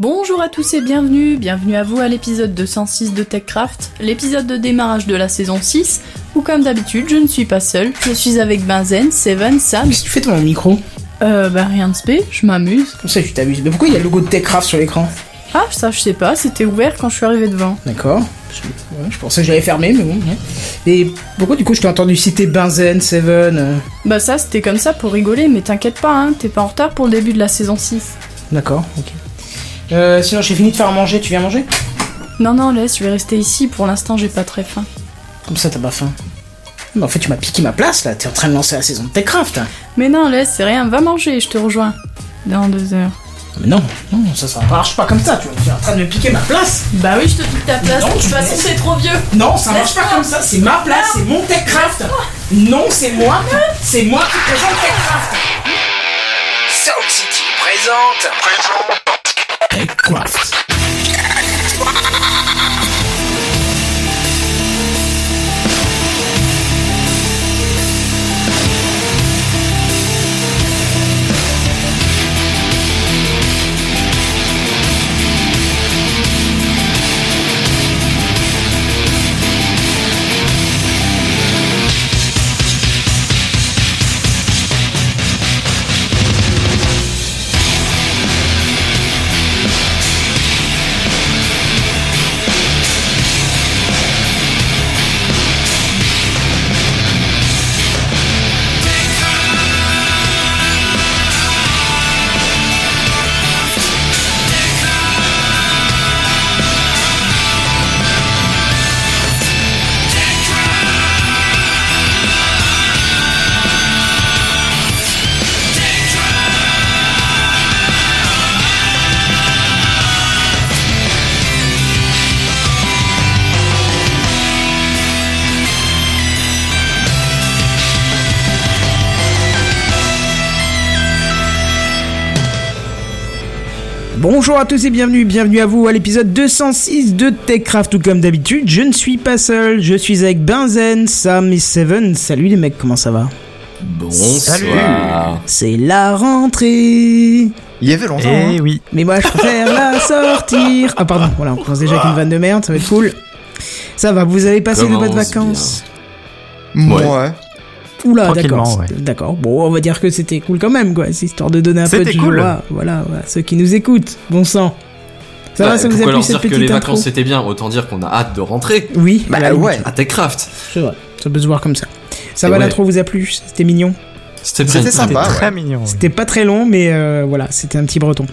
Bonjour à tous et bienvenue, bienvenue à vous à l'épisode 206 de TechCraft, l'épisode de démarrage de la saison 6, où comme d'habitude je ne suis pas seule, je suis avec Benzen, Seven, Sam... Qu'est-ce que tu fais dans mon micro Euh, bah rien de spé, je m'amuse. Comme ça, tu t'amuses. Mais pourquoi il y a le logo de TechCraft sur l'écran Ah, ça je sais pas, c'était ouvert quand je suis arrivé devant. D'accord. Je, ouais, je pensais que je l'avais fermé, mais bon. ouais. Et pourquoi du coup je t'ai entendu citer Benzen, Seven euh, Bah ça c'était comme ça pour rigoler, mais t'inquiète pas, hein, t'es pas en retard pour le début de la saison 6. D'accord, ok. Euh, sinon, j'ai fini de faire manger, tu viens manger? Non, non, laisse, je vais rester ici, pour l'instant j'ai pas très faim. Comme ça, t'as pas faim. Mais en fait, tu m'as piqué ma place là, t'es en train de lancer la saison de TechCraft. hein. Mais non, laisse, c'est rien, va manger, je te rejoins. Dans deux heures. Mais non, non, ça, ça marche pas comme ça, tu vois, tu es en train de me piquer ma place. Bah oui, je te pique ta place, Non, de toute tu- façon c'est trop vieux. Non, ça marche pas comme ça, c'est ma place, c'est mon TechCraft. Non, c'est moi, c'est moi qui présente TechCraft. Sound City présente. Présente. TechCraft. Bonjour à tous et bienvenue, bienvenue à vous à l'épisode 206 de TechCraft. Tout comme d'habitude, je ne suis pas seul, je suis avec Benzen, Sam et Seven. Salut les mecs, comment ça va? Bonsoir. C'est la rentrée Il y avait longtemps. hein. Eh oui. Mais moi je préfère la sortir Ah pardon, voilà, on commence déjà avec une vanne de merde, ça va être cool. Ça va, vous avez passé de bonnes vacances? Ouais. Ouais. Oula, d'accord. ouais. D'accord. Bon, on va dire que c'était cool quand même, quoi. C'est histoire de donner un peu de joie. Voilà, voilà, ceux qui nous écoutent. Bon sang. Ça va, Bah, ça vous a plu leur cette dire que petite les intro vacances c'était bien Autant dire qu'on a hâte de rentrer Oui, Bah à limite, ouais. à TechCraft. C'est vrai. Ça peut se voir comme ça. Ça Et va, ouais. l'intro vous a plu? C'était mignon? C'était bien. C'était sympa. Très ouais. mignon. oui. C'était pas très long, mais euh, voilà, c'était un petit breton.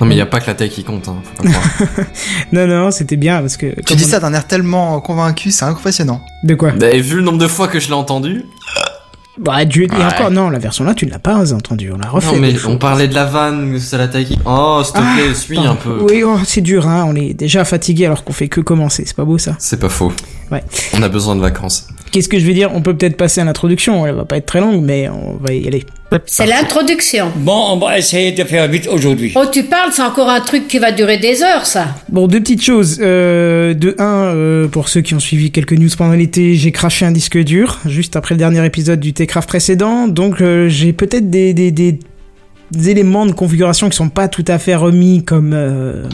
Non mais y a pas que la tech qui compte. Hein, faut pas croire. Non, non, c'était bien parce que. Tu dis on- ça d'un air tellement convaincu, c'est impressionnant. De quoi? Avez vu le nombre de fois que je l'ai entendu Bah, tu... et encore, non, la version là, tu ne l'as pas entendu. On l'a refait. Non mais on parlait de la vanne, qui... Oh s'il te Ah, plaît, suis un peu. Oui, oh, c'est dur, hein. On est déjà fatigué alors qu'on fait que commencer. C'est pas beau ça. C'est pas faux. Ouais. On a besoin de vacances. Qu'est-ce que je vais dire? On peut peut-être passer à l'introduction. Elle va pas être très longue, mais on va y aller. C'est l'introduction. Bon, on va essayer de faire vite aujourd'hui. Oh, tu parles, c'est encore un truc qui va durer des heures, ça. Bon, deux petites choses. Euh, de un, euh, pour ceux qui ont suivi quelques news pendant l'été, j'ai craché un disque dur juste après le dernier épisode du Techcraft précédent. Donc, euh, j'ai peut-être des, des, des, des éléments de configuration qui sont pas tout à fait remis comme euh,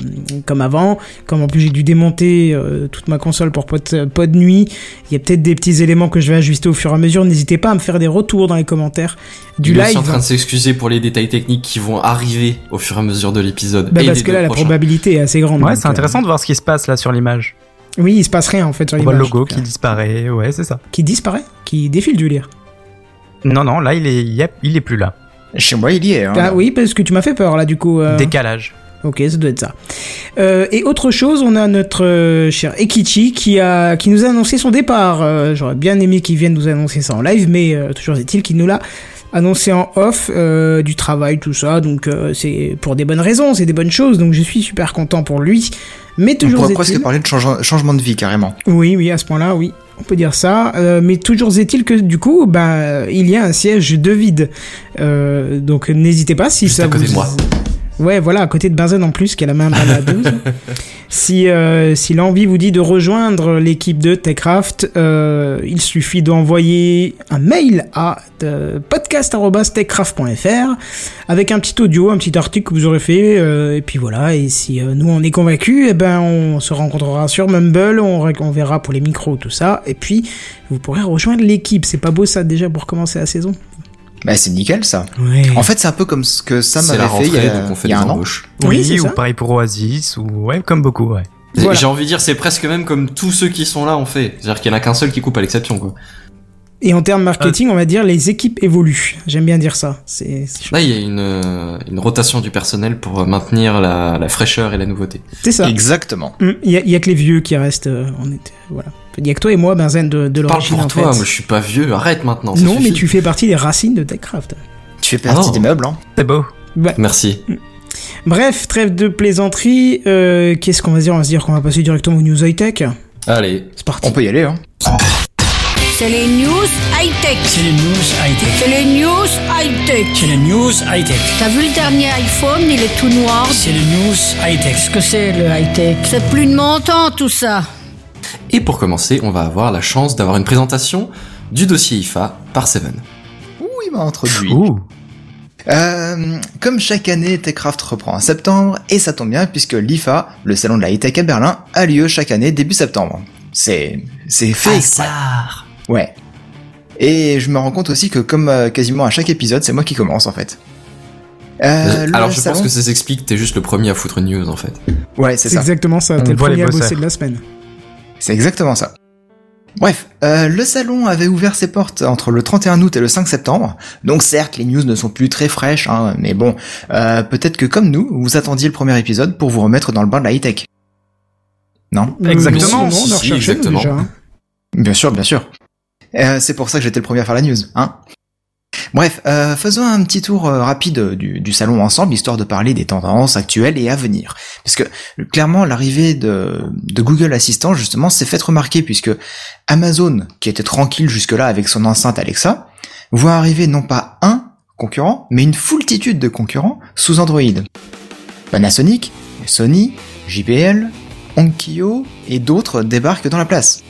comme avant. Comme en plus j'ai dû démonter euh, toute ma console pour pod, pod nuit. Il y a peut-être des petits éléments que je vais ajuster au fur et à mesure. N'hésitez pas à me faire des retours dans les commentaires du Il est live. aussi en train de s'excuser pour les détails techniques qui vont arriver au fur et à mesure de l'épisode. Bah, parce des que là, la prochains. probabilité est assez grande. Ouais, c'est intéressant de voir ce qui se passe là sur l'image. euh, oui, il se passe rien en fait sur On voit le l'image. logo qui disparaît. Ouais, c'est ça. qui disparaît, qui défile du lire. Non, non, là, il est, yep, il est plus là. Chez moi, il y est. hein. Ah oui, parce que tu m'as fait peur là du coup. euh. Décalage. Ok, ça doit être ça. Euh, et autre chose, on a notre euh, cher Ekichi qui a qui nous a annoncé son départ. Euh, J'aurais bien aimé qu'il vienne nous annoncer ça en live, mais euh, toujours est-il qu'il nous l'a annoncé en off euh, du travail, tout ça. Donc euh, c'est pour des bonnes raisons, c'est des bonnes choses. Donc je suis super content pour lui. Mais On toujours pourrait est-il. presque parler de change- changement de vie carrément. Oui, oui, à ce point-là, oui. On peut dire ça. Euh, mais toujours est-il que du coup, ben, il y a un siège de vide. Euh, donc n'hésitez pas si Juste ça à côté vous. de moi. Ouais, voilà, à côté de Benzen en plus, qui a la main mal à 12. si, euh, si l'envie vous dit de rejoindre l'équipe de Techcraft, euh, il suffit d'envoyer un mail à euh, podcast.techcraft.fr avec un petit audio, un petit article que vous aurez fait, euh, et puis voilà. Et si nous on est convaincus, eh ben on se rencontrera sur Mumble, on verra pour les micros, tout ça, et puis vous pourrez rejoindre l'équipe. C'est pas beau ça déjà pour commencer la saison? Bah, c'est nickel ça. Ouais. En fait, c'est un peu comme ce que Sam avait la fait il y a, donc on fait il y des a un an. embauches. Oui, c'est ou ça. pareil pour Oasis, ou ouais, comme beaucoup, ouais. Voilà. J'ai envie de dire, c'est presque même comme tous ceux qui sont là ont fait. C'est-à-dire qu'il y en a qu'un seul qui coupe à l'exception, quoi. Et en termes marketing, on va dire les équipes évoluent. J'aime bien dire ça. C'est. Là, il y a une, euh, une rotation du personnel pour maintenir la, la fraîcheur et la nouveauté. C'est ça. Exactement. Hum, Il y, a- il y a que les vieux qui restent. euh, on était, voilà. Il y a que toi et moi, Benzen, de, de Parle l'origine pour en toi, fait. moi je suis pas vieux, arrête maintenant. non, mais tu fais partie des racines de Techcraft. Tu fais partie Oh. des meubles, hein. C'est beau. Merci. Bref, trêve de plaisanterie. euh, Qu'est-ce qu'on va se dire? On va se dire qu'on va passer directement aux news high-tech. Allez. C'est parti. On peut y aller, hein. C'est les news high-tech. C'est les news high-tech. C'est les news high-tech. C'est les news high-tech. T'as vu le dernier iPhone, il est tout noir. C'est les news high-tech. Qu'est-ce que c'est le high-tech? C'est plus de mon temps tout ça. Et pour commencer, on va avoir la chance d'avoir une présentation du dossier IFA par Seven. Ouh, il m'a introduit. Ouh. Euh, comme chaque année, Techcraft reprend en septembre, et ça tombe bien puisque l'IFA, le salon de la high-tech à Berlin, a lieu chaque année début septembre. C'est, c'est fait. Ouais. Et je me rends compte aussi que comme euh, quasiment à chaque épisode, c'est moi qui commence en fait. Euh, le Alors je salon- pense que ça s'explique, t'es juste le premier à foutre une news en fait. Ouais, c'est C'est ça. exactement ça. T'es le premier à bosser de la semaine. C'est exactement ça. Bref, euh, le salon avait ouvert ses portes entre le 31 août et le 5 septembre, donc certes les news ne sont plus très fraîches, hein, mais bon, euh, peut-être que comme nous, vous attendiez le premier épisode pour vous remettre dans le bain de la high-tech. Non? Exactement. Euh, non, Si, si, exactement. déjà. hein. Bien sûr, bien sûr. Euh, c'est pour ça que j'étais le premier à faire la news, hein. Bref, euh, faisons un petit tour euh, rapide du, salon ensemble, histoire de parler des tendances actuelles et à venir. Parce que clairement, l'arrivée de, de Google Assistant, justement, s'est faite remarquer, puisque Amazon, qui était tranquille jusque-là avec son enceinte Alexa, voit arriver non pas un concurrent, mais une foultitude de concurrents sous Android. Panasonic, Sony, JBL, Onkyo et d'autres débarquent dans la place.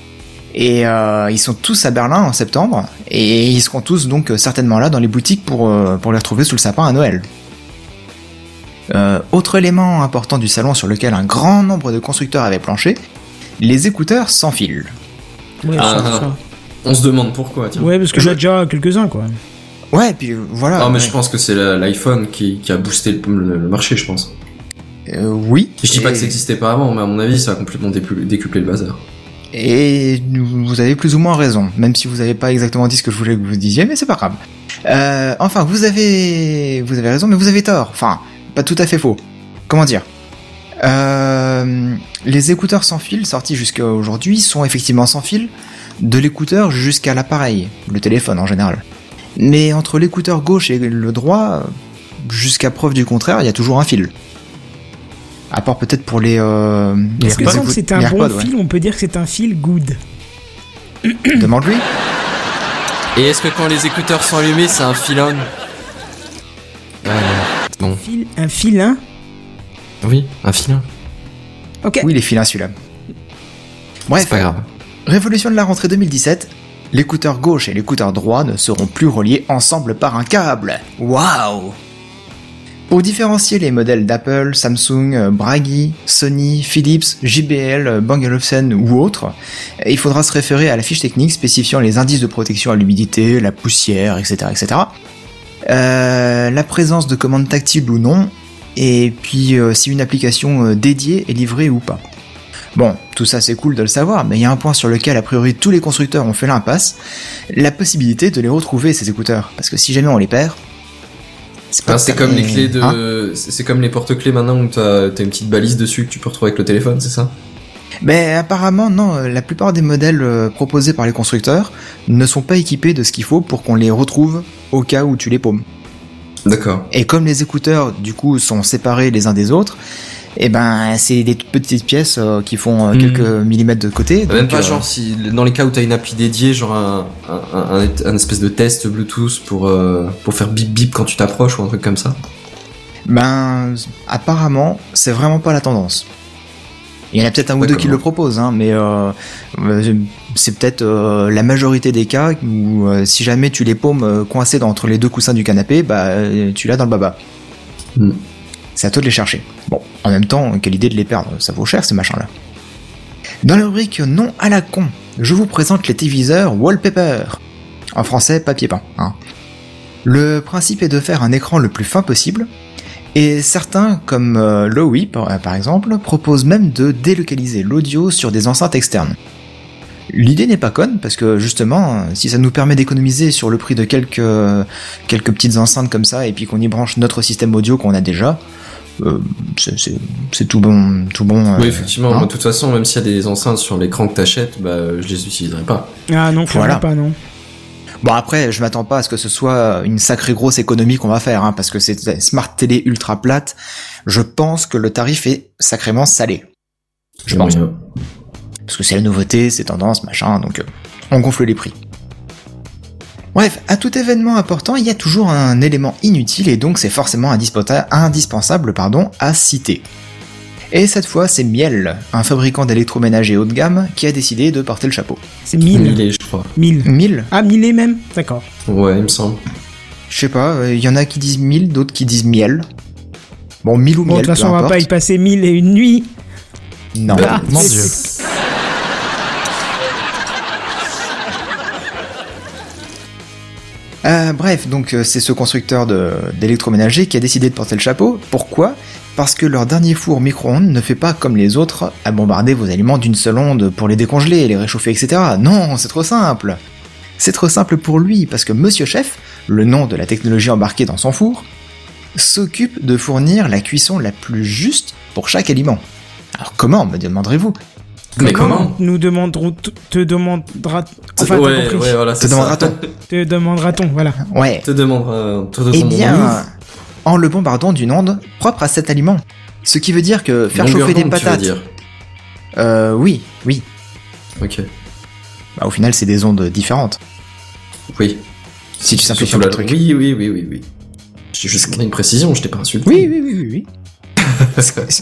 Et euh, ils sont tous à Berlin en septembre, et ils seront tous donc euh, certainement là dans les boutiques pour, euh, pour les retrouver sous le sapin à Noël. Euh, autre élément important du salon sur lequel un grand nombre de constructeurs avaient planché, les écouteurs sans fil. Ouais, Ah, ça, ah. On se demande pourquoi, tiens. Ouais, parce que j'ai déjà quelques-uns, quoi. Ouais, puis voilà. Non mais ouais. je pense que c'est l'iPhone qui, qui a boosté le, le- le marché, je pense. Euh, oui. Je dis pas que ça existait pas avant, mais à mon avis, ça a complètement décuplé le bazar. Et vous avez plus ou moins raison, même si vous n'avez pas exactement dit ce que je voulais que vous disiez, mais c'est pas grave. Euh, enfin, vous avez, vous avez raison, mais vous avez tort. Enfin, pas tout à fait faux. Comment dire? Euh, Les écouteurs sans fil sortis jusqu'à aujourd'hui sont effectivement sans fil, de l'écouteur jusqu'à l'appareil, le téléphone en général. Mais entre l'écouteur gauche et le droit, jusqu'à preuve du contraire, il y a toujours un fil. À part peut-être pour les. Euh, Est-ce que tant c'est un bon AirPods, ouais. fil, on peut dire que c'est un fil good Demande-lui. Et est-ce que quand les écouteurs sont allumés, c'est un filon Ah, Un filin Oui, un filin. Ok. Oui, les filins celui-là. Bref, C'est pas grave. révolution de la rentrée 2017. L'écouteur gauche et l'écouteur droit ne seront plus reliés ensemble par un câble. Waouh Pour différencier les modèles d'Apple, Samsung, Bragi, Sony, Philips, JBL, Bang Olufsen ou autres, il faudra se référer à la fiche technique spécifiant les indices de protection à l'humidité, la poussière, etc., etc. Euh, la présence de commandes tactiles ou non, et puis euh, si une application euh, dédiée est livrée ou pas. Bon, tout ça c'est cool de le savoir, mais il y a un point sur lequel a priori tous les constructeurs ont fait l'impasse, la possibilité de les retrouver ces écouteurs, parce que si jamais on les perd, c'est Ah, comme les clés de, Hein c'est comme les porte-clés maintenant où t'as une petite balise dessus que tu peux retrouver avec le téléphone, c'est ça? Mais apparemment non, la plupart des modèles euh, proposés par les constructeurs ne sont pas équipés de ce qu'il faut pour qu'on les retrouve au cas où tu les paumes. D'accord. Et comme les écouteurs du coup sont séparés les uns des autres, et ben c'est des toutes petites pièces euh, qui font euh, Hmm. quelques millimètres de côté. Même donc, pas euh, genre si dans les cas où t'as une appli dédiée, genre un, un, un, un espèce de test Bluetooth pour euh, pour faire bip bip quand tu t'approches ou un truc comme ça. Ben, apparemment, c'est vraiment pas la tendance. Il y en a peut-être un ou deux qui le proposent, hein, mais euh, c'est peut-être euh, la majorité des cas où euh, si jamais tu les paumes euh, coincées entre les deux coussins du canapé, bah euh, tu l'as dans le baba. Hmm. C'est à toi de les chercher. Bon, en même temps, quelle idée de les perdre, ça vaut cher ces machins-là. Dans la rubrique non à la con, je vous présente les téléviseurs wallpaper. En français, papier peint. hein. Le principe est de faire un écran le plus fin possible, et certains, comme euh, Lowy par, par exemple, proposent même de délocaliser l'audio sur des enceintes externes. L'idée n'est pas conne parce que justement, si ça nous permet d'économiser sur le prix de quelques petites enceintes comme ça et puis qu'on y branche notre système audio qu'on a déjà, euh, c'est- tout bon, tout bon. Oui, euh, effectivement. hein. moi, de toute façon, même s'il y a des enceintes sur l'écran que t'achètes, bah, je les utiliserai pas. Ah non, Voilà. pas, non. Bon après, je m'attends pas à ce que ce soit une sacrée grosse économie qu'on va faire, hein, parce que c'est smart télé ultra plate. Je pense que le tarif est sacrément salé. Je pense. Parce que c'est la nouveauté, c'est tendance, machin, donc euh, on gonfle les prix. Bref, à tout événement important, il y a toujours un élément inutile et donc c'est forcément indispensable pardon, à citer. Et cette fois, c'est Miel, un fabricant d'électroménager haut de gamme, qui a décidé de porter le chapeau. C'est 1000. Millet, je crois. 1000. Miel Ah, 1000 même D'accord. Ouais, il me semble. Je sais pas, euh, il y en a qui disent 1000, d'autres qui disent miel. Bon, mille ou Bon, de miel, toute façon, peu on va pas y passer 1000 et une nuit. Non, Ah, Mon dieu. Euh, bref, donc euh, c'est ce constructeur d'électroménager qui a décidé de porter le chapeau. Pourquoi? Parce que leur dernier four micro-ondes ne fait pas comme les autres à bombarder vos aliments d'une seule onde pour les décongeler, les réchauffer, etc. Non, c'est trop simple. C'est trop simple pour lui parce que Monsieur Chef, le nom de la technologie embarquée dans son four, s'occupe de fournir la cuisson la plus juste pour chaque aliment. Alors comment, me demanderez-vous? Mais comment Nous demanderons, te demandera, enfin, Ouais, compris. ouais, voilà, Te demandera-t-on? Te demandera-t-on, voilà. Ouais. Te demandera. Te Eh bien, en le bombardant d'une onde propre à cet aliment. Ce qui veut dire que faire Longueur chauffer des d'onde, tu veux patates. dire? Euh, oui, oui. Ok. Bah, au final, c'est des ondes différentes. Oui. Si tu simplifies le truc. Oui, oui, oui, oui, oui. J'ai juste demandé une précision, je t'ai pas insulté. Oui, oui, oui, oui, oui.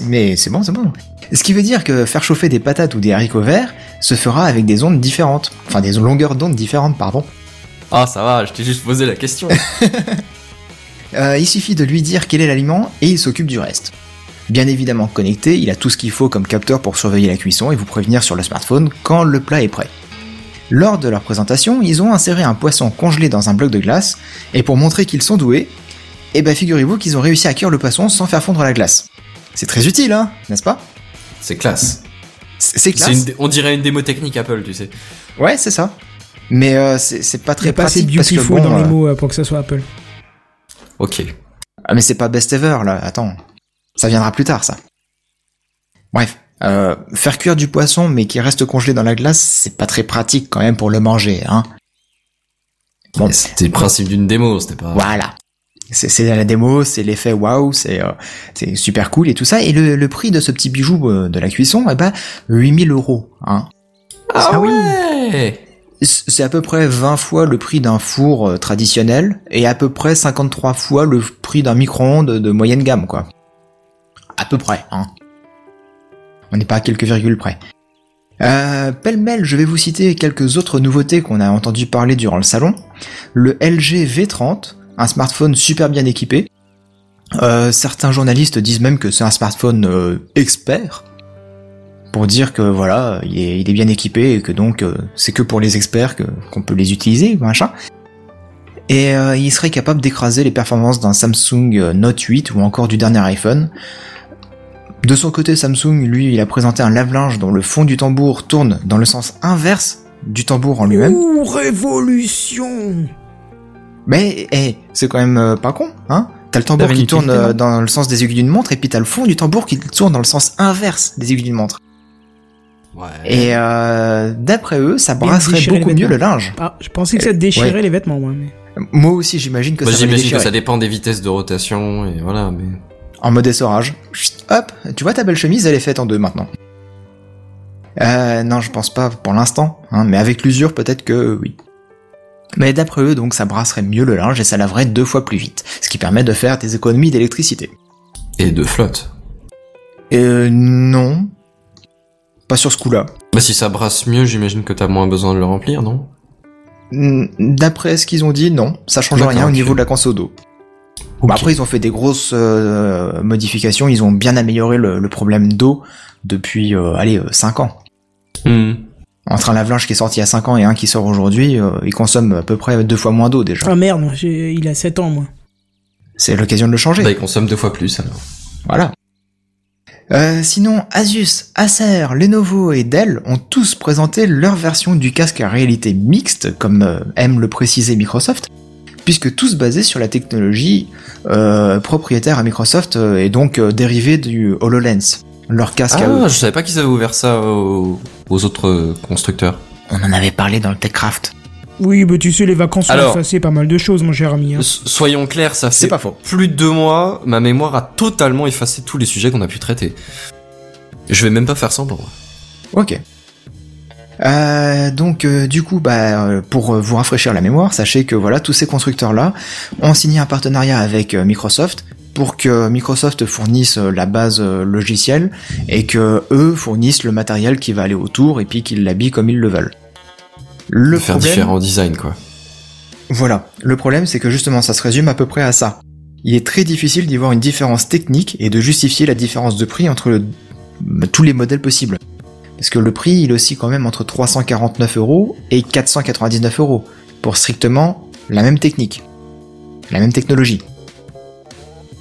Mais c'est bon, c'est bon. Ce qui veut dire que faire chauffer des patates ou des haricots verts se fera avec des ondes différentes. Enfin, des longueurs d'onde différentes, pardon. Ah, ça va, je t'ai juste posé la question. Euh, il suffit de lui dire quel est l'aliment et il s'occupe du reste. Bien évidemment connecté, il a tout ce qu'il faut comme capteur pour surveiller la cuisson et vous prévenir sur le smartphone quand le plat est prêt. Lors de leur présentation, ils ont inséré un poisson congelé dans un bloc de glace, et pour montrer qu'ils sont doués, eh ben figurez-vous qu'ils ont réussi à cuire le poisson sans faire fondre la glace. C'est très utile, hein, n'est-ce pas C'est classe. C'est classe. une on dirait une démo technique Apple, tu sais. Ouais, c'est ça. Mais euh, c'est c'est pas très pas pratique de parce que bon, dans les euh, mots euh, pour que ça soit Apple. Ok. Ah mais c'est pas best ever là, attends. Ça viendra plus tard ça. Bref, euh, faire cuire du poisson mais qui reste congelé dans la glace, c'est pas très pratique quand même pour le manger, hein. Bon, C'était le principe d'une démo, c'était pas. voilà. C'est c'est la démo, c'est l'effet waouh, c'est euh, c'est super cool et tout ça. Et le, le prix de ce petit bijou euh, de la cuisson, eh ben 8000 euros, hein. Ah, oui. ouais C'est à peu près 20 fois le prix d'un four euh, traditionnel et à peu près 53 fois le prix d'un micro-ondes de moyenne gamme, quoi. À peu près, hein. On n'est pas à quelques virgules près. Euh, pêle-mêle, je vais vous citer quelques autres nouveautés qu'on a entendu parler durant le salon. Le LG V30, un smartphone super bien équipé. Euh, certains journalistes disent même que c'est un smartphone euh, expert pour dire que voilà, il est, bien équipé et que donc euh, c'est que pour les experts qu'on peut les utiliser, machin. Et il serait capable d'écraser les performances d'un Samsung Note 8 ou encore du dernier iPhone. De son côté, Samsung, lui, il a présenté un lave-linge dont le fond du tambour tourne dans le sens inverse du tambour en lui-même. Ouh, révolution Mais eh, c'est quand même euh, pas con, hein T'as le tambour qui tourne euh, dans le sens des aiguilles d'une montre et puis t'as le fond du tambour qui tourne dans le sens inverse des aiguilles d'une montre. Ouais. Et euh, d'après eux, ça brasserait beaucoup mieux le linge. Ah, je pensais que ça déchirait les vêtements, moi. Mais... Moi aussi, j'imagine que Moi, ça j'imagine que ça dépend des vitesses de rotation et voilà, mais. En mode essorage. Chut, Hop, tu vois ta belle chemise, elle est faite en deux maintenant. Euh, non, je pense pas pour l'instant, hein, mais avec l'usure, peut-être que oui. Mais d'après eux, donc, ça brasserait mieux le linge et ça laverait deux fois plus vite, ce qui permet de faire des économies d'électricité. Et de flotte. Euh, non. Pas sur ce coup-là. Bah si ça brasse mieux, j'imagine que t'as moins besoin de le remplir, non? Hmm, D'après ce qu'ils ont dit, non. Ça change rien au niveau de la conso d'eau. Bah, après, ils ont fait des grosses euh, modifications. Ils ont bien amélioré le, le problème d'eau depuis, euh, allez, 5 ans. Hmm. Entre un lave-linge qui est sorti il y a 5 ans et un qui sort aujourd'hui, euh, ils consomment à peu près deux fois moins d'eau déjà. Ah merde, j'ai- il a 7 ans moi. C'est l'occasion de le changer. Bah ils consomment deux fois plus alors. Voilà. Euh, sinon, Asus, Acer, Lenovo et Dell ont tous présenté leur version du casque à réalité mixte, comme euh, aime le préciser Microsoft, puisque tous basés sur la technologie euh, propriétaire à Microsoft euh, et donc euh, dérivée du HoloLens. Leur casque à eux. Ah, je savais pas qu'ils avaient ouvert ça aux, aux autres euh, constructeurs. On en avait parlé dans le TechCraft. Oui, bah tu sais, les vacances ont effacé pas mal de choses, mon cher ami. hein. Soyons clairs, ça C'est fait pas faux. plus de deux mois, ma mémoire a totalement effacé tous les sujets qu'on a pu traiter. Je vais même pas faire semblant. Ok. Euh, donc euh, du coup, bah, euh, pour vous rafraîchir la mémoire, sachez que voilà, tous ces constructeurs-là ont signé un partenariat avec euh, Microsoft pour que Microsoft fournisse euh, la base euh, logicielle et que eux fournissent le matériel qui va aller autour et puis qu'ils l'habillent comme ils le veulent. Le faire problème, différents designs, quoi. voilà, le problème c'est que justement ça se résume à peu près à ça. Il est très difficile d'y voir une différence technique et de justifier la différence de prix entre le- bah, tous les modèles possibles. Parce que le prix, il oscille quand même entre 349 euros et 499 euros pour strictement la même technique, la même technologie,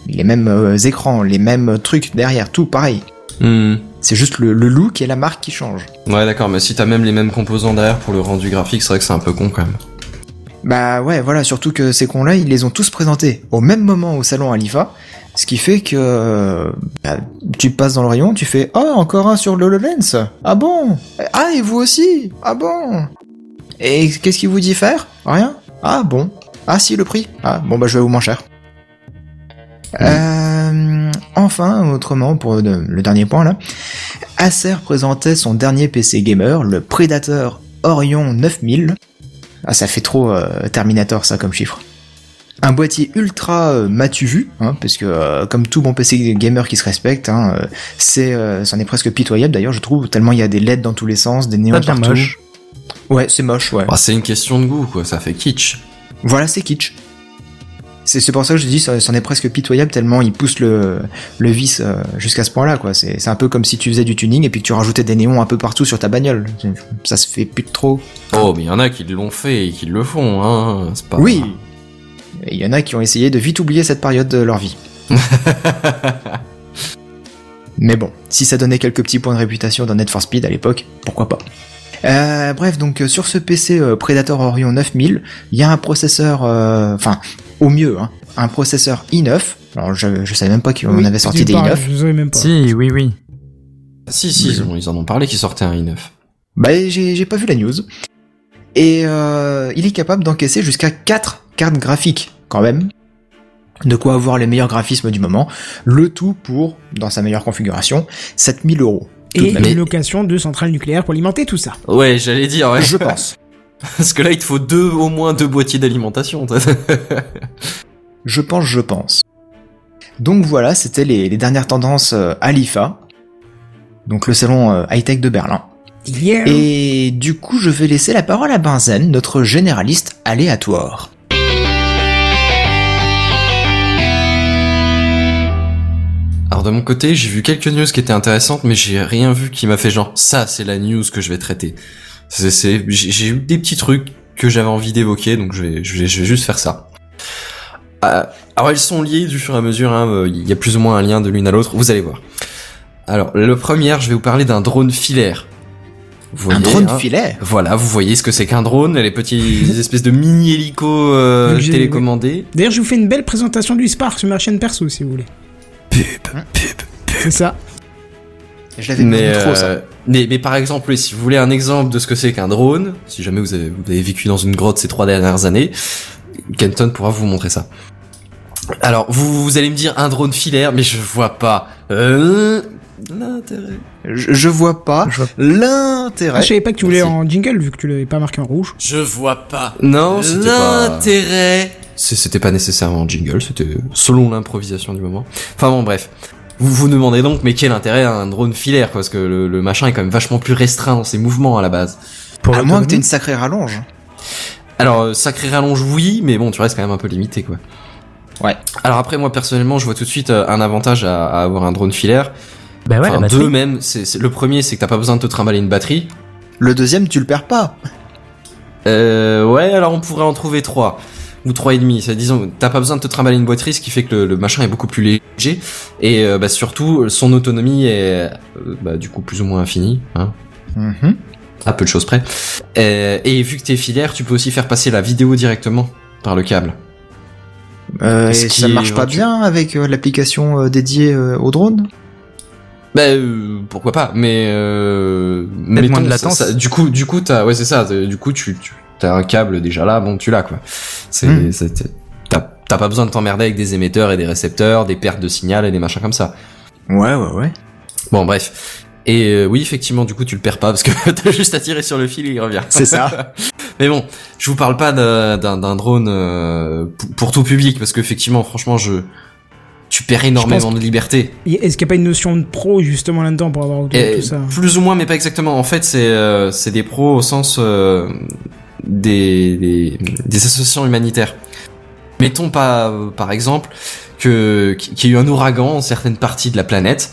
les mêmes euh, écrans, les mêmes trucs derrière, tout pareil. Hmm. C'est juste le, le look et la marque qui changent. Ouais, d'accord, mais si t'as même les mêmes composants derrière pour le rendu graphique, c'est vrai que c'est un peu con quand même. Bah ouais, voilà, surtout que ces cons-là, ils les ont tous présentés au même moment au salon Alifa, ce qui fait que bah, tu passes dans le rayon, tu fais ah encore un sur l'HoloLens, ah bon, ah et vous aussi, ah bon, et qu'est-ce qu'il vous dit faire? Rien? Ah bon, ah si le prix, ah bon bah je vais vous moins cher. Euh, enfin, autrement, pour le, le dernier point là, Acer présentait son dernier PC gamer, le Predator Orion 9000. Ah, ça fait trop euh, Terminator ça comme chiffre. Un boîtier ultra euh, matu vu, hein, parce que euh, comme tout bon PC gamer qui se respecte, hein, euh, c'est, euh, c'en est presque pitoyable d'ailleurs, je trouve, tellement il y a des LED dans tous les sens, des néons partout. moche. Ouais, c'est moche, ouais. Bah, c'est une question de goût, quoi, ça fait kitsch. Voilà, c'est kitsch. C'est pour ça que je dis, c'en est presque pitoyable tellement il pousse le, le vis euh, jusqu'à ce point-là, quoi. C'est un peu comme si tu faisais du tuning et puis que tu rajoutais des néons un peu partout sur ta bagnole. Ça se fait plus de trop. Oh, mais il y en a qui l'ont fait et qui le font, hein. C'est pas. Oui. Il y en a qui ont essayé de vite oublier cette période de leur vie. Mais bon, si ça donnait quelques petits points de réputation dans Need for Speed à l'époque, pourquoi pas. Euh, bref, donc euh, sur ce PC euh, Predator Orion 9000, il y a un processeur, euh, enfin au mieux, hein, un processeur i9. Alors je, je savais même pas qu'on Oui, avait sorti des pareil, i9. Je savais même pas. Si, oui, oui. Si, si, ils, ont- ils en ont parlé qu'ils sortaient un i9. Bah j'ai pas vu la news. Et euh, il est capable d'encaisser jusqu'à 4 cartes graphiques quand même. De quoi avoir les meilleurs graphismes du moment. Le tout pour, dans sa meilleure configuration, 7000 euros. Et une location de centrale nucléaire pour alimenter tout ça. Ouais, j'allais dire, ouais. Je pense. Parce que là, il te faut deux, au moins deux boîtiers d'alimentation. Je pense, je pense. Donc voilà, c'était les, les dernières tendances euh, à l'IFA. Donc le salon euh, high-tech de Berlin. Yeah. Et du coup, je vais laisser la parole à Benzen, notre généraliste aléatoire. Alors de mon côté, j'ai vu quelques news qui étaient intéressantes, mais j'ai rien vu qui m'a fait genre ça, c'est la news que je vais traiter. C'est, j'ai eu des petits trucs que j'avais envie d'évoquer, donc je vais, je vais, je vais juste faire ça. Euh, alors ils sont liés du fur et à mesure, hein, euh, il y a plus ou moins un lien de l'une à l'autre, vous allez voir. Alors le premier, je vais vous parler d'un drone filaire. Vous Un drone hein, filaire Voilà, vous voyez ce que c'est qu'un drone, les petits espèces de mini hélicos euh, télécommandés. D'ailleurs, je vous fais une belle présentation du Spark sur ma chaîne perso si vous voulez. Pub, pub, C'est ça. Je l'avais mais, mis trop, ça. euh, mais, mais par exemple, si vous voulez un exemple de ce que c'est qu'un drone, si jamais vous avez, vous avez vécu dans une grotte ces trois dernières années, Kenton pourra vous montrer ça. Alors, vous, vous allez me dire un drone filaire, mais je vois pas euh, l'intérêt. Je, je vois pas Je vois- l'intérêt. Ah, je savais pas que tu voulais Merci. en jingle vu que tu l'avais pas marqué en rouge. Je vois pas. Non, c'était pas- l'intérêt c'est- c'était pas nécessairement un jingle, c'était selon l'improvisation du moment. Enfin bon, bref. Vous vous demandez donc, mais quel intérêt à un drone filaire, quoi, parce que le, le machin est quand même vachement plus restreint dans ses mouvements à la base. Pour à moins que t'aies une sacrée rallonge. Alors, euh, sacré rallonge, oui, mais bon, tu restes quand même un peu limité, quoi. Ouais. Alors après, moi, personnellement, je vois tout de suite euh, un avantage à, à avoir un drone filaire. Bah ouais, enfin, deux même. C'est- le premier, c'est que t'as pas besoin de te trimballer une batterie. Le deuxième, tu le perds pas. Euh, ouais, alors on pourrait en trouver trois ou trois et demi. C'est disons, t'as pas besoin de te trimballer une batterie, ce qui fait que le, le machin est beaucoup plus léger et euh, bah, surtout son autonomie est euh, bah, du coup plus ou moins infinie, hein, Mhm. à peu de choses près. Euh, et vu que t'es filaire, tu peux aussi faire passer la vidéo directement par le câble. Euh, et ça marche pas bien avec l'application dédiée au drone? Bah euh, pourquoi pas, mais euh, moins mettons, de ça- latence. ça- du coup, du coup, t'as, ouais, c'est ça. Du coup, tu, tu as un câble déjà là, bon, tu l'as quoi. C'est, Hmm. c'est- t'as, t'as pas besoin de t'emmerder avec des émetteurs et des récepteurs, des pertes de signal et des machins comme ça. Ouais, ouais, ouais. Bon, bref. Et euh, oui, effectivement, du coup, tu le perds pas parce que t'as juste à tirer sur le fil et il revient. C'est ça. Mais bon, je vous parle pas d'un, d'un, d'un drone euh, pour, pour tout public parce qu'effectivement, franchement, je, tu perds énormément de liberté. Est-ce qu'il n'y a pas une notion de pro justement là-dedans pour avoir tout ça? Plus ou moins, mais pas exactement. En fait, c'est euh, c'est des pros au sens euh, des, des des associations humanitaires. Mettons pas, euh, par exemple, que qu'il y ait eu un ouragan en certaines parties de la planète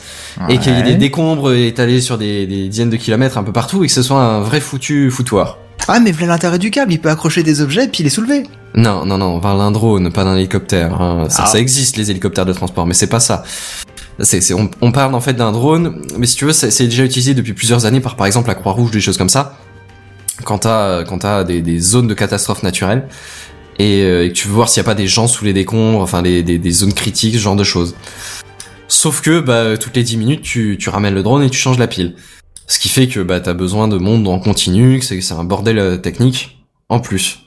et qu'il y ait des décombres étalés sur des, des dizaines de kilomètres un peu partout et que ce soit un vrai foutu foutoir. Ah, mais voilà l'intérêt du câble, il peut accrocher des objets puis les soulever. Non, non, non, on parle d'un drone, pas d'un hélicoptère. hein. Ça, Ah. ça existe les hélicoptères de transport, mais c'est pas ça. C'est, c'est, on, on parle en fait d'un drone, mais si tu veux, c'est, c'est déjà utilisé depuis plusieurs années par par exemple la Croix-Rouge, des choses comme ça. Quand t'as, quand t'as des, des zones de catastrophes naturelles et, euh, et que tu veux voir s'il y a pas des gens sous les décombres, enfin des, des, des zones critiques, ce genre de choses. Sauf que bah, toutes les 10 minutes, tu, tu ramènes le drone et tu changes la pile. Ce qui fait que bah, t'as besoin de monde en continu, que c'est, un bordel euh, technique en plus.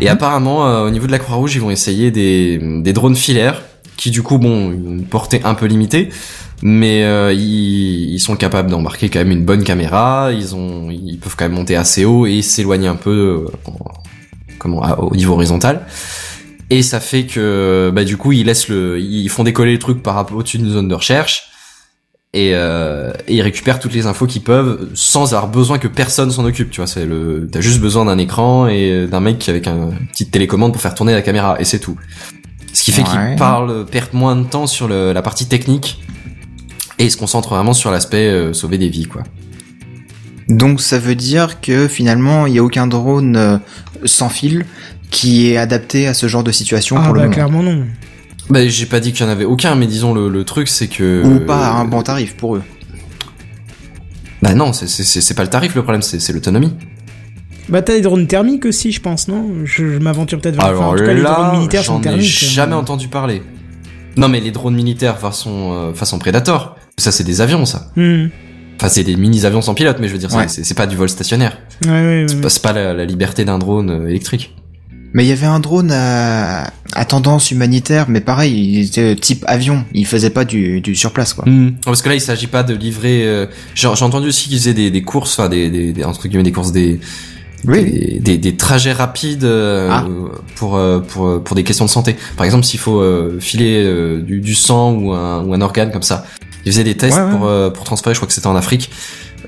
Et apparemment, euh, au niveau de la Croix-Rouge, ils vont essayer des, des drones filaires, qui du coup, bon, une portée un peu limitée, mais euh, ils, sont capables d'embarquer quand même une bonne caméra, ils ont, ils peuvent quand même monter assez haut et s'éloigner un peu, euh, en- comment, au niveau horizontal. Et ça fait que, bah, du coup, ils laissent le, ils font décoller le truc par rapport au-dessus d'une zone de recherche. Et, euh, et ils récupèrent toutes les infos qu'ils peuvent sans avoir besoin que personne s'en occupe. Tu vois, c'est le, t'as juste besoin d'un écran et d'un mec avec un une petite télécommande pour faire tourner la caméra et c'est tout. Ce qui fait Ouais. qu'ils parlent, perdent moins de temps sur le- la partie technique et ils se concentrent vraiment sur l'aspect euh, sauver des vies, quoi. Donc ça veut dire que finalement, il n'y a aucun drone euh, sans fil qui est adapté à ce genre de situation Ah pour le bah moment. clairement non. Bah, j'ai pas dit qu'il y en avait aucun, mais disons le, le truc c'est que Ou pas à un bon tarif pour eux. Bah non, c'est pas le tarif le problème, c'est l'autonomie. Bah t'as des drones thermiques aussi, je pense, non? Je, je m'aventure peut-être vers enfin, Alors en tout cas, les drones militaires sont j'en ai thermiques. jamais euh. entendu parler. Non mais les drones militaires façon euh, façon Predator, ça c'est des avions ça. Hmm. Enfin c'est des mini avions sans pilote, mais je veux dire c'est- Ouais. c'est c'est pas du vol stationnaire. Ouais, ouais, C'est ouais. pas, c'est pas la, la liberté d'un drone euh, électrique. Mais il y avait un drone à, à tendance humanitaire, mais pareil, il était type avion. Il faisait pas du, du surplace, quoi. Parce que là il s'agit pas de livrer. euh, J'ai j'ai entendu aussi qu'ils faisaient des, des courses, enfin des, des, des entre guillemets des courses des Oui. des, des, des trajets rapides euh, Ah. pour, euh, pour euh, pour des questions de santé. Par exemple, s'il faut euh, filer euh, du, du sang ou un, ou un organe comme ça. Ils faisaient des tests Ouais, ouais. pour euh, pour transférer, je crois que c'était en Afrique,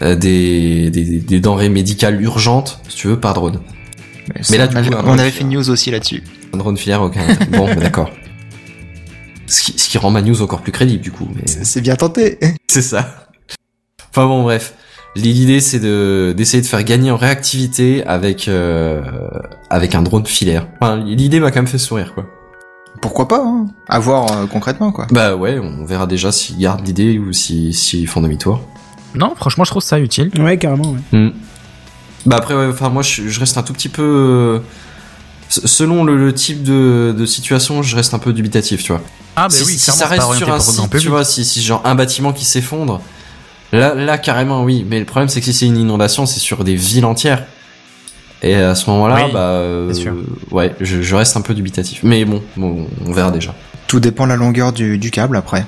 euh, des, des des denrées médicales urgentes, si tu veux, par drone. Mais là, on avait, coup, on fait une news aussi là-dessus. Un drone filaire, aucun. bon, d'accord. Ce qui, ce qui rend ma news encore plus crédible, du coup. Mais... C'est bien tenté. C'est ça. Enfin bon, bref. L'idée, c'est de d'essayer de faire gagner en réactivité avec euh, avec un drone filaire. Enfin, l'idée m'a quand même fait sourire, quoi. Pourquoi pas, hein À voir euh, concrètement, quoi. Bah ouais, on verra déjà s'ils gardent l'idée ou si s'ils font demi-tour. Non, franchement, je trouve ça utile. Ouais, carrément, ouais. Bah après, ouais, enfin moi, je, je reste un tout petit peu. euh, Selon le, le type de, de situation, je reste un peu dubitatif, tu vois. Ah, bah si, oui, si ça reste sur un site, tu vois, si, si genre un bâtiment qui s'effondre, là, là carrément oui. Mais le problème c'est que si c'est une inondation, c'est sur des villes entières. Et à ce moment-là, Oui, bah, euh, ouais, je, je reste un peu dubitatif. Mais bon, bon, on verra déjà. Tout dépend de la longueur du, du câble après.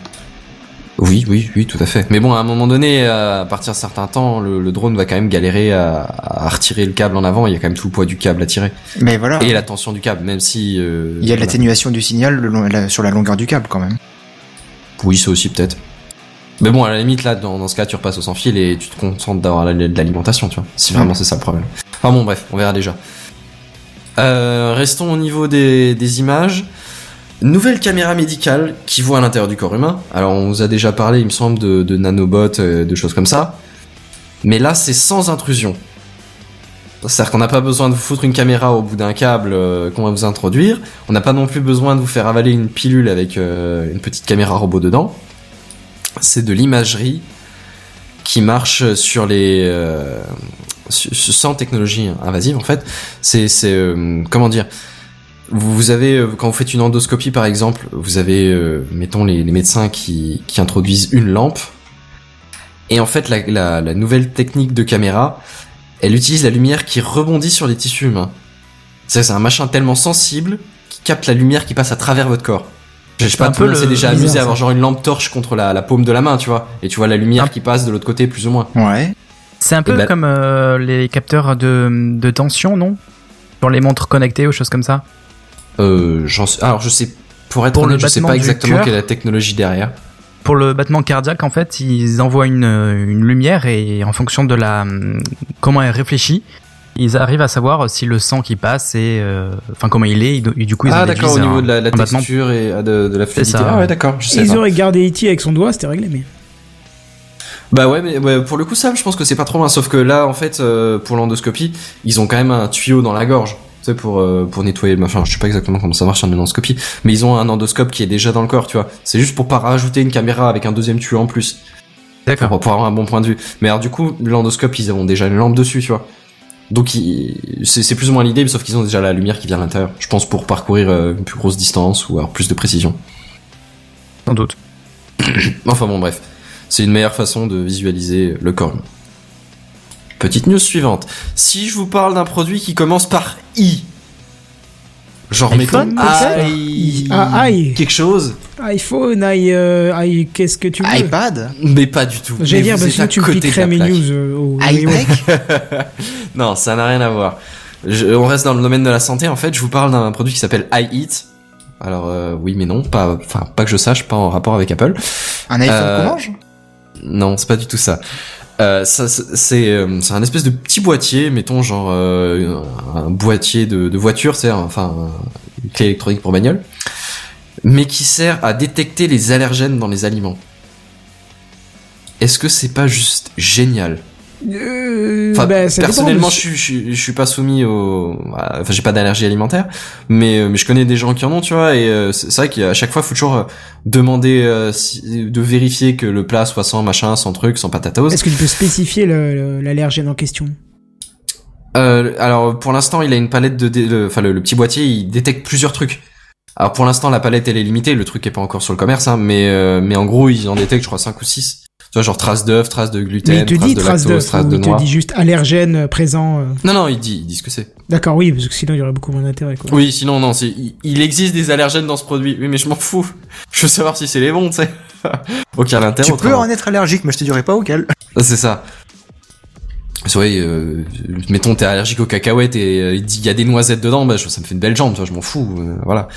Oui, oui, oui, tout à fait. Mais bon, à un moment donné, à partir d'un certain temps, le, le drone va quand même galérer à, à retirer le câble en avant. Il y a quand même tout le poids du câble à tirer Mais voilà. et la tension du câble, même si euh, Il y a voilà. l'atténuation du signal le long- la- sur la longueur du câble quand même. Oui, ça aussi peut-être. Mais bon, à la limite, là, dans, dans ce cas, tu repasses au sans fil et tu te concentres d'avoir de l'alimentation, tu vois. Si vraiment Mm. c'est ça le problème. Enfin bon, bref, on verra déjà. Euh, restons au niveau des, des images. Nouvelle caméra médicale qui voit à l'intérieur du corps humain. Alors, on vous a déjà parlé, il me semble, de, de nanobots, euh, de choses comme ça. Mais là, c'est sans intrusion. C'est-à-dire qu'on n'a pas besoin de vous foutre une caméra au bout d'un câble euh, qu'on va vous introduire. On n'a pas non plus besoin de vous faire avaler une pilule avec euh, une petite caméra robot dedans. C'est de l'imagerie qui marche sur les euh, sans technologie invasive en fait. C'est euh, comment dire vous avez euh, quand vous faites une endoscopie par exemple, vous avez euh, mettons les, les médecins qui qui introduisent une lampe et en fait la, la, la nouvelle technique de caméra, elle utilise la lumière qui rebondit sur les tissus humains. C'est un machin tellement sensible qui capte la lumière qui passe à travers votre corps. Je sais pas, un tout le peu monde s'est déjà bizarre, amusé à avoir genre une lampe torche contre la, la paume de la main, tu vois, et tu vois la lumière qui passe de l'autre côté plus ou moins. Ouais. C'est un peu ben- comme euh, les capteurs de, de tension, non? Dans les montres connectées ou choses comme ça? Euh, j'en sais- alors je sais, pour être Pour le honnête, je sais pas exactement quelle est la technologie derrière. Pour le battement cardiaque, en fait, ils envoient une, une lumière et en fonction de la comment elle réfléchit, ils arrivent à savoir si le sang qui passe est, euh, enfin comment il est. Et du coup, ils ah d'accord, au niveau un- de la, la texture et ah, de, de la fluidité. ça. Ah ouais, d'accord, je sais Ils pas. auraient gardé E.T. avec son doigt, c'était réglé, mais. Bah ouais, mais ouais, pour le coup, ça, je pense que c'est pas trop loin. Sauf que là, en fait, euh, pour l'endoscopie, ils ont quand même un tuyau dans la gorge. Tu sais, pour, euh, pour nettoyer le machin. Je sais pas exactement comment ça marche en endoscopie. Mais ils ont un endoscope qui est déjà dans le corps, tu vois. C'est juste pour pas rajouter une caméra avec un deuxième tuyau en plus. D'accord. Pour, pour avoir un bon point de vue. Mais alors, du coup, l'endoscope, ils ont déjà une lampe dessus, tu vois. Donc, c'est plus ou moins l'idée, sauf qu'ils ont déjà la lumière qui vient à l'intérieur. Je pense pour parcourir euh, une plus grosse distance ou avoir plus de précision. Sans doute. Enfin bon, bref. C'est une meilleure façon de visualiser le corps. Petite news suivante. Si je vous parle d'un produit qui commence par I, genre iPhone, mettons I, Ah, I. quelque chose, iPhone, i, euh, i- qu'est-ce que tu veux iPad mais pas du tout. J'allais dire, vous bah, à tu piquerais mes news. euh, au- iTech Non, ça n'a rien à voir. Je- on reste dans le domaine de la santé. En fait, je vous parle d'un produit qui s'appelle iEat. Alors euh, oui, mais non, pas, enfin pas que je sache, pas en rapport avec Apple. Un iPhone Euh, qu'on mange? Non, c'est pas du tout ça. Euh, euh, c'est un espèce de petit boîtier, mettons genre euh, un boîtier de, voiture, c'est enfin une clé électronique pour bagnole, mais qui sert à détecter les allergènes dans les aliments. Est-ce que c'est pas juste génial? Enfin, ça dépend, personnellement, je, suis- je, suis- je suis pas soumis au, enfin, j'ai pas d'allergie alimentaire, mais, euh, mais je connais des gens qui en ont, tu vois, et euh, c'est vrai qu'à chaque fois, faut toujours euh, demander euh, si- de vérifier que le plat soit sans machin, sans truc, sans patatos. Est-ce que tu peux spécifier le- le- l'allergène en question? Euh, alors, pour l'instant, il a une palette de, dé- le- enfin, le, le petit boîtier, il détecte plusieurs trucs. Alors, pour l'instant, la palette, elle est limitée, le truc est pas encore sur le commerce, hein, mais, euh, mais en gros, il en détecte, je crois, 5 ou 6. Tu vois, genre traces d'œufs, traces de gluten, Mais il te dit de trace lactose, d'œuf, de il te dit juste allergène euh, présent. euh. Non, non, il dit, il dit ce que c'est. D'accord, oui, parce que sinon il y aurait beaucoup moins d'intérêt. quoi. Oui, sinon non, c'est il, il existe des allergènes dans ce produit. Oui, mais je m'en fous. Je veux savoir si c'est les bons, tu sais. Aucun intérêt. Tu peux en être allergique, mais je te dirai pas auquel. C'est ça. Vrai, euh, mettons t'es allergique aux cacahuètes et euh, il dit il y a des noisettes dedans, bah je- ça me fait une belle jambe, tu vois, je m'en fous, euh, voilà.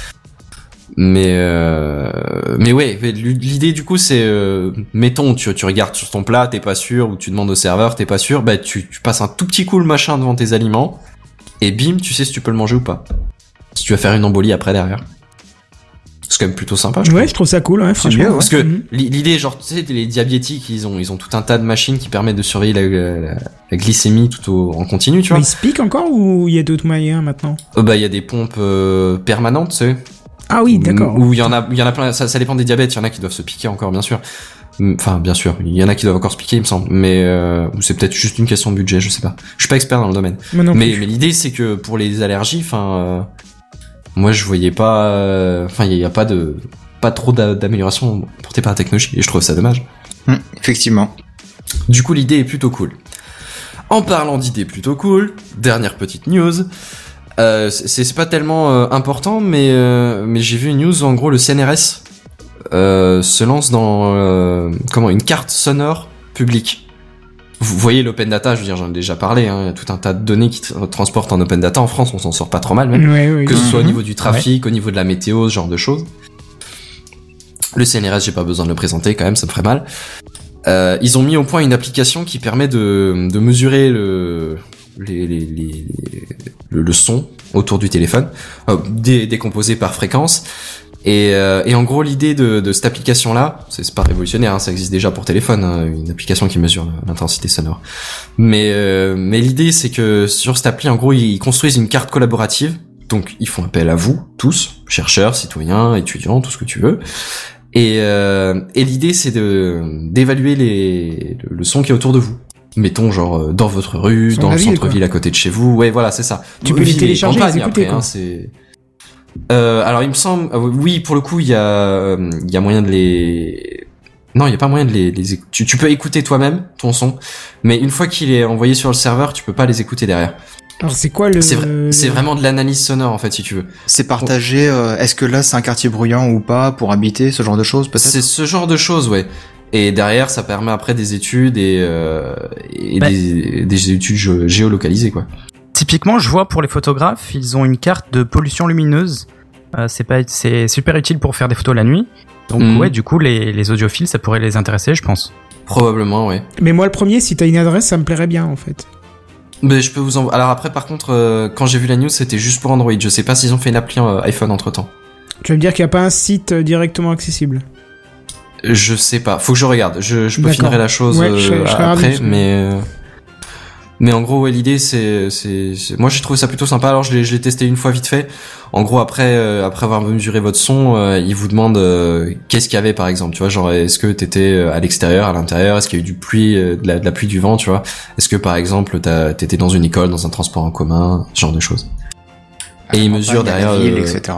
Mais euh, mais ouais, l'idée du coup c'est euh, mettons tu tu regardes sur ton plat, t'es pas sûr ou tu demandes au serveur, t'es pas sûr, bah tu tu passes un tout petit coup le machin devant tes aliments et bim, tu sais si tu peux le manger ou pas. Si tu vas faire une embolie après derrière. C'est quand même plutôt sympa, je. Ouais, je trouve ça cool, ouais, franchement. ouais. Parce que Mhm. l'i- l'idée, genre, tu sais, les diabétiques, ils ont, ils ont tout un tas de machines qui permettent de surveiller la, la- la glycémie tout au, en continu, tu Mais vois. il se pique encore ou il y a d'autres moyens maintenant? Euh, bah, il y a des pompes euh, permanentes, tu sais. Ah oui, d'accord. Où il y en a, il y en a plein. Ça, ça dépend des diabètes. Il y en a qui doivent se piquer encore, bien sûr. Enfin, bien sûr, il y en a qui doivent encore se piquer, il me semble. Mais euh, ou c'est peut-être juste une question de budget, je sais pas. Je suis pas expert dans le domaine. Mais mais l'idée, c'est que pour les allergies, enfin, euh, moi, je voyais pas. euh, Enfin, il y, a pas de, pas trop d'a- d'amélioration portée par la technologie, et je trouve ça dommage. Hum, effectivement. Du coup, l'idée est plutôt cool. En parlant d'idées plutôt cool, dernière petite news. Euh, c'est pas tellement euh, important, mais euh, mais j'ai vu une news. En gros, le CNRS se lance dans comment une carte sonore publique. Vous voyez l'open data, je veux dire, j'en ai déjà parlé, hein, il y a tout un tas de données qui tra- transportent en open data en France, on s'en sort pas trop mal même. Que ce soit au niveau du trafic, au niveau de la météo, ce genre de choses. Le CNRS, j'ai pas besoin de le présenter quand même, ça me ferait mal. Ils ont mis au point une application qui permet de, de mesurer le, les, les, les- le, le son autour du téléphone, euh, dé- décomposé par fréquence. Et, euh, et en gros, l'idée de, de cette application-là, c'est pas révolutionnaire, hein, ça existe déjà pour téléphone, hein, une application qui mesure l'intensité sonore. Mais, euh, mais l'idée, c'est que sur cette appli, en gros, ils construisent une carte collaborative. Donc, ils font appel à vous, tous, chercheurs, citoyens, étudiants, tout ce que tu veux. Et, euh, et l'idée, c'est d'évaluer le son qui est autour de vous. Mettons genre euh, dans votre rue, dans la le ville, centre-ville à côté de chez vous. Ouais, voilà, c'est ça. Tu peux les télécharger et les écouter, après, quoi. hein, c'est euh, alors il me semble, euh, oui, pour le coup, il y a, euh, il y a moyen de les, non, il y a pas moyen de les, les tu, tu peux écouter toi-même ton son, mais une fois qu'il est envoyé sur le serveur, tu peux pas les écouter derrière. Alors c'est quoi le... C'est vraiment de l'analyse sonore en fait, si tu veux. C'est partagé. euh, Est-ce que là c'est un quartier bruyant ou pas pour habiter ce genre de choses peut-être? C'est ce genre de choses, ouais. Et derrière, ça permet après des études et, euh, et Bah. des, des études gé- géolocalisées, quoi. Typiquement, je vois pour les photographes, ils ont une carte de pollution lumineuse. Euh, c'est pas, c'est super utile pour faire des photos la nuit. Donc Mhm. ouais, du coup, les, les audiophiles, ça pourrait les intéresser, je pense. Probablement, ouais. Mais moi le premier, si t'as une adresse, ça me plairait bien en fait. Mais je peux vous en... Alors après, par contre, euh, quand j'ai vu la news, c'était juste pour Android. Je sais pas s'ils ont fait une appli euh, iPhone entre temps. Tu vas me dire qu'il n'y a pas un site directement accessible. Je sais pas. Faut que je regarde. Je, je peux D'accord. finir la chose Ouais, je serais- euh, je après, mais euh, mais en gros, ouais, l'idée c'est c'est c'est- moi j'ai trouvé ça plutôt sympa. Alors je l'ai je l'ai testé une fois vite fait. En gros, après euh, après avoir mesuré votre son, euh, il vous demande euh, qu'est-ce qu'il y avait par exemple. Tu vois, genre est-ce que t'étais euh, à l'extérieur, à l'intérieur, est-ce qu'il y a eu du pluie, euh, de la, de la pluie, du vent, tu vois? Est-ce que par exemple t'as- t'étais dans une école, dans un transport en commun, ce genre de choses. Et il mesure derrière. ville, euh, etc.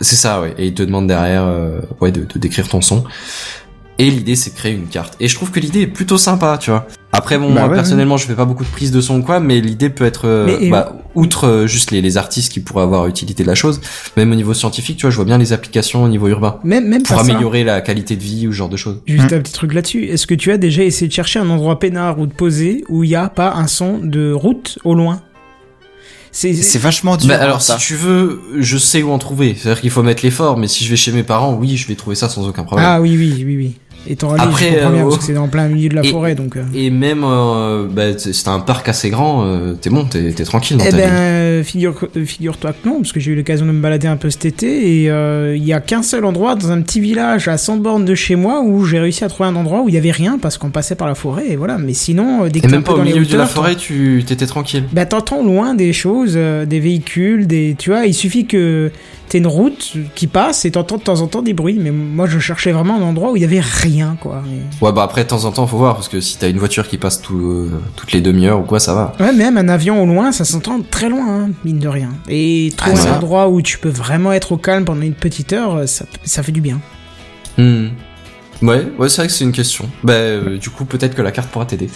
c'est ça, ouais. Et il te demande derrière, euh, ouais, de, de décrire ton son. Et l'idée, c'est de créer une carte. Et je trouve que l'idée est plutôt sympa, tu vois. Après, bon, Bah moi, ouais, personnellement, je fais pas beaucoup de prises de son ou quoi, mais l'idée peut être, euh, bah, outre euh, juste les, les artistes qui pourraient avoir utilité de la chose, même au niveau scientifique, tu vois, je vois bien les applications au niveau urbain. Même, même Pour pas ça. améliorer la qualité de vie ou ce genre de choses. Juste Hmm. un petit truc là-dessus. Est-ce que tu as déjà essayé de chercher un endroit peinard ou de poser où il n'y a pas un son de route au loin? C'est C'est vachement dur. Bah, alors, ça. si tu veux, je sais où en trouver. C'est-à-dire qu'il faut mettre l'effort, mais si je vais chez mes parents, oui, je vais trouver ça sans aucun problème. Ah oui, oui, oui, oui. Et t'en râles, Après, comprends bien, euh, parce que c'est en plein milieu de la et- forêt, donc... euh. Et même, euh, bah, t- si t'as un parc assez grand, t'es bon, t'es tranquille dans Eh ta ben, figure, figure-toi que non, parce que j'ai eu l'occasion de me balader un peu cet été, et il y a qu'un seul endroit dans un petit village à 100 bornes de chez moi où j'ai réussi à trouver un endroit où il y avait rien parce qu'on passait par la forêt, et voilà. Mais sinon, dès que Et même pas au milieu de la forêt, tu t'étais tranquille. Bah t'entends loin des choses, des véhicules, des tu vois, il suffit que t'aies une route qui passe et t'entends de temps en temps des bruits. Mais moi je cherchais vraiment un endroit où il y avait rien quoi. Et- Ouais, bah après, de temps en temps, faut voir, parce que si t'as une voiture qui passe tout, euh, toutes les demi-heures ou quoi, ça va. Ouais, même un avion au loin, ça s'entend très loin, hein, mine de rien. Et trouver Ah, un endroit où tu peux vraiment être au calme pendant une petite heure, ça, ça fait du bien. Hmm. Ouais, ouais, c'est vrai que c'est une question. Bah, euh, du coup, peut-être que la carte pourra t'aider.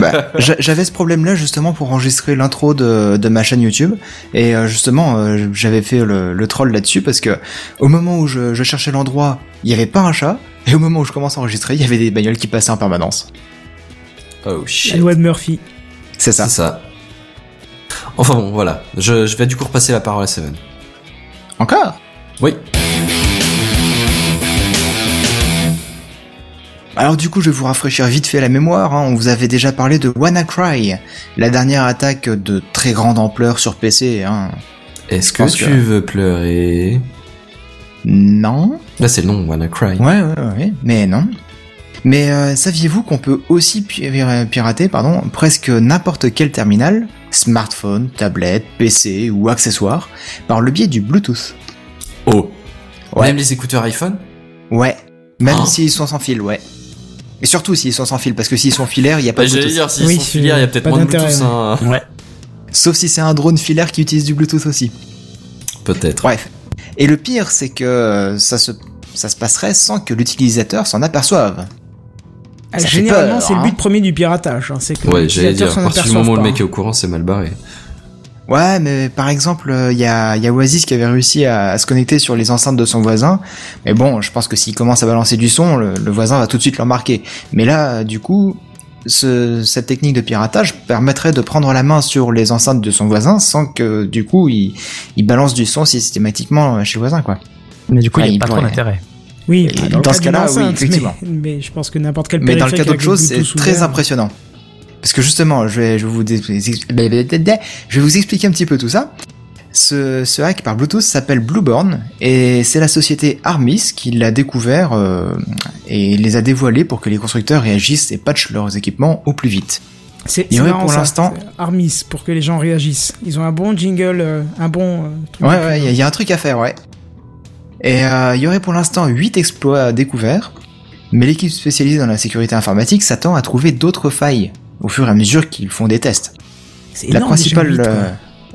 Bah, j'a- j'avais ce problème-là justement pour enregistrer l'intro de, de ma chaîne YouTube et euh, justement euh, j'avais fait le, le troll là-dessus parce que au moment où je, je cherchais l'endroit il y avait pas un chat et au moment où je commence à enregistrer il y avait des bagnoles qui passaient en permanence. Oh La shit. loi de Murphy. C'est ça. C'est ça. Enfin bon, voilà. Je, je vais du coup repasser la parole à Seven. Encore? Oui. Alors du coup je vais vous rafraîchir vite fait la mémoire. hein. On vous avait déjà parlé de WannaCry, la dernière attaque de très grande ampleur sur PC. Hein. Est-ce que tu que- veux pleurer? Non Là, c'est le nom, WannaCry. Ouais, ouais, ouais, mais non. Mais euh, saviez-vous qu'on peut aussi pi- pirater pardon, presque n'importe quel terminal, smartphone, tablette, PC ou accessoire, par le biais du Bluetooth? Oh. Ouais. Même les écouteurs iPhone? Ouais, même Oh. s'ils sont sans fil, ouais. Et surtout s'ils sont sans fil, parce que s'ils sont filaires, il n'y a pas Bah, de j'allais Bluetooth. dire, s'ils Oui, sont filières, il y a peut-être pas moins de Bluetooth, hein. Ouais. Sauf si c'est un drone filaire qui utilise du Bluetooth aussi. Peut-être. Bref. Et le pire, c'est que ça se, ça se passerait sans que l'utilisateur s'en aperçoive. Ah, Ça Généralement, peur, c'est le hein. but premier du piratage. hein, c'est que Ouais, j'allais l'utilisateur dire, s'en à partir du moment où le mec est au courant, c'est mal barré. Ouais, mais par exemple, euh, il y, a, y a Oasis qui avait réussi à, à se connecter sur les enceintes de son voisin. Mais bon, je pense que s'il commence à balancer du son, le, le voisin va tout de suite le remarquer. Mais là, euh, du coup, ce, cette technique de piratage permettrait de prendre la main sur les enceintes de son voisin sans que, du coup, il, il balance du son systématiquement chez le voisin, quoi. Mais du coup, il n'y a pas trop d'intérêt. Oui, dans cas ce cas-là, oui, effectivement. Mais, mais je pense que n'importe quel Mais dans le cas d'autre chose, c'est très impressionnant. Parce que justement, je vais, je vous, dé- je vais vous expliquer un petit peu tout ça. Ce, ce hack par Bluetooth s'appelle Blueborn et c'est la société Armis qui l'a découvert euh, et les a dévoilés pour que les constructeurs réagissent et patchent leurs équipements au plus vite. C'est marrant, pour l'instant- Armis pour que les gens réagissent. Ils ont un bon jingle, euh, un bon. euh, truc. Ouais, ouais, il y, a- il y a un truc à faire, ouais. Et euh, il y aurait pour l'instant 8 exploits découverts, mais l'équipe spécialisée dans la sécurité informatique s'attend à trouver d'autres failles au fur et à mesure qu'ils font des tests. C'est La énorme, principale, quoi. euh,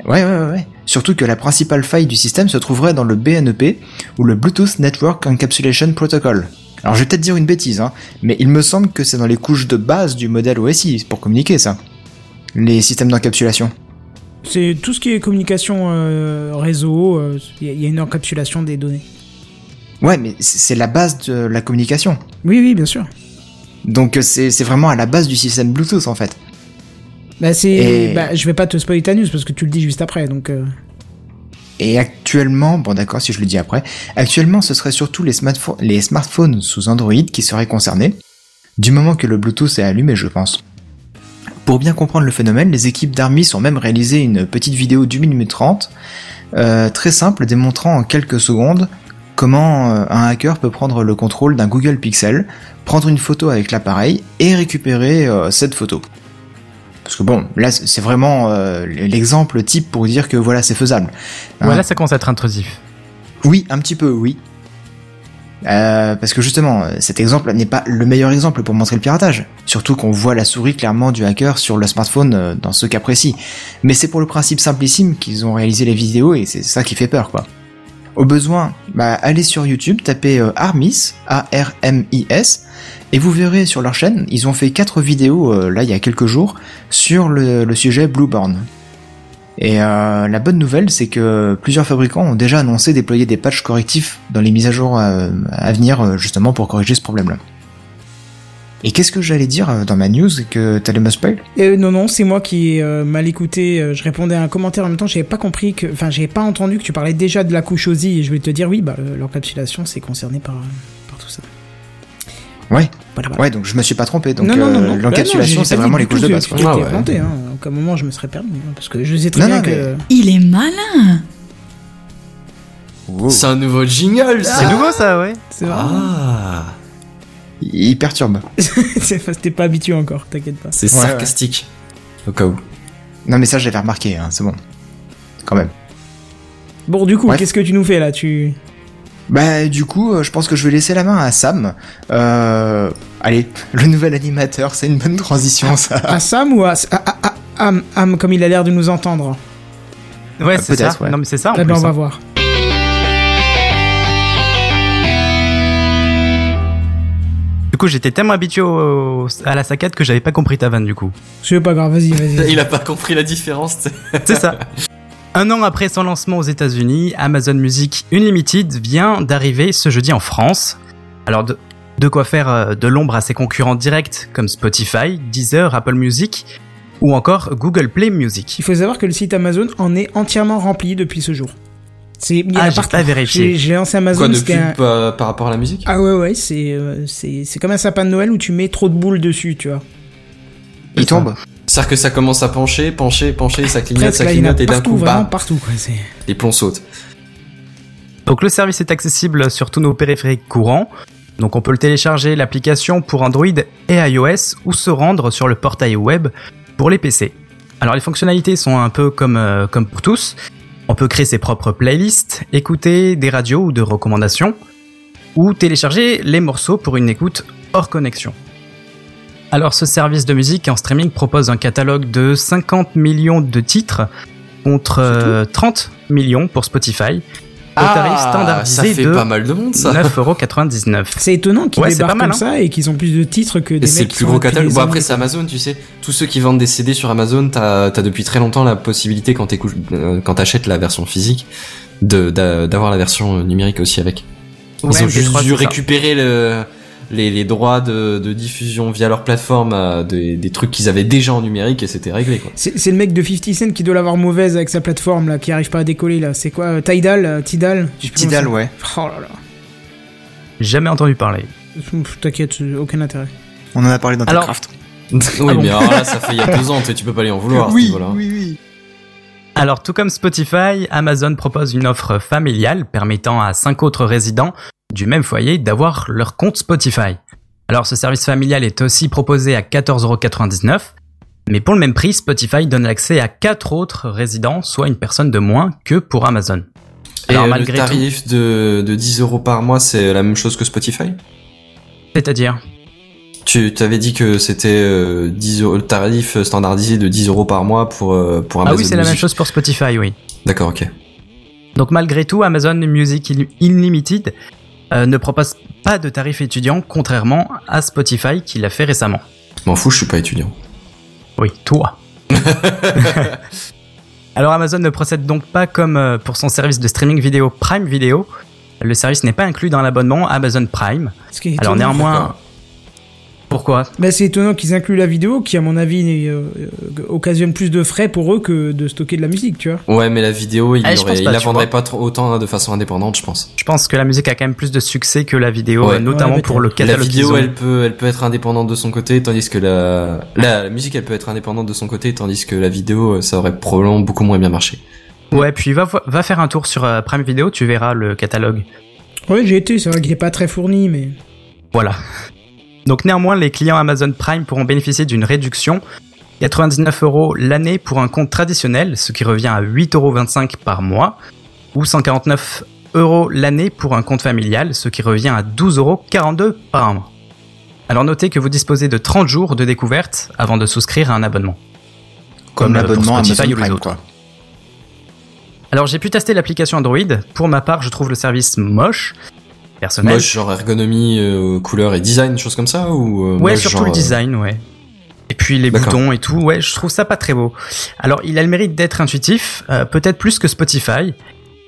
ouais, ouais, ouais, ouais. Surtout que la principale faille du système se trouverait dans le BNEP ou le Bluetooth Network Encapsulation Protocol. Alors je vais peut-être dire une bêtise, hein, mais il me semble que c'est dans les couches de base du modèle OSI pour communiquer ça. Les systèmes d'encapsulation. C'est tout ce qui est communication euh, réseau. euh, Il y, a- il y a une encapsulation des données. Ouais, mais c'est la base de la communication. Oui, oui, bien sûr. Donc euh, c'est vraiment à la base du système Bluetooth en fait. Bah, c'est. Et- Bah, je vais pas te spoiler ta news parce que tu le dis juste après, donc. euh, Et actuellement, bon d'accord si je le dis après, actuellement ce serait surtout les, smartpho- les smartphones sous Android qui seraient concernés, du moment que le Bluetooth est allumé je pense. Pour bien comprendre le phénomène, les équipes d'Armis ont même réalisé une petite vidéo d'une minute trente, euh, très simple, démontrant en quelques secondes comment euh, un hacker peut prendre le contrôle d'un Google Pixel, prendre une photo avec l'appareil et récupérer euh, cette photo. Parce que bon, là c'est vraiment euh, l'exemple type pour dire que voilà c'est faisable. Hein? Ouais, là, ça commence à être intrusif. Oui, un petit peu, oui. Euh, parce que justement, cet exemple n'est pas le meilleur exemple pour montrer le piratage. Surtout qu'on voit la souris clairement du hacker sur le smartphone dans ce cas précis. Mais c'est pour le principe simplissime qu'ils ont réalisé les vidéos et c'est ça qui fait peur, quoi. Au besoin, bah, allez sur YouTube, tapez euh, Armis, A-R-M-I-S, et vous verrez sur leur chaîne, ils ont fait quatre vidéos, euh, là, il y a quelques jours, sur le, sujet Blueborn. Et euh, la bonne nouvelle, c'est que plusieurs fabricants ont déjà annoncé déployer des patchs correctifs dans les mises à jour à venir, justement pour corriger ce problème-là. Et qu'est-ce que j'allais dire euh, dans ma news que t'allais me spoil Euh, non, non, c'est moi qui ai euh, mal écouté. euh, je répondais à un commentaire en même temps. J'avais pas compris que, enfin, j'avais pas entendu que tu parlais déjà de la couche OSI. Et je voulais te dire, oui, bah, euh, l'encapsulation, c'est concerné par, par tout ça. Ouais. Voilà, voilà. Ouais, donc je me suis pas trompé. Donc non, non, non, euh, non. l'encapsulation, Bah non, c'est vraiment les couches de base. Quoi. Ah ouais. planté, hein. À aucun moment, je me serais permis. hein, parce que je sais très Non, bien non, que. Il est malin Wow. C'est un nouveau jingle, C'est ça. nouveau, ça, ouais. C'est vrai. Ah, Il perturbe. T'es pas habitué encore, t'inquiète pas. c'est Ouais, sarcastique. Au cas où. Non mais ça, j'avais remarqué, hein, c'est bon. Quand même. Bon, du coup, qu'est-ce que tu nous fais là? Tu. Bah du coup, euh, je pense que je vais laisser la main à Sam. Euh, allez, le nouvel animateur, c'est une bonne transition ça. À Sam ou à. à, à- à- Am, Am, comme il a l'air de nous entendre? Ouais, Ah, c'est ça. ouais. Non, mais c'est ça, en Eh ben, on va hein. voir. Coup, j'étais tellement habitué au- à la saccade que j'avais pas compris ta vanne, du coup. C'est pas grave, vas-y, vas-y. Il a pas compris la différence. C'est ça. Un an après son lancement aux États-Unis, Amazon Music Unlimited vient d'arriver ce jeudi en France. Alors, de, de quoi faire euh, de l'ombre à ses concurrents directs comme Spotify, Deezer, Apple Music ou encore Google Play Music. Il faut savoir que le site Amazon en est entièrement rempli depuis ce jour. C'est Ah, j'ai pas vérifié. J'ai- lancé Amazon. Quoi, de pub un- par, par rapport à la musique Ah ouais ouais, c'est euh, c'est c'est comme un sapin de Noël où tu mets trop de boules dessus, tu vois. Il tombe. C'est-à-dire que ça commence à pencher, pencher, pencher, ça clignote, Presque ça là, clignote, et d'un coup, bam, partout quoi. C'est les plombs sautent. Donc le service est accessible sur tous nos périphériques courants. Donc on peut le télécharger l'application pour Android et iOS ou se rendre sur le portail web pour les PC. Alors les fonctionnalités sont un peu comme, euh, comme pour tous. On peut créer ses propres playlists, écouter des radios ou de recommandations, ou télécharger les morceaux pour une écoute hors connexion. Alors ce service de musique en streaming propose un catalogue de 50 millions de titres contre euh, 30 millions pour Spotify au tarif ça standardisé fait de pas mal de monde, ça. 9,99€. C'est étonnant qu'ils Ouais, débarquent pas mal, comme hein. ça et qu'ils ont plus de titres que des c'est le qui plus sont gros catalogue. des Bon après c'est. Amazon, tu sais. Tous ceux qui vendent des CD sur Amazon, t'as as depuis très longtemps la possibilité quand euh, t'achètes la version physique, d'avoir la version numérique aussi avec. Ils Ouais, ont MP3, juste dû récupérer le, les, les droits de, de diffusion via leur plateforme à des, des trucs qu'ils avaient déjà en numérique et c'était réglé quoi. C'est c'est le mec de 50 Cent qui doit l'avoir mauvaise avec sa plateforme là, qui arrive pas à décoller là. C'est quoi euh, Tidal euh, Tidal? Tidal, ouais. Oh là là. Jamais entendu parler. T'inquiète, euh, aucun intérêt. On en a parlé dans Alors- oui bon mais alors là ça fait il y a deux ans, tu sais, tu peux pas les en vouloir. oui, niveau-là. oui, oui. Alors, tout comme Spotify, Amazon propose une offre familiale permettant à cinq autres résidents du même foyer d'avoir leur compte Spotify. Alors, ce service familial est aussi proposé à 14,99€, mais pour le même prix, Spotify donne l'accès à quatre autres résidents, soit une personne de moins que pour Amazon. Et Alors, malgré le tarif de, de 10 euros par mois, c'est la même chose que Spotify? C'est-à-dire? Tu t'avais dit que c'était euh, 10 euros, le tarif standardisé de 10 euros par mois pour, euh, pour Ah Amazon oui, c'est la même chose pour Spotify, oui. D'accord, ok. Donc malgré tout, Amazon Music Unlimited euh, ne propose pas de tarif étudiant, contrairement à Spotify qui l'a fait récemment. M'en fous, je suis pas étudiant. Oui, toi. Alors Amazon ne procède donc pas comme euh, pour son service de streaming vidéo Prime Video. Le service n'est pas inclus dans l'abonnement Amazon Prime. Ce qui est Alors néanmoins... Pourquoi Bah, c'est étonnant qu'ils incluent la vidéo qui, à mon avis, euh, euh, occasionne plus de frais pour eux que de stocker de la musique, tu vois. Ouais, mais la vidéo, il, Ah, pas, la tu vendrait vois. pas trop autant hein, de façon indépendante, je pense. Je pense que la musique a quand même plus de succès que la vidéo, Ouais. notamment Ouais, pour le La catalogue vidéo, qu'ils ont. elle peut, elle peut être indépendante de son côté, tandis que la, la, la musique, elle peut être indépendante de son côté, tandis que la vidéo, euh, ça aurait probablement beaucoup moins bien marché. Ouais, puis va, va faire un tour sur euh, Prime Video, tu verras le catalogue. Ouais, j'ai été, c'est vrai qu'il est pas très fourni, mais. Voilà. Donc néanmoins, les clients Amazon Prime pourront bénéficier d'une réduction 99 euros l'année pour un compte traditionnel, ce qui revient à 8,25 euros par mois, ou 149 euros l'année pour un compte familial, ce qui revient à 12,42 euros par mois. Alors notez que vous disposez de 30 jours de découverte avant de souscrire à un abonnement. Comme Comme, euh, l'abonnement Spotify Amazon ou les Prime, autres. quoi. Alors j'ai pu tester l'application Android. Pour ma part, je trouve le service moche, personnel. Moche, genre ergonomie, euh, couleur et design, choses comme ça, ou euh, Ouais, moche, surtout genre, le euh, design, ouais. Et puis les boutons et tout, ouais, je trouve ça pas très beau. Alors, il a le mérite d'être intuitif, euh, peut-être plus que Spotify.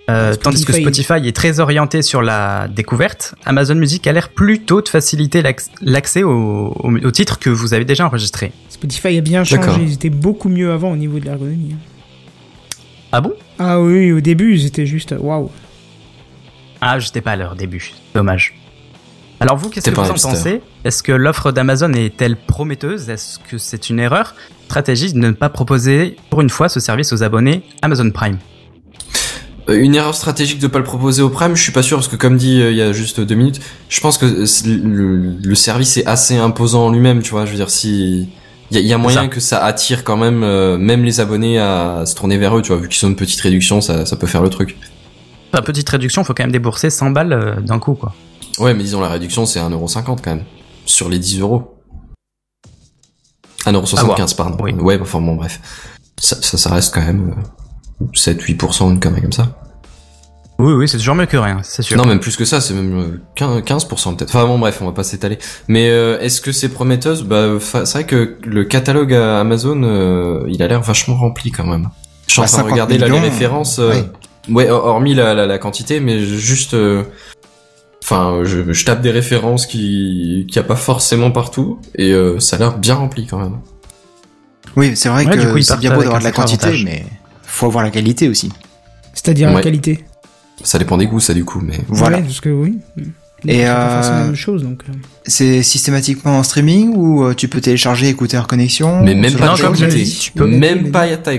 Euh, tandis que Spotify. Est très orienté sur la découverte, Amazon Music a l'air plutôt de faciliter l'acc- l'accès aux au, au titres que vous avez déjà enregistrés. Spotify a bien changé, ils étaient beaucoup mieux avant au niveau de l'ergonomie. Ah bon? Ah oui, au début, ils étaient juste waouh. Ah, j'étais pas à leur début, dommage. Alors vous, qu'est-ce que vous en hipster. pensez? Est-ce que l'offre d'Amazon est-elle prometteuse? Est-ce que c'est une erreur? Stratégique de ne pas proposer pour une fois ce service aux abonnés Amazon Prime Euh, Une erreur stratégique de pas le proposer au Prime, je suis pas sûr parce que comme dit euh, il y a juste deux minutes, je pense que le, le service est assez imposant en lui-même, tu vois. Je veux dire si il y a, il y a moyen ça. que ça attire quand même euh, même les abonnés à se tourner vers eux, tu vois. Vu qu'ils ont une petite réduction, ça, ça peut faire le truc. Petite réduction, faut quand même débourser 100 balles euh, d'un coup, quoi. Ouais, mais disons la réduction c'est 1,50€ quand même sur les 10 euros. 1,75€ pardon. Oui. Ouais, enfin bon bref. Ça, ça, ça reste quand même euh, 7-8% une connerie comme ça. Oui, oui, c'est toujours mieux que rien, c'est sûr. Non, même plus que ça, c'est même euh, 15%, 15% peut-être. Enfin bon, bref, on va pas s'étaler. Mais euh, est-ce que c'est prometteuse? Bah, c'est vrai que le catalogue à Amazon, euh, il a l'air vachement rempli quand même. Je suis en Bah, train de 50 regarder là, les millions, références. euh, ouais. Ouais, hor- hormis la, la, la quantité, mais juste. euh, Enfin, je, je tape des références qui qui y a pas forcément partout et euh, ça a l'air bien rempli quand même. Oui, c'est vrai Ouais, du coup, que c'est bien beau d'avoir de la quantité, avantage. mais faut avoir la qualité aussi. C'est-à-dire la qualité. Ça dépend des goûts, ça du coup, mais Voilà. Ouais, parce que oui. Et, euh, forcément la même chose, donc. C'est systématiquement en streaming ou tu peux télécharger écouteur connexion mais même pas non, comme choses je l'ai t'écouter. dit, Tu peux même pas y t'as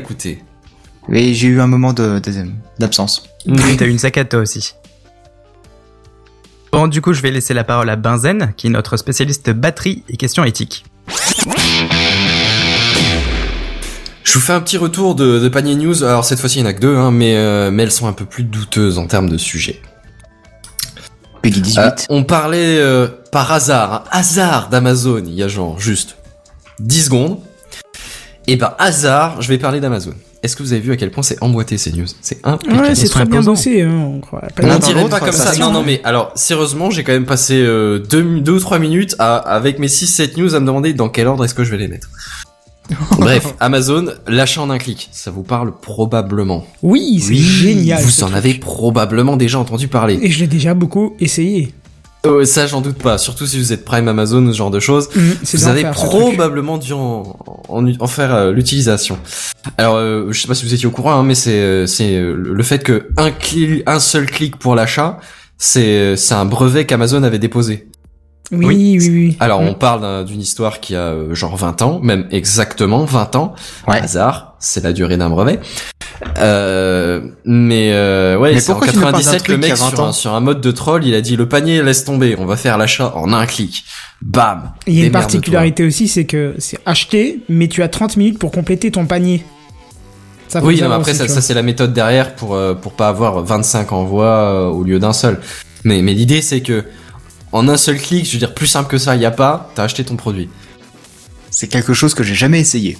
Oui, j'ai eu un moment de de- d'absence. Oui, t'as eu une saccade toi aussi. Bon, du coup, je vais laisser la parole à Benzen, qui est notre spécialiste batterie et questions éthiques. Je vous fais un petit retour de, de panier news. Alors cette fois-ci, il y en a que deux, hein, mais, euh, mais elles sont un peu plus douteuses en termes de sujet. Peggy 18. Euh, on parlait euh, par hasard, un hasard d'Amazon, il y a genre juste 10 secondes. Et ben hasard, je vais parler d'Amazon. Est-ce que vous avez vu à quel point c'est emboîté ces news? C'est impeccable. Ouais, c'est très bien bossé. Hein, on croit pas- L'un On dans dirait pas comme ça Non, non, mais alors, sérieusement, j'ai quand même passé euh, deux, deux ou trois minutes à, avec mes 6-7 news à me demander dans quel ordre est-ce que je vais les mettre. Bref, Amazon, l'achat en un clic, ça vous parle probablement. Oui, c'est génial. Vous en truc. avez probablement déjà entendu parler. Et je l'ai déjà beaucoup essayé. Euh, ça, j'en doute pas. Surtout si vous êtes Prime Amazon, ce genre de choses. Mhm, Vous avez probablement dû en, en, en faire euh, l'utilisation. Alors, euh, je sais pas si vous étiez au courant, hein, mais c'est euh, c'est le fait que un clic, un seul clic pour l'achat, c'est c'est un brevet qu'Amazon avait déposé. Oui, Oui. oui, oui. Alors, on parle d'un- d'une histoire qui a genre 20 ans, même exactement 20 ans. Ouais. Hasard, c'est la durée d'un brevet. Euh, mais euh, ouais, Mais c'est en pourquoi tu nous parles d'un 97 truc le mec a 20 sur un, ans sur un mode de troll, il a dit le panier laisse tomber, on va faire l'achat en un clic. Bam. Il y a une particularité aussi, c'est que c'est acheté, mais tu as 30 minutes pour compléter ton panier. Ça Oui, non, mais après aussi, ça, ça c'est la méthode derrière pour euh, pour pas avoir 25 envois euh, au lieu d'un seul. Mais mais l'idée c'est que en un seul clic, je veux dire plus simple que ça, il y a pas, t'as acheté ton produit. C'est quelque chose que j'ai jamais essayé.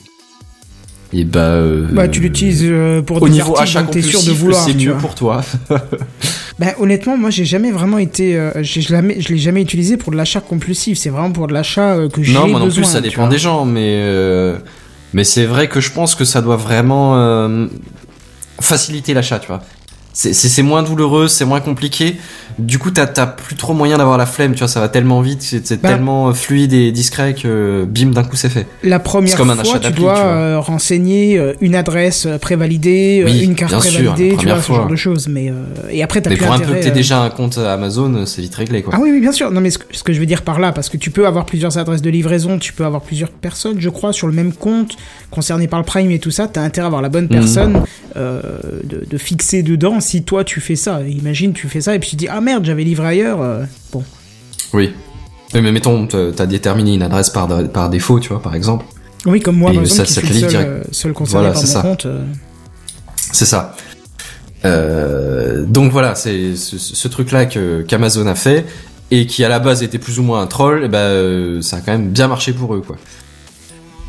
Et bah, euh, Bah, tu l'utilises euh, pour au des niveau articles achat t'es sûr de vouloir. c'est mieux vois. pour toi. Bah, honnêtement, moi, j'ai jamais vraiment été. euh, jamais, je l'ai jamais utilisé pour de l'achat compulsif. C'est vraiment pour de l'achat euh, que j'ai non, besoin. moi non plus, ça dépend des gens, mais mais c'est vrai que je pense que ça doit vraiment faciliter l'achat, tu vois. C'est moins douloureux, c'est moins compliqué. Du coup, t'as t'as plus trop moyen d'avoir la flemme, tu vois. Ça va tellement vite, c'est Bah. tellement euh, fluide et discret que bim d'un coup c'est fait. La première C'est comme un fois, tu dois tu euh, renseigner euh, une adresse euh, prévalidée, Oui, une carte sûr, prévalidée, tu vois, ce genre de choses. Mais euh, et après, t'as Mais plus pour un peu que t'aies déjà un compte Amazon, c'est vite réglé, quoi. Ah oui, oui, bien sûr. Non, mais ce que, ce que je veux dire par là, parce que tu peux avoir plusieurs adresses de livraison, tu peux avoir plusieurs personnes, je crois, sur le même compte, concernées par le Prime et tout ça, t'as intérêt à avoir la bonne Mhm. personne euh, de, de fixer dedans si toi tu fais ça. Imagine, tu fais ça et puis tu dis, ah merde, j'avais livré ailleurs. euh, bon. Oui. Mais mettons, t'as déterminé une adresse par, par défaut, tu vois, par exemple. Oui, comme moi, par exemple, ça- qui seul, direct. euh, seul concerné Voilà, par c'est mon ça. compte. euh. C'est ça. Euh, donc voilà, c'est ce, ce truc-là que qu'Amazon a fait et qui à la base était plus ou moins un troll. Et ben, euh, ça a quand même bien marché pour eux, quoi.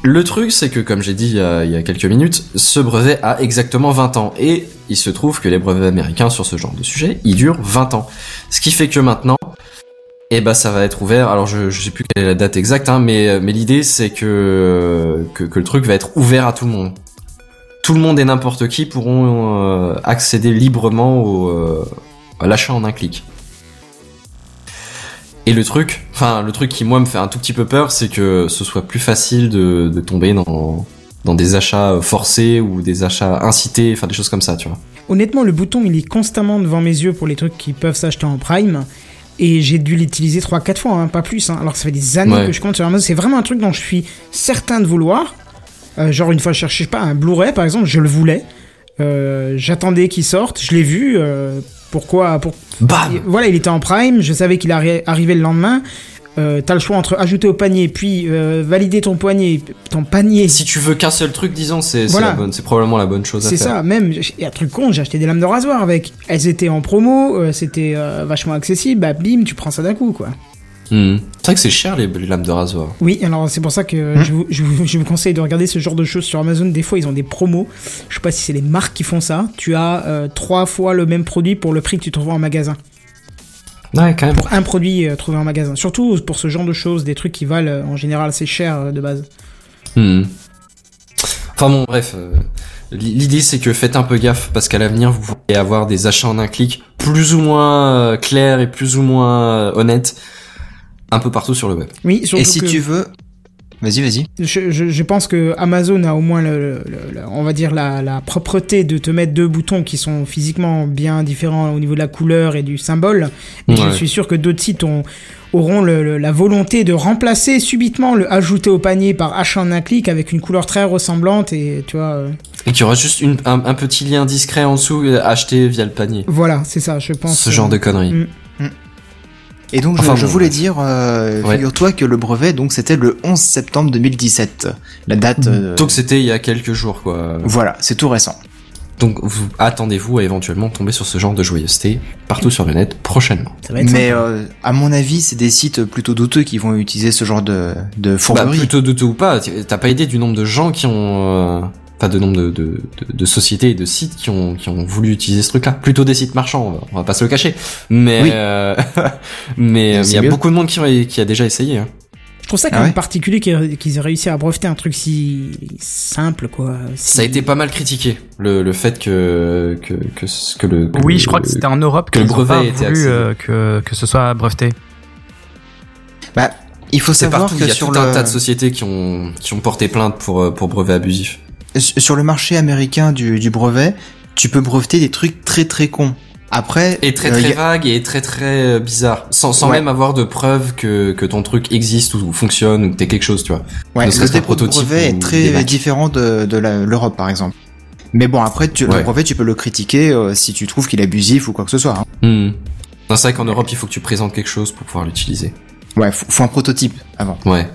Le truc, c'est que comme j'ai dit il y, a, quelques minutes, ce brevet a exactement 20 ans et il se trouve que les brevets américains sur ce genre de sujet, ils durent 20 ans. Ce qui fait que maintenant, eh ben ça va être ouvert. Alors je, je sais plus quelle est la date exacte, hein, mais mais l'idée c'est que, que que le truc va être ouvert à tout le monde tout le monde et n'importe qui pourront euh, accéder librement au, euh, à l'achat en un clic. Et le truc, enfin le truc qui moi me fait un tout petit peu peur, c'est que ce soit plus facile de, de tomber dans dans des achats forcés ou des achats incités, enfin des choses comme ça, tu vois. Honnêtement, le bouton, il est constamment devant mes yeux pour les trucs qui peuvent s'acheter en Prime. Et j'ai dû l'utiliser 3-4 fois, hein, pas plus. hein. Alors ça fait des années Ouais. que je compte sur Amazon. C'est vraiment un truc dont je suis certain de vouloir. Euh, genre une fois je cherchais pas un Blu-ray par exemple, je le voulais. Euh, J'attendais qu'il sorte, je l'ai vu. euh, pourquoi pour... Bam Voilà, il était en Prime, je savais qu'il arri- arrivait le lendemain. Euh, T'as le choix entre ajouter au panier, puis euh, valider ton panier, ton panier. Si tu veux qu'un seul truc, disons, c'est c'est Voilà. la bonne, c'est probablement la bonne chose à C'est ça, même, et un truc con, j'ai acheté des lames de rasoir avec. Elles étaient en promo, euh, c'était euh, vachement accessible, bah bim, tu prends ça d'un coup, quoi. Hmm. C'est vrai que c'est cher les, les lames de rasoir. Oui, alors c'est pour ça que Hmm. je, vous, je, vous, je vous conseille de regarder ce genre de choses sur Amazon. Des fois, ils ont des promos. Je sais pas si c'est les marques qui font ça. Tu as euh, trois fois le même produit pour le prix que tu trouves en magasin. Ouais, quand même. Pour un produit euh, trouvé en magasin. Surtout pour ce genre de choses, des trucs qui valent euh, en général assez cher euh, de base. Hmm. Enfin bon, bref. euh, L'idée c'est que faites un peu gaffe parce qu'à l'avenir vous pourriez avoir des achats en un clic plus ou moins euh, clairs et plus ou moins euh, honnêtes un peu partout sur le web. Oui, surtout Et si que- tu veux... Vas-y, vas-y. Je, je, je pense que Amazon a au moins, le, le- le- le- on va dire, la, la propreté de te mettre deux boutons qui sont physiquement bien différents au niveau de la couleur et du symbole. Mais je Ouais. suis sûr que d'autres sites ont, auront la volonté de remplacer subitement le ajouter au panier par achat en un clic avec une couleur très ressemblante et tu vois. euh, Et qu'il y aura juste une- un, un petit lien discret en dessous euh, acheté via le panier. voilà, c'est ça, je pense. Ce genre euh, de conneries. mm. Et donc, Enfin, je, voulais dire, euh, Ouais. figure-toi que le brevet, donc, c'était le 11 septembre 2017. La date... euh, Donc c'était il y a quelques jours quoi. Voilà, c'est tout récent. Donc vous attendez-vous à éventuellement tomber sur ce genre de joyeuseté partout sur le net prochainement? Ça va être Mais euh, à mon avis, c'est des sites plutôt douteux qui vont utiliser ce genre de, de Bah, fourberie. plutôt de tout ou pas, t'as pas idée du nombre de gens qui ont... Enfin, de nombre de, de, de, de sociétés et de sites qui ont, qui ont voulu utiliser ce truc-là. Plutôt des sites marchands, on va, on va pas se le cacher. Mais Oui. euh, mais euh, il y a mieux. beaucoup de monde qui, qui a déjà essayé. Hein. Je trouve ça quand Ah même ouais particulier qu'ils aient réussi à breveter un truc si simple, quoi. Si- Ça a été pas mal critiqué, le, le fait que que que, le que Oui, le- je crois que c'était en Europe que le brevet pas ait été voulu euh, que, que ce soit breveté. Bah, il faut c'est savoir partout. que Il y a sur tout le, un tas de sociétés qui ont qui ont porté plainte pour pour brevet abusif. Sur le marché américain du, du brevet, tu peux breveter des trucs très très cons. Après, Et très euh, très a- vague et très très euh, bizarre, sans sans Ouais. même avoir de preuves que que ton truc existe ou fonctionne ou que t'es quelque chose, tu vois. Ouais, le prototype brevet est très différent de, de l'Europe, par exemple. Mais bon, après, tu, Ouais. le brevet, tu peux le critiquer euh, si tu trouves qu'il est abusif ou quoi que ce soit. hein. Hmm. C'est vrai qu'en Europe, il faut que tu présentes quelque chose pour pouvoir l'utiliser. Ouais, faut, faut un prototype avant. Ouais.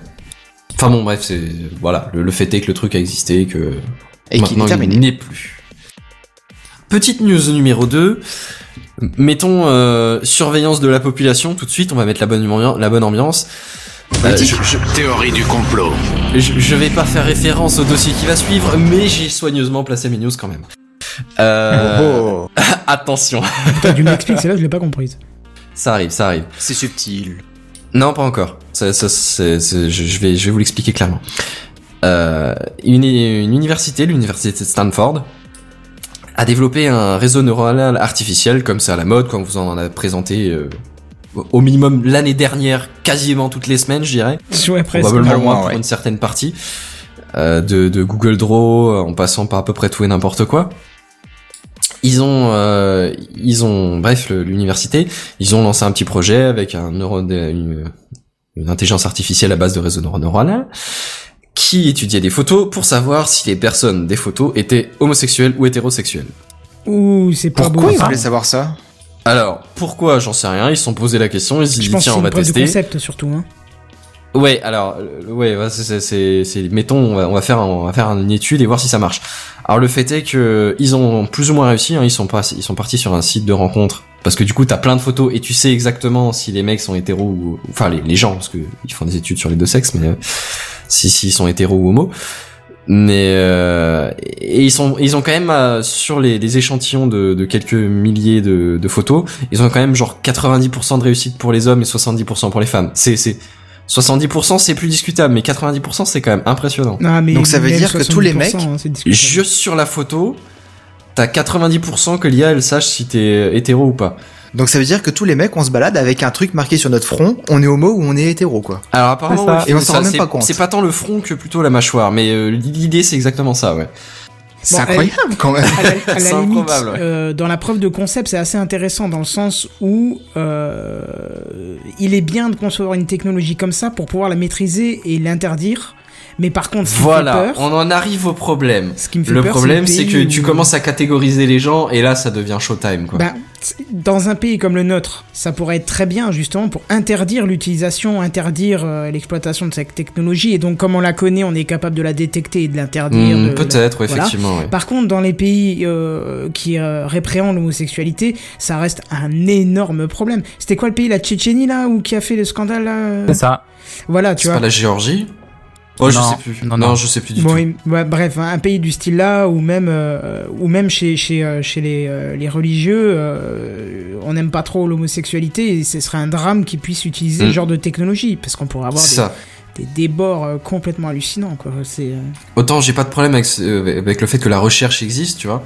Enfin bon, bref, c'est voilà, le, le fait est que le truc a existé, que Et qu'il maintenant il n'est plus. Petite news numéro 2. Mettons euh, surveillance de la population tout de suite, on va mettre la bonne, ambiance- la bonne ambiance. Euh, je, je- Théorie du complot. je- je vais pas faire référence au dossier qui va suivre, mais j'ai soigneusement placé mes news quand même. Euh, Oh, Attention, Putain, tu m'expliques, c'est là que je l'ai pas comprise. ça arrive, ça arrive. c'est subtil. Non, pas encore. Ça, ça, c'est- c'est- je, je vais, je vais vous l'expliquer clairement. Euh, une, une université, l'université de Stanford, a développé un réseau neuronal artificiel, comme c'est à la mode, quand vous en a présenté euh, au minimum l'année dernière, quasiment toutes les semaines, je dirais. Ouais, presque. Probablement moins pour ouais. une certaine partie. Euh, de, de Google Draw, en passant par à peu près tout et n'importe quoi. Ils ont, euh, ils ont, bref, l'université, ils ont lancé un petit projet avec un neuro, une, une intelligence artificielle à base de réseau neuronal qui étudiait des photos pour savoir si les personnes des photos étaient homosexuelles ou hétérosexuelles. Ouh, c'est pas Pourquoi beau. ils ça. voulaient savoir ça? Alors, pourquoi J'en sais rien. Ils se sont posé la question. Ils se que tiens, c'est on va tester. concept surtout. Hein. Ouais, alors euh, ouais, c'est mettons on va, on va faire on va faire une étude et voir si ça marche. Alors le fait est que ils ont plus ou moins réussi, hein, ils sont pas ils sont partis sur un site de rencontre parce que du coup t'as plein de photos et tu sais exactement si les mecs sont hétéros ou enfin les, les gens parce que ils font des études sur les deux sexes mais euh, si s'ils sont hétéros ou homo. Mais euh, et ils sont ils ont quand même euh, sur les, les échantillons de, de quelques milliers de, de photos, ils ont quand même genre 90% de réussite pour les hommes et 70% pour les femmes. C'est c'est 70% c'est plus discutable, mais 90% c'est quand même impressionnant. Non, mais Donc ça veut dire que tous les mecs- 70%, hein, c'est discutable. Juste sur la photo, t'as 90% que l'IA elle sache si t'es hétéro ou pas. Donc ça veut dire que tous les mecs, on se balade avec un truc marqué sur notre front, on est homo ou on est hétéro, quoi. Alors apparemment, C'est ça. ouais, Et on s'en ça, rend même c'est- pas compte. C'est pas tant le front que plutôt la mâchoire, mais euh, l'idée c'est exactement ça, ouais. C'est Bon, incroyable quand même. à la, à la C'est limite, ouais. euh, dans la preuve de concept, c'est assez intéressant dans le sens où euh, il est bien de concevoir une technologie comme ça pour pouvoir la maîtriser et l'interdire. Mais par contre, ce qui me Voilà, fait peur, on en arrive au problème. ce qui me fait Le peur, problème, c'est que tu commences à catégoriser les gens et là, ça devient showtime, quoi. C- dans un pays comme le nôtre, ça pourrait être très bien justement pour interdire l'utilisation, interdire euh, l'exploitation de cette technologie. Et donc, comme on la connaît, on est capable de la détecter et de l'interdire. Hmm, Peut-être, ouais, voilà. effectivement, ouais. Par contre, dans les pays euh, qui euh, répréhendent l'homosexualité, ça reste un énorme problème. C'était quoi le pays, la Tchétchénie là, ou qui a fait le scandale là? Euh C'est ça. Voilà, tu C'est vois. pas la Géorgie? Oh, je Non, sais plus. non, Non, non. je sais plus du Bon, tout. bref, un pays du style là, ou même, euh, ou même chez chez euh, chez les euh, les religieux, euh, on n'aime pas trop l'homosexualité, et ce serait un drame qu'ils puissent utiliser Mm. ce genre de technologie, parce qu'on pourrait avoir des, ça. des débords complètement hallucinants, quoi. C'est euh, Autant j'ai pas de problème avec, euh, avec le fait que la recherche existe, tu vois.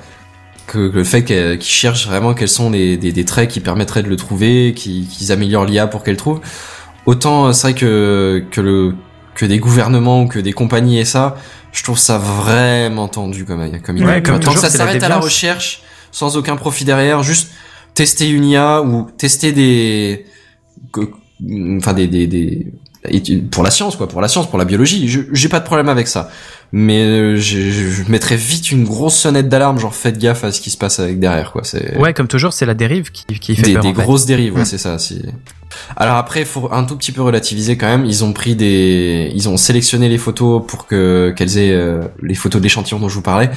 Que, que le fait qu'ils cherchent vraiment quels sont les, des, des traits qui permettraient de le trouver, qui- qu'ils améliorent l'IA pour qu'elle le trouve. Autant c'est vrai que, que, le, que des gouvernements ou que des compagnies et ça, je trouve ça vraiment tendu comme, comme. Ouais, comme Tant que ça s'arrête à la recherche, sans aucun profit derrière, juste tester une IA ou tester des... Enfin des, des, des pour la science quoi, pour la science, pour la biologie, j'ai pas de problème avec ça. Mais euh, je, je mettrais vite une grosse sonnette d'alarme, genre faites gaffe à ce qui se passe avec derrière, quoi. C'est Ouais, comme toujours, c'est la dérive qui, qui fait des, peur. des en fait. grosses dérives, ouais, Mm. c'est ça. Si... Alors après, faut un tout petit peu relativiser quand même. Ils ont pris des, ils ont sélectionné les photos pour que qu'elles aient euh, les photos d'échantillons dont je vous parlais.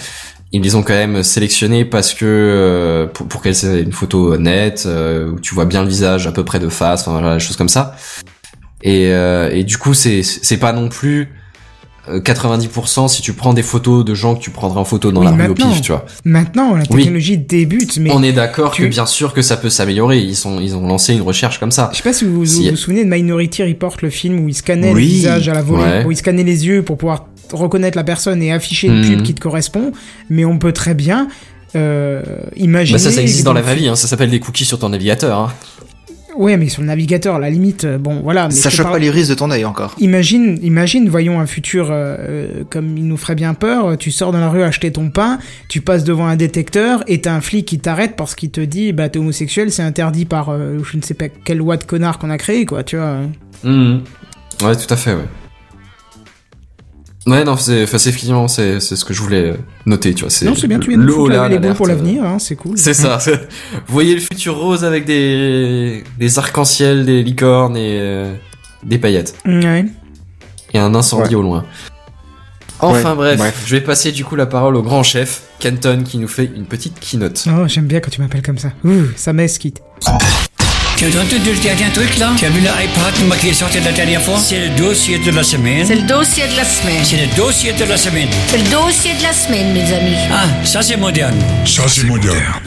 Ils les ont quand même sélectionnées parce que euh, pour, pour qu'elles aient une photo nette euh, où tu vois bien le visage à peu près de face, enfin voilà, des choses comme ça. Et, euh, et du coup, c'est c'est pas non plus 90% si tu prends des photos de gens que tu prendrais en photo dans Oui, la rue au pif, tu vois. Maintenant, la Oui. technologie débute, mais On est d'accord tu- que bien sûr que ça peut s'améliorer. Ils sont, ils ont lancé une recherche comme ça. je sais pas si vous vous, Si- vous souvenez de Minority Report, le film où ils scannaient Oui. les visages à la volée, Ouais. où ils scannaient les yeux pour pouvoir reconnaître la personne et afficher une Mhm. pub qui te correspond. Mais on peut très bien euh, imaginer. Bah ça, ça existe dans la vraie vie. Hein. Ça s'appelle des cookies sur ton navigateur. Hein. Ouais, mais sur le navigateur, à la limite, euh, bon, voilà. Mais Ça choque parle- pas l'iris de ton œil encore. Imagine, imagine, voyons un futur euh, euh, comme il nous ferait bien peur. Tu sors dans la rue acheter ton pain, tu passes devant un détecteur et t'as un flic qui t'arrête parce qu'il te dit bah t'es homosexuel, c'est interdit par euh, je ne sais pas quelle loi de connard qu'on a créé quoi, tu vois. Mhm. Ouais, tout à fait. Ouais. Ouais, non, c'est, enfin, c'est effectivement, c'est, c'est ce que je voulais noter, tu vois. C'est Non, c'est bien, tu viens de le foutre haut la- là, les bons pour euh, l'avenir, hein, c'est cool. C'est ça. Vous voyez le futur rose avec des, des arcs-en-ciel, des licornes et euh, des paillettes. Ouais. Et un incendie au loin. Enfin Ouais, bref, bref. je vais passer du coup la parole au grand chef, Kenton, qui nous fait une petite keynote. Oh, j'aime bien quand tu m'appelles comme ça. Ouh, ça m'esquitte. Tu as entendu le dernier truc là? Tu as vu l'iPad qui est sorti la dernière fois? C'est le dossier de la semaine. C'est le dossier de la semaine. C'est le dossier de la semaine. C'est le dossier de la semaine, mes amis. Ah, ça c'est moderne. Ça, c'est moderne.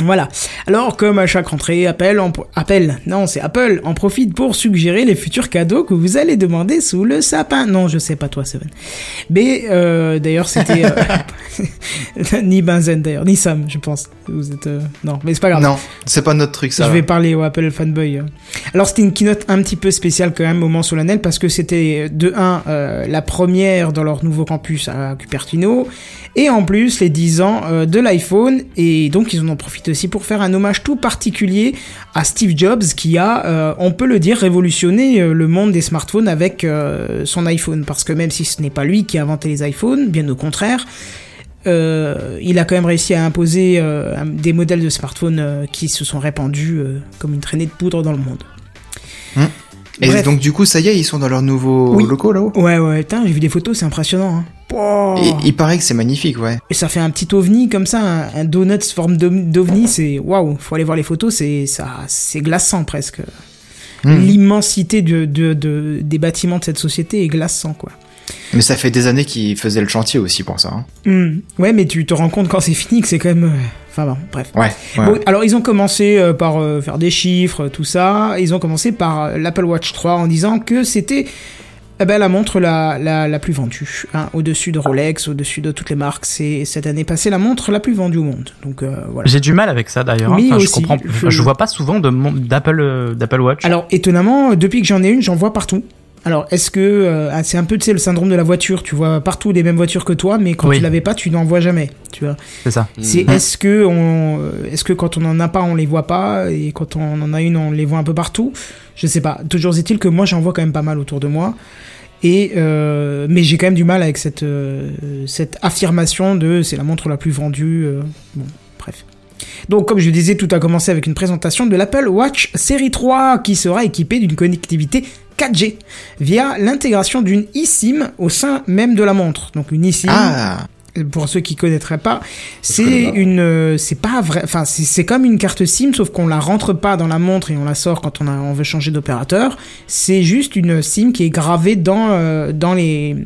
Voilà. Alors, comme à chaque rentrée, Apple, en... Apple, non, c'est Apple, en profite pour suggérer les futurs cadeaux que vous allez demander sous le sapin. Non, je sais pas toi, Seven. Mais euh, d'ailleurs, c'était euh, ni Benzen d'ailleurs, ni Sam, je pense. Vous êtes euh, non, mais c'est pas grave. Non, c'est pas notre truc ça. Je vais parler au Apple fanboy. Alors c'était une keynote un petit peu spéciale quand même, moment solennel, parce que c'était de 1 la première dans leur nouveau campus à Cupertino, et en plus les 10 ans euh, de l'iPhone, et donc ils en ont profité aussi pour faire un hommage tout particulier à Steve Jobs qui a, euh, on peut le dire, révolutionné euh, le monde des smartphones avec son iPhone, parce que même si ce n'est pas lui qui a inventé les iPhones, bien au contraire, il a quand même réussi à imposer des modèles de smartphones qui se sont répandus comme une traînée de poudre dans le monde. Et Bref. donc du coup, ça y est, ils sont dans leur nouveau Oui. locaux là-haut. Ouais, ouais, putain, j'ai vu des photos, c'est impressionnant. Hein. Oh. Et il paraît que c'est magnifique, ouais. Et ça fait un petit ovni comme ça, un, un donut forme d'ov- d'ovni, c'est waouh, faut aller voir les photos, c'est ça, c'est glaçant presque. Hmm. L'immensité de, de, de- des bâtiments de cette société est glaçant quoi. Mais ça fait des années qu'ils faisaient le chantier aussi pour ça. hein. Hmm. Ouais, mais tu te rends compte quand c'est fini que c'est quand même. Enfin bon, bref. Ouais. ouais. Bon, alors ils ont commencé euh, par euh, faire des chiffres, tout ça. Ils ont commencé par euh, l'Apple Watch 3 en disant que c'était eh ben, la montre la, la, la plus vendue. hein, au-dessus de Rolex, au-dessus de toutes les marques. C'est cette année passée la montre la plus vendue au monde. Donc euh, voilà. J'ai du mal avec ça d'ailleurs. hein. Oui, Enfin, je comprends. Je- Je... vois pas souvent de mon- d'Apple euh, d'Apple Watch. Alors étonnamment, depuis que j'en ai une, j'en vois partout. Alors est-ce que euh, ah, c'est un peu tu sais, le syndrome de la voiture Tu vois partout les mêmes voitures que toi, mais quand Oui. tu l'avais pas, tu n'en vois jamais. Tu vois C'est ça. C'est Mhm. est-ce que on, est-ce que quand on en a pas, on les voit pas, et quand on en a une, on les voit un peu partout? Je sais pas. Toujours est-il que moi, j'en vois quand même pas mal autour de moi. Et euh, mais j'ai quand même du mal avec cette euh, cette affirmation de c'est la montre la plus vendue. euh, bon, bref. Donc, comme je disais, tout a commencé avec une présentation de l'Apple Watch Série 3 qui sera équipée d'une connectivité 4G via l'intégration d'une eSIM au sein même de la montre. Donc, une eSIM Ah, pour ceux qui connaîtraient pas, c'est une, euh, c'est pas vrai, enfin c'est c'est comme une carte SIM sauf qu'on la rentre pas dans la montre et on la sort quand on a, on veut changer d'opérateur. C'est juste une SIM qui est gravée dans euh, dans les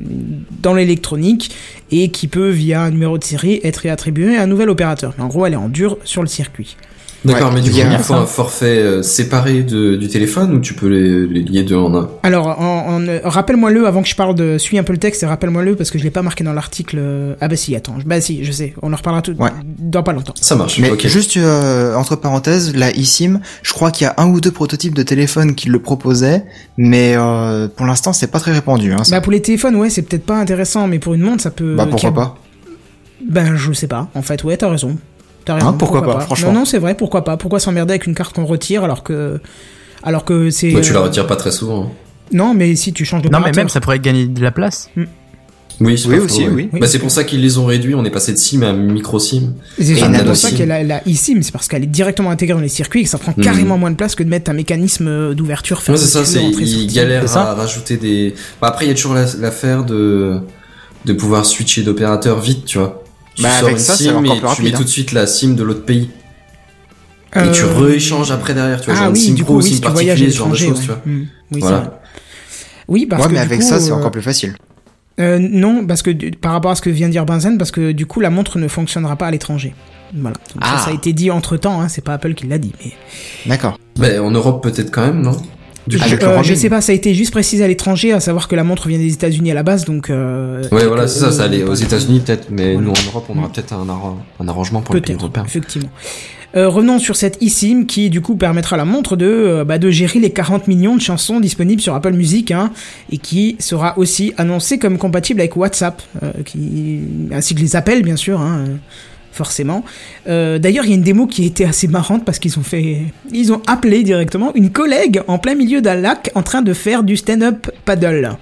dans l'électronique et qui peut via un numéro de série être attribuée à un nouvel opérateur. Mais en gros, elle est en dur sur le circuit. D'accord, Ouais, mais du coup, il faut un forfait euh, séparé de, du téléphone ou tu peux les, les lier deux en un? Alors, en, en- euh, rappelle-moi-le avant que je parle de. Suis un peu le texte et rappelle-moi-le parce que je l'ai pas marqué dans l'article. euh, Ah bah si, attends. Bah si, je sais. On en reparlera tout Ouais. dans pas longtemps. Ça marche, mais ok. juste euh, entre parenthèses, la eSIM, je crois qu'il y a un ou deux prototypes de téléphone qui le proposaient, mais euh, pour l'instant, c'est pas très répandu. Hein, ça. Bah pour les téléphones, ouais, c'est peut-être pas intéressant, mais pour une montre, ça peut. Bah, pourquoi a- pas? Ben je sais pas. En fait, ouais, t'as raison. T'as raison. Hein, pourquoi pas, franchement. Non, non, c'est vrai. Pourquoi pas Pourquoi s'emmerder avec une carte qu'on retire alors que, alors que c'est. Ouais, tu la euh, retires pas très souvent. hein. Non, mais si tu changes de. Non, mais même ça pourrait gagner de la place. Mais Oui, c'est Oui, faux, aussi, ouais. oui. Bah, c'est pour ça qu'ils les ont réduits. On est passé de SIM à micro SIM. C'est pour ça SIM. que la, la eSIM, c'est parce qu'elle est directement intégrée dans les circuits et que ça prend Mhm. carrément moins de place que de mettre un mécanisme euh, d'ouverture Ouais, c'est ça, c'est, ils galèrent à rajouter des, bah, après, il y a toujours la- l'affaire de, de pouvoir switcher d'opérateur vite, tu vois. Tu Bah, sors avec une ça, c'est SIM encore et tu mets tout hein. de suite la SIM de l'autre pays. Et tu Euh, rééchanges après derrière, tu vois, Ah genre une oui, SIM du pro, coup, oui, SIM si particulier, ce genre de choses, tu vois. Mm. Oui, Voilà. c'est vrai. Oui, parce ouais, que mais avec coup, ça, c'est euh, encore plus facile. Euh, non, parce que du- par rapport à ce que vient de dire Benzen, parce que du coup la montre ne fonctionnera pas à l'étranger. Voilà. Donc ça, Ah. ça a été dit entre temps, hein, c'est pas Apple qui l'a dit. Mais D'accord. Bah, en Europe, peut-être quand même, non? Du. Avec le Euh, je sais pas, ça a été juste précisé à l'étranger, à savoir que la montre vient des États-Unis à la base, donc. Euh, Ouais, voilà, c'est ça, ça allait pas- aux États-Unis peut-être, mais Voilà. nous en Europe, on aura peut-être un, arra- un arrangement pour les pays européens. effectivement. Euh, revenons sur cette eSIM qui du coup permettra à la montre de, euh, bah, de gérer les 40 millions de chansons disponibles sur Apple Music hein, et qui sera aussi annoncée comme compatible avec WhatsApp, euh, qui, ainsi que les appels bien sûr, hein, euh, forcément. Euh, D'ailleurs il y a une démo qui était assez marrante parce qu'ils ont fait, ils ont appelé directement une collègue en plein milieu d'un lac en train de faire du stand-up paddle.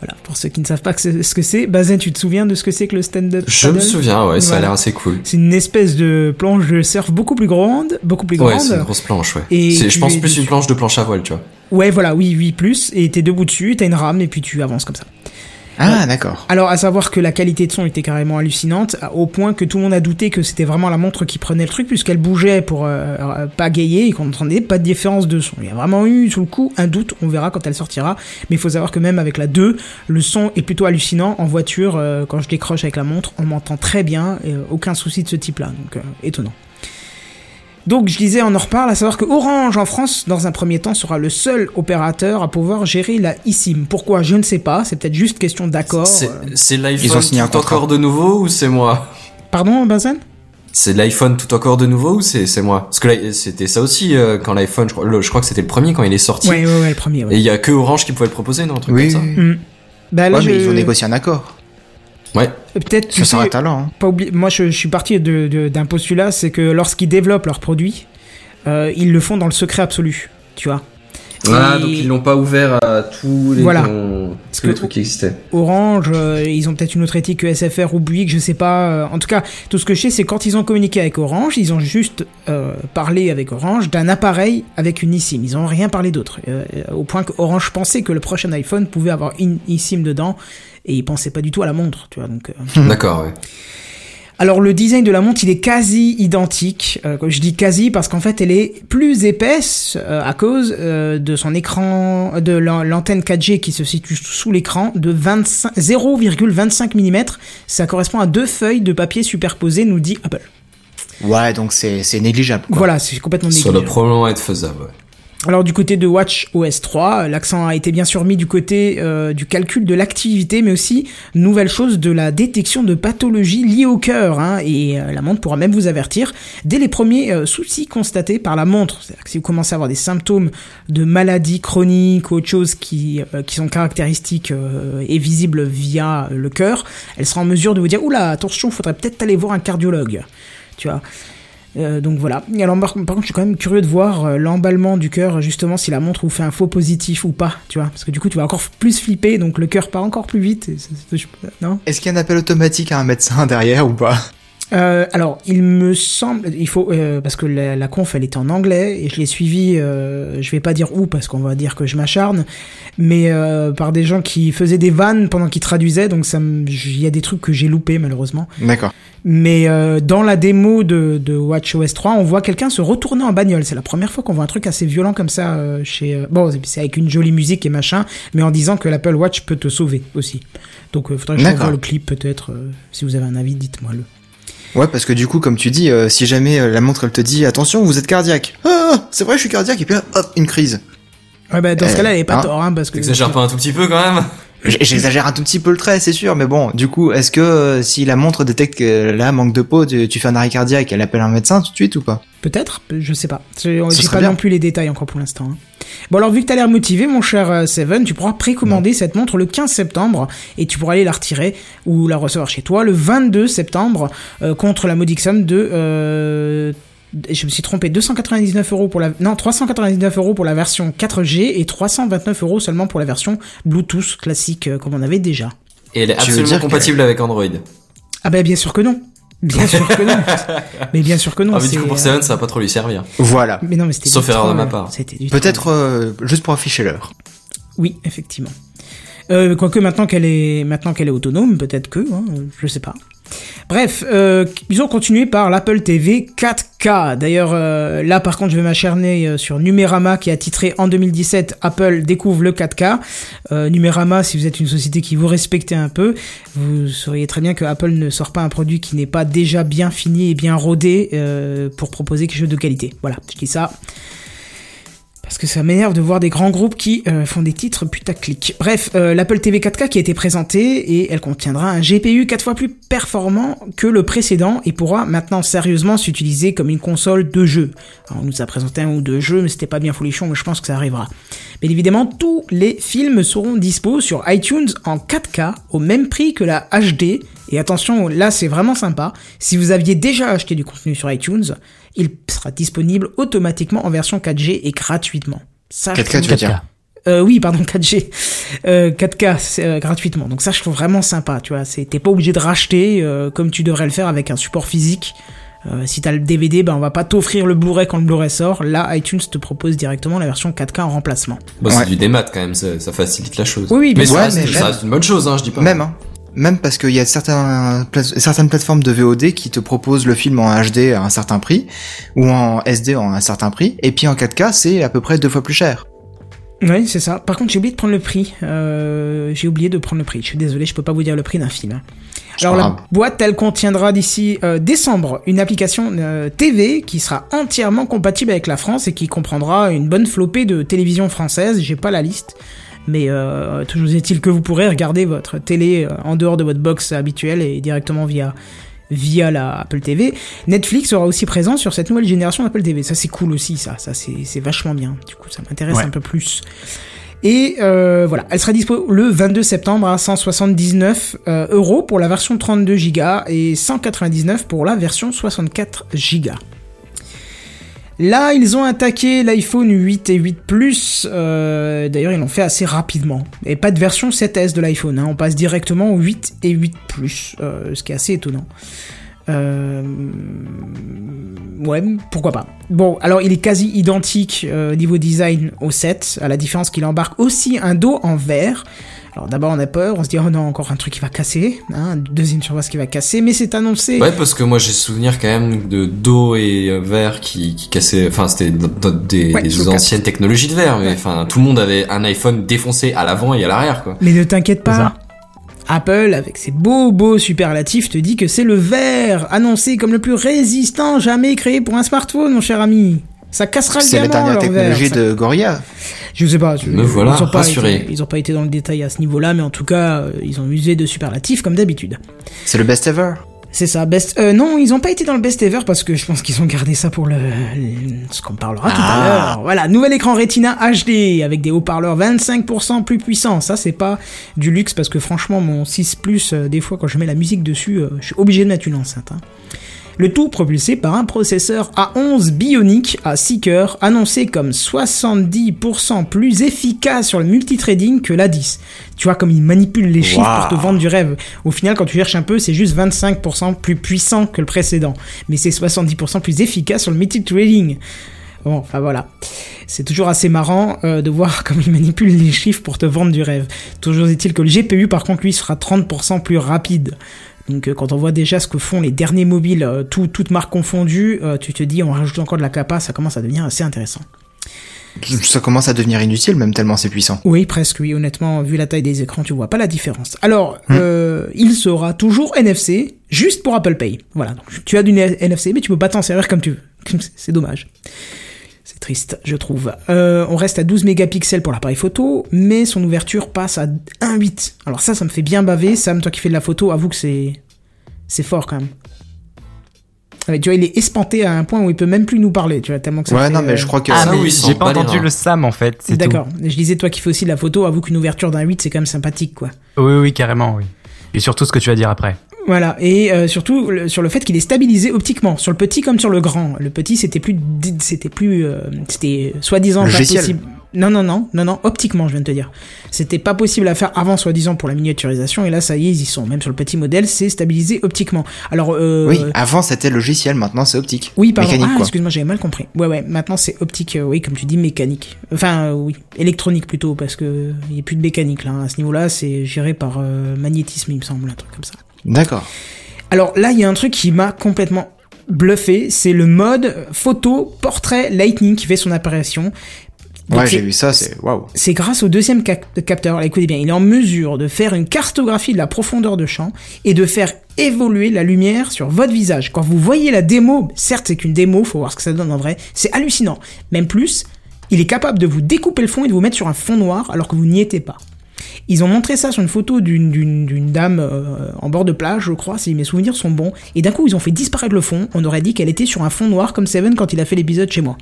Voilà, pour ceux qui ne savent pas ce que c'est, Bazen, tu te souviens de ce que c'est que le stand-up Je me paddle souviens, ouais, ça a l'air assez cool. c'est une espèce de planche de surf beaucoup plus grande, beaucoup plus Ouais, grande. c'est une grosse planche, ouais. Et je pense plus une planche de planche à voile, tu vois. Ouais, voilà, oui, oui, plus. Et t'es debout dessus, t'as une rame, et puis tu avances comme ça. Ah, d'accord. Alors, à savoir que la qualité de son était carrément hallucinante, au point que tout le monde a douté que c'était vraiment la montre qui prenait le truc, puisqu'elle bougeait pour euh, euh, pas gayer et qu'on n'entendait pas de différence de son. Il y a vraiment eu, sur le coup, un doute, on verra quand elle sortira. Mais il faut savoir que même avec la 2, le son est plutôt hallucinant. En voiture, euh, quand je décroche avec la montre, on m'entend très bien, et, euh, aucun souci de ce type-là, donc euh, étonnant. Donc je disais, on en reparle, à savoir que Orange en France, dans un premier temps, sera le seul opérateur à pouvoir gérer la eSIM. Pourquoi? Je ne sais pas, c'est peut-être juste question d'accord. C'est, l'iPhone ont signé un tout contrat. encore de nouveau ou c'est moi? Pardon, Benzen? C'est l'iPhone tout encore de nouveau ou c'est, moi? Parce que là, c'était ça aussi euh, quand l'iPhone, je crois, le- je crois que c'était le premier quand il est sorti. Ouais, ouais, ouais, le premier, ouais. Et il y a que Orange qui pouvait le proposer, non Un truc Oui, comme ça oui. Hmm. Bah, là, Ouais, mais ils ont négocié un accord. Ouais. Peut-être, Ça sera sais, un talent. Hein. pas oublier, moi je, je suis parti de- de- d'un postulat, c'est que lorsqu'ils développent leurs produits, euh, ils le font dans le secret absolu, tu vois. Ah, Et donc ils l'ont pas ouvert à tous les, Voilà. tous que- les trucs qui existaient. Orange, euh, ils ont peut-être une autre éthique que SFR ou Bouygues, je sais pas. euh, en tout cas, tout ce que je sais, c'est quand ils ont communiqué avec Orange, ils ont juste euh, parlé avec Orange d'un appareil avec une eSIM. Ils n'ont rien parlé d'autre. Au point que Orange pensait que le prochain iPhone pouvait avoir une eSIM dedans, et ils pensaient pas du tout à la montre, tu vois. Donc, euh, D'accord, ouais. Alors le design de la montre, il est quasi identique. Euh, je dis quasi parce qu'en fait, elle est plus épaisse euh, à cause euh, de son écran, de l'an- l'antenne 4G qui se situe sous l'écran de 25 0,25 mm. Ça correspond à deux feuilles de papier superposées, nous dit Apple. Ouais, donc c'est c'est négligeable. Quoi. Voilà, c'est complètement Ça négligeable. doit probablement être faisable, ouais. Alors du côté de Watch OS 3, l'accent a été bien sûr mis du côté euh, du calcul de l'activité, mais aussi nouvelle chose de la détection de pathologies liées au cœur. Hein, et euh, la montre pourra même vous avertir dès les premiers euh, soucis constatés par la montre. C'est-à-dire que si vous commencez à avoir des symptômes de maladies chroniques ou autre chose qui euh, qui sont caractéristiques euh, et visibles via le cœur, elle sera en mesure de vous dire oula attention, faudrait peut-être aller voir un cardiologue. Tu vois. Euh, donc voilà. Alors par, contre, je suis quand même curieux de voir euh, l'emballement du cœur, justement, si la montre vous fait un faux positif ou pas, tu vois. Parce que du coup, tu vas encore plus flipper, donc le cœur part encore plus vite. et non? Est-ce qu'il y a un appel automatique à un médecin derrière ou pas? Euh, alors, il me semble, il faut euh, parce que la, la conf elle était en anglais et je l'ai suivi. Euh, je vais pas dire où parce qu'on va dire que je m'acharne, mais euh, par des gens qui faisaient des vannes pendant qu'ils traduisaient. Donc ça, il y a des trucs que j'ai loupés malheureusement. D'accord. Mais euh, dans la démo de, de WatchOS 3, on voit quelqu'un se retourner en bagnole. C'est la première fois qu'on voit un truc assez violent comme ça euh, chez. Bon, c'est avec une jolie musique et machin, mais en disant que l'Apple Watch peut te sauver aussi. Donc, faudrait que je le clip peut-être. si vous avez un avis, dites-moi le. Ouais, parce que du coup, comme tu dis, euh, si jamais euh, la montre elle te dit attention, vous êtes cardiaque. Ah, c'est vrai, je suis cardiaque et puis là, hop, une crise. Ouais, bah, dans ce Euh, cas-là, elle est pas hein. tort, hein, parce que. T'exagères pas un tout petit peu quand même J'exagère un tout petit peu le trait, c'est sûr, mais bon, du coup, est-ce que euh, si la montre détecte que là, manque de peau, tu, tu fais un arrêt cardiaque, elle appelle un médecin tout de suite ou pas? Peut-être, je sais pas. J'ai pas bien. non plus les détails encore pour l'instant. hein. Bon alors vu que t'as l'air motivé, mon cher euh, Seven, tu pourras précommander cette montre le 15 septembre et tu pourras aller la retirer ou la recevoir chez toi le 22 septembre euh, contre la modique somme de... Euh, je me suis trompé, 299 euros pour la... Non, 399 euros pour la version 4G et 329 euros seulement pour la version Bluetooth classique euh, comme on avait déjà. Et elle est absolument que- compatible avec Android. Ah bah bien sûr que non. Bien sûr que non. mais bien sûr que non. ah, mais du coup, pour euh, Seven, ça va pas trop lui servir. Voilà. Mais non, mais c'était Sauf erreur de ma part. C'était du Peut-être euh, juste pour afficher l'heure. Oui, effectivement. Euh, quoique maintenant qu'elle est maintenant qu'elle est autonome, peut-être que, hein, je sais pas. Bref, euh, ils ont continué par l'Apple TV 4K. D'ailleurs, euh, là par contre, je vais m'acharner euh, sur Numérama qui a titré en 2017 Apple découvre le 4K. Euh, Numérama, si vous êtes une société qui vous respectez un peu, vous sauriez très bien que Apple ne sort pas un produit qui n'est pas déjà bien fini et bien rodé pour proposer quelque chose de qualité. Voilà, je dis ça. Parce que ça m'énerve de voir des grands groupes qui euh, font des titres putaclic. Bref, euh, l'Apple TV 4K qui a été présentée et elle contiendra un GPU 4 fois plus performant que le précédent et pourra maintenant sérieusement s'utiliser comme une console de jeu. Alors, on nous a présenté un ou deux jeux, mais c'était pas bien folichon, mais je pense que ça arrivera. Bien évidemment, tous les films seront dispo sur iTunes en 4K au même prix que la HD. Et attention, là c'est vraiment sympa. Si vous aviez déjà acheté du contenu sur iTunes, il sera disponible automatiquement en version 4G et gratuitement. Ça, je 4K, trouve- tu veux dire euh, oui, pardon, 4G, euh, 4K c'est, euh, gratuitement. Donc ça, je trouve vraiment sympa. Tu vois, c'est t'es pas obligé de racheter euh, comme tu devrais le faire avec un support physique. Euh, si t'as le DVD, ben on va pas t'offrir le Blu-ray quand le Blu-ray sort. Là, iTunes te propose directement la version 4K en remplacement. Bah, Ouais. c'est du démat quand même, ça, ça facilite la chose. Oui, oui, mais bien ça, reste, Ouais, mais ça même- reste une bonne chose, hein, je dis pas. Même, hein. Même parce qu'il y a certains, certaines plateformes de VOD qui te proposent le film en HD à un certain prix, ou en SD en un certain prix, et puis en 4K, c'est à peu près deux fois plus cher. Oui, c'est ça. Par contre, j'ai oublié de prendre le prix. Euh, j'ai oublié de prendre le prix. Je suis désolé, je peux pas vous dire le prix d'un film. Alors la boîte, elle contiendra d'ici euh, décembre une application euh, TV qui sera entièrement compatible avec la France et qui comprendra une bonne flopée de télévisions françaises. J'ai pas la liste, mais euh, toujours est-il que vous pourrez regarder votre télé euh, en dehors de votre box habituelle et directement via via la Apple TV. Netflix sera aussi présent sur cette nouvelle génération d'Apple TV. Ça c'est cool aussi, ça, ça c'est c'est vachement bien. Du coup, ça m'intéresse Ouais. un peu plus. Et euh, voilà, elle sera dispo le 22 septembre à 179 euh, euros pour la version 32 Go et 199 pour la version 64 Go. Là, ils ont attaqué l'iPhone 8 et 8 Plus. euh, D'ailleurs, ils l'ont fait assez rapidement. Et pas de version 7S de l'iPhone. hein, On passe directement au 8 et 8 Plus, euh, ce qui est assez étonnant. Euh... Ouais, pourquoi pas. Bon, alors il est quasi identique niveau design au 7, à la différence qu'il embarque aussi un dos en verre. Alors d'abord on a peur, on se dit oh non encore un truc qui va casser, hein, deuxième surface qui va casser, mais c'est annoncé. Ouais, parce que moi j'ai souvenir quand même de dos et euh, verre qui, qui cassaient. Enfin, c'était des, Ouais, anciennes technologies de verre, mais enfin tout le monde avait un iPhone défoncé à l'avant et à l'arrière, quoi. Mais ne t'inquiète pas. Apple, avec ses beaux beaux superlatifs, te dit que c'est le verre annoncé comme le plus résistant jamais créé pour un smartphone, mon cher ami. Ça cassera le C'est la diamant, dernière technologie verre. De Gorilla. Je sais pas. je- Me voilà ils ont pas rassuré. été- ils ont pas été dans le détail à ce niveau-là, mais en tout cas, euh, ils ont usé de superlatifs comme d'habitude. C'est le best ever. C'est ça, best. Euh, non, ils ont pas été dans le best ever parce que je pense qu'ils ont gardé ça pour le, le- ce qu'on parlera tout à l'heure. Voilà, nouvel écran Retina HD avec des haut-parleurs 25% plus puissants. Ça, c'est pas du luxe parce que franchement, mon 6 Plus, euh, des fois, quand je mets la musique dessus, euh, je suis obligé de mettre une enceinte. hein. Le tout propulsé par un processeur A11 Bionic à 6 cœurs, annoncé comme 70% plus efficace sur le multitrading que l'A10. Tu vois comme il manipule les chiffres pour te vendre du rêve. Au final, quand tu cherches un peu, c'est juste 25% plus puissant que le précédent. Mais c'est 70% plus efficace sur le multitrading. Bon, enfin voilà. C'est toujours assez marrant euh, de voir comme il manipule les chiffres pour te vendre du rêve. Toujours est-il que le GPU, par contre, lui, sera 30% plus rapide. Donc euh, quand on voit déjà ce que font les derniers mobiles, euh, tout, toutes marques confondues, euh, tu te dis on rajoute encore de la capa, ça commence à devenir assez intéressant. Ça commence à devenir inutile, même tellement c'est puissant. Oui, presque, oui. Honnêtement, vu la taille des écrans, tu vois pas la différence. Alors, Hmm. euh, il sera toujours NFC, juste pour Apple Pay. Voilà. Donc, tu as du NFC, mais tu peux pas t'en servir comme tu veux. C'est dommage. Triste, je trouve. Euh, on reste à 12 mégapixels pour l'appareil photo, mais son ouverture passe à 1.8. Alors ça, ça me fait bien baver. Sam, toi qui fais de la photo, avoue que c'est c'est fort quand même. Ouais, tu vois, il est espanté à un point où il peut même plus nous parler, tu vois, tellement que ça Ouais, fait, non, mais euh, je crois que Ah, oui, j'ai pas pas entendu reins. le Sam en fait. D'accord. Je disais, toi qui fais aussi de la photo, avoue qu'une ouverture d'un 8, c'est quand même sympathique, quoi. Oui, oui, carrément, oui. Et surtout ce que tu vas dire après. Voilà, et euh, surtout le- sur le fait qu'il est stabilisé optiquement, sur le petit comme sur le grand. Le petit, c'était plus, c'était plus, euh, c'était soi-disant pas possible. Non, non, non, non, non, optiquement, je viens de te dire. C'était pas possible à faire avant, soi-disant, pour la miniaturisation, et là, ça y est, ils y sont. Même sur le petit modèle, c'est stabilisé optiquement. Alors, euh, Oui, avant c'était logiciel, maintenant c'est optique. Oui, pardon. Mécanique, ah, excuse-moi, j'avais mal compris. Ouais, ouais, maintenant c'est optique, euh, oui, comme tu dis, mécanique. Enfin, euh, oui, électronique plutôt, parce que il n'y a plus de mécanique là. À ce niveau-là, c'est géré par euh, magnétisme, il me semble, un truc comme ça. D'accord. Alors là, il y a un truc qui m'a complètement bluffé, c'est le mode photo portrait lightning qui fait son apparition. Donc, Ouais, j'ai vu ça, c'est waouh. c'est grâce au deuxième cap- capteur, là, écoutez bien, il est en mesure de faire une cartographie de la profondeur de champ et de faire évoluer la lumière sur votre visage. Quand vous voyez la démo, certes c'est qu'une démo, faut voir ce que ça donne en vrai, c'est hallucinant. Même plus, il est capable de vous découper le fond et de vous mettre sur un fond noir alors que vous n'y étiez pas. Ils ont montré ça sur une photo d'une- dame euh, en bord de plage, je crois, si mes souvenirs sont bons. Et d'un coup, ils ont fait disparaître le fond. On aurait dit qu'elle était sur un fond noir comme Seven quand il a fait l'épisode chez moi.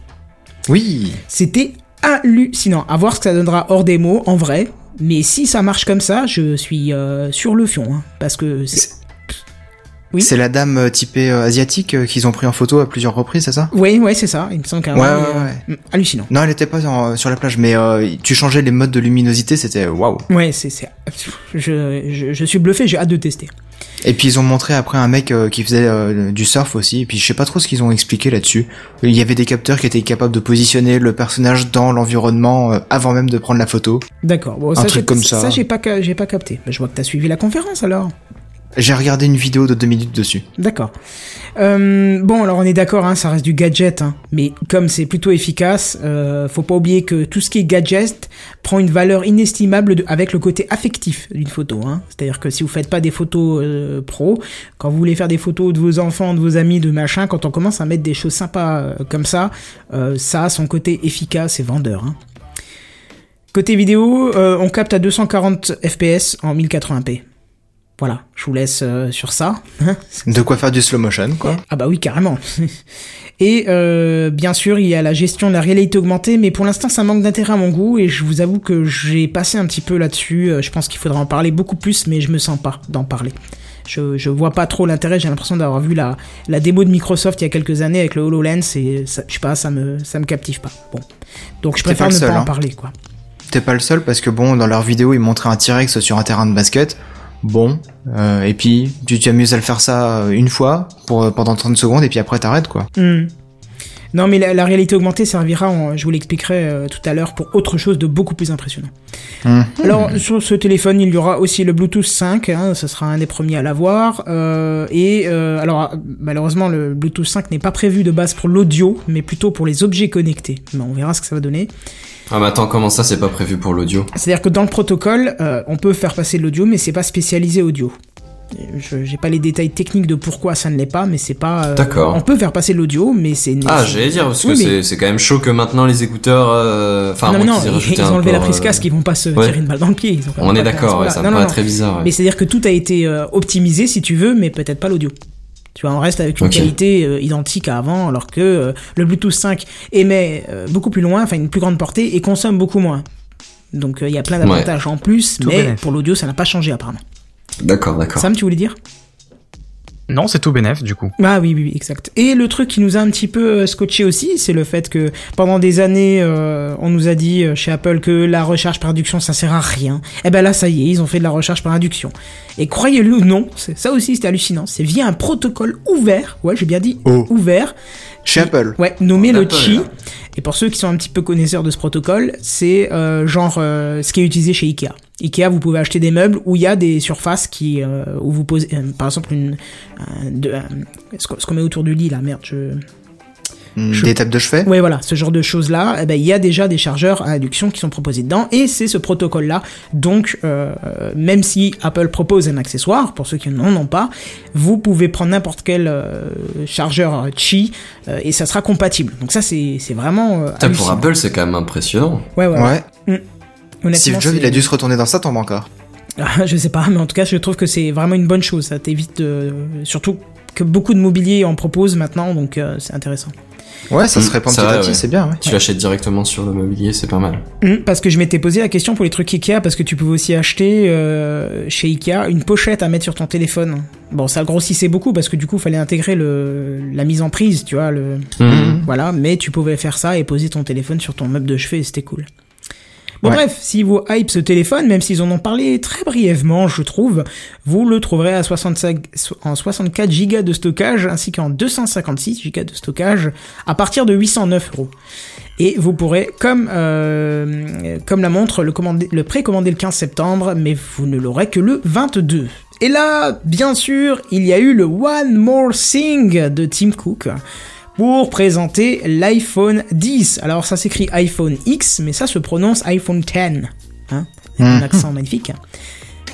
Oui. C'était hallucinant. À voir ce que ça donnera hors démo, en vrai. Mais si ça marche comme ça, je suis euh, sur le fion. hein, parce que c'est... Oui. C'est la dame euh, typée euh, asiatique euh, qu'ils ont pris en photo à plusieurs reprises, c'est ça? Ouais, c'est ça. Il me semble qu'un Ouais, ouais, ouais. hallucinant. Non, elle était pas en- sur la plage, mais euh, tu changeais les modes de luminosité, c'était waouh. Ouais, c'est... c'est- Je, je, je suis bluffé, j'ai hâte de tester. Et puis ils ont montré après un mec qui faisait du surf aussi. Et puis je sais pas trop ce qu'ils ont expliqué là-dessus. Il y avait des capteurs qui étaient capables de positionner le personnage dans l'environnement avant même de prendre la photo. D'accord. Bon, Un ça, truc comme ça. Ça, j'ai pas, j'ai pas capté. Je vois que t'as suivi la conférence alors. J'ai regardé une vidéo de deux minutes dessus. D'accord. Euh, bon, alors on est d'accord, hein, ça reste du gadget, hein, mais comme c'est plutôt efficace, euh, faut pas oublier que tout ce qui est gadget prend une valeur inestimable avec le côté affectif d'une photo. Hein. C'est-à-dire que si vous faites pas des photos euh, pro, quand vous voulez faire des photos de vos enfants, de vos amis, de machin, quand on commence à mettre des choses sympas euh, comme ça, euh, ça a son côté efficace et vendeur. Hein. Côté vidéo, euh, on capte à 240 fps en 1080p. Voilà, je vous laisse euh, sur ça. De quoi faire du slow motion, quoi. Ah bah oui, carrément. Et euh, bien sûr, il y a la gestion de la réalité augmentée, mais pour l'instant, ça manque d'intérêt à mon goût, et je vous avoue que j'ai passé un petit peu là-dessus. Euh, Je pense qu'il faudra en parler beaucoup plus, mais je me sens pas d'en parler. Je, je vois pas trop l'intérêt, j'ai l'impression d'avoir vu la, la démo de Microsoft il y a quelques années avec le HoloLens, et ça, je sais pas, ça me, ça me captive pas. Bon. Donc je préfère pas ne seul, pas en hein. parler, quoi. T'es pas le seul parce que bon, dans leur vidéo, ils montraient un T-Rex sur un terrain de basket. Bon, euh, et puis tu t'amuses à le faire ça euh, une fois pour euh, pendant 30 secondes et puis après t'arrêtes quoi. Hmm. Non, mais la, la réalité augmentée servira, je vous l'expliquerai euh, tout à l'heure, pour autre chose de beaucoup plus impressionnant. Hmm. Alors, sur ce téléphone, il y aura aussi le Bluetooth 5, hein, ce sera un des premiers à l'avoir. euh, et euh, alors, malheureusement, le Bluetooth 5 n'est pas prévu de base pour l'audio, mais plutôt pour les objets connectés. Mais on verra ce que ça va donner. Ah mais attends, comment ça c'est pas prévu pour l'audio? C'est-à-dire que dans le protocole, euh, on peut faire passer de l'audio, mais c'est pas spécialisé audio. Je j'ai pas les détails techniques de pourquoi ça ne l'est pas, mais c'est pas. euh, D'accord. On peut faire passer de l'audio, mais c'est. Ah, j'allais dire parce que mais- c'est quand même chaud que maintenant les écouteurs euh, enfin à non, non, aient ils, ils ont enlevé la prise euh, casque, ils vont pas se ouais. tirer une balle dans le pied. ils ont On est d'accord, ouais, ça Non, me non, paraît non. très bizarre. ouais. Mais c'est-à-dire que tout a été euh, optimisé, si tu veux, mais peut-être pas l'audio. Tu vois, on reste avec une qualité euh, identique à avant, alors que euh, le Bluetooth 5 émet euh, beaucoup plus loin, enfin une plus grande portée, et consomme beaucoup moins. Donc euh, il y a plein d'avantages en plus, Tout mais pour l'audio, ça n'a pas changé apparemment. D'accord, d'accord. Sam, tu voulais dire? Non, c'est tout bénef du coup. Ah oui, oui, oui, exact. Et le truc qui nous a un petit peu euh, scotché aussi, c'est le fait que pendant des années, euh, on nous a dit euh, chez Apple que la recharge par induction, ça sert à rien. Et ben là, ça y est, ils ont fait de la recharge par induction. Et croyez-le ou non, c'est- ça aussi c'était hallucinant. C'est via un protocole ouvert, ouais, j'ai bien dit Oh. ouvert, Chez Apple. ouais, nommé le Apple, Qi. là. Et pour ceux qui sont un petit peu connaisseurs de ce protocole, c'est euh, genre euh, ce qui est utilisé chez Ikea. Ikea, vous pouvez acheter des meubles où il y a des surfaces qui euh, où vous posez, euh, par exemple une, de- ce qu'on met autour du lit là, merde, je, Je- Des tables de chevet? Ouais, voilà, ce genre de choses-là, eh ben, il y a déjà des chargeurs à induction qui sont proposés dedans, et c'est ce protocole-là. Donc, euh, même si Apple propose un accessoire, pour ceux qui n'en ont pas, vous pouvez prendre n'importe quel euh, chargeur Qi, euh, et ça sera compatible. Donc ça, c'est c'est vraiment... Euh, Putain, pour. Apple, c'est quand même impressionnant. Ouais, ouais. Ouais. Honnêtement, Steve Jobs, il a dû se retourner dans sa tombe encore. Ah, je sais pas, mais en tout cas, je trouve que c'est vraiment une bonne chose. Ça t'évite de... Surtout que beaucoup de mobilier en propose maintenant, donc euh, c'est intéressant. Ouais, ça se Hmm, répand c'est petit à vrai, petit, ouais. c'est bien, ouais. Tu l'achètes directement sur le mobilier, c'est pas mal. Hum, Parce que je m'étais posé la question pour les trucs Ikea, parce que tu pouvais aussi acheter euh, chez Ikea une pochette à mettre sur ton téléphone. Bon, ça grossissait beaucoup parce que du coup, fallait intégrer le, la mise en prise, tu vois, le, Mhm. voilà. Mais tu pouvais faire ça et poser ton téléphone sur ton meuble de chevet, et c'était cool. Bon Ouais. bref, si vous hype ce téléphone, même s'ils en ont parlé très brièvement, je trouve, vous le trouverez à 65, en 64 Go de stockage ainsi qu'en 256 Go de stockage à partir de 809 euros. Et vous pourrez, comme euh, comme la montre, le, commander, le précommander le 15 septembre, mais vous ne l'aurez que le 22. Et là, bien sûr, il y a eu le One More Thing de Tim Cook pour présenter l'iPhone 10. Alors ça s'écrit iPhone X, mais ça se prononce iPhone 10. Hein un Mhm. accent magnifique.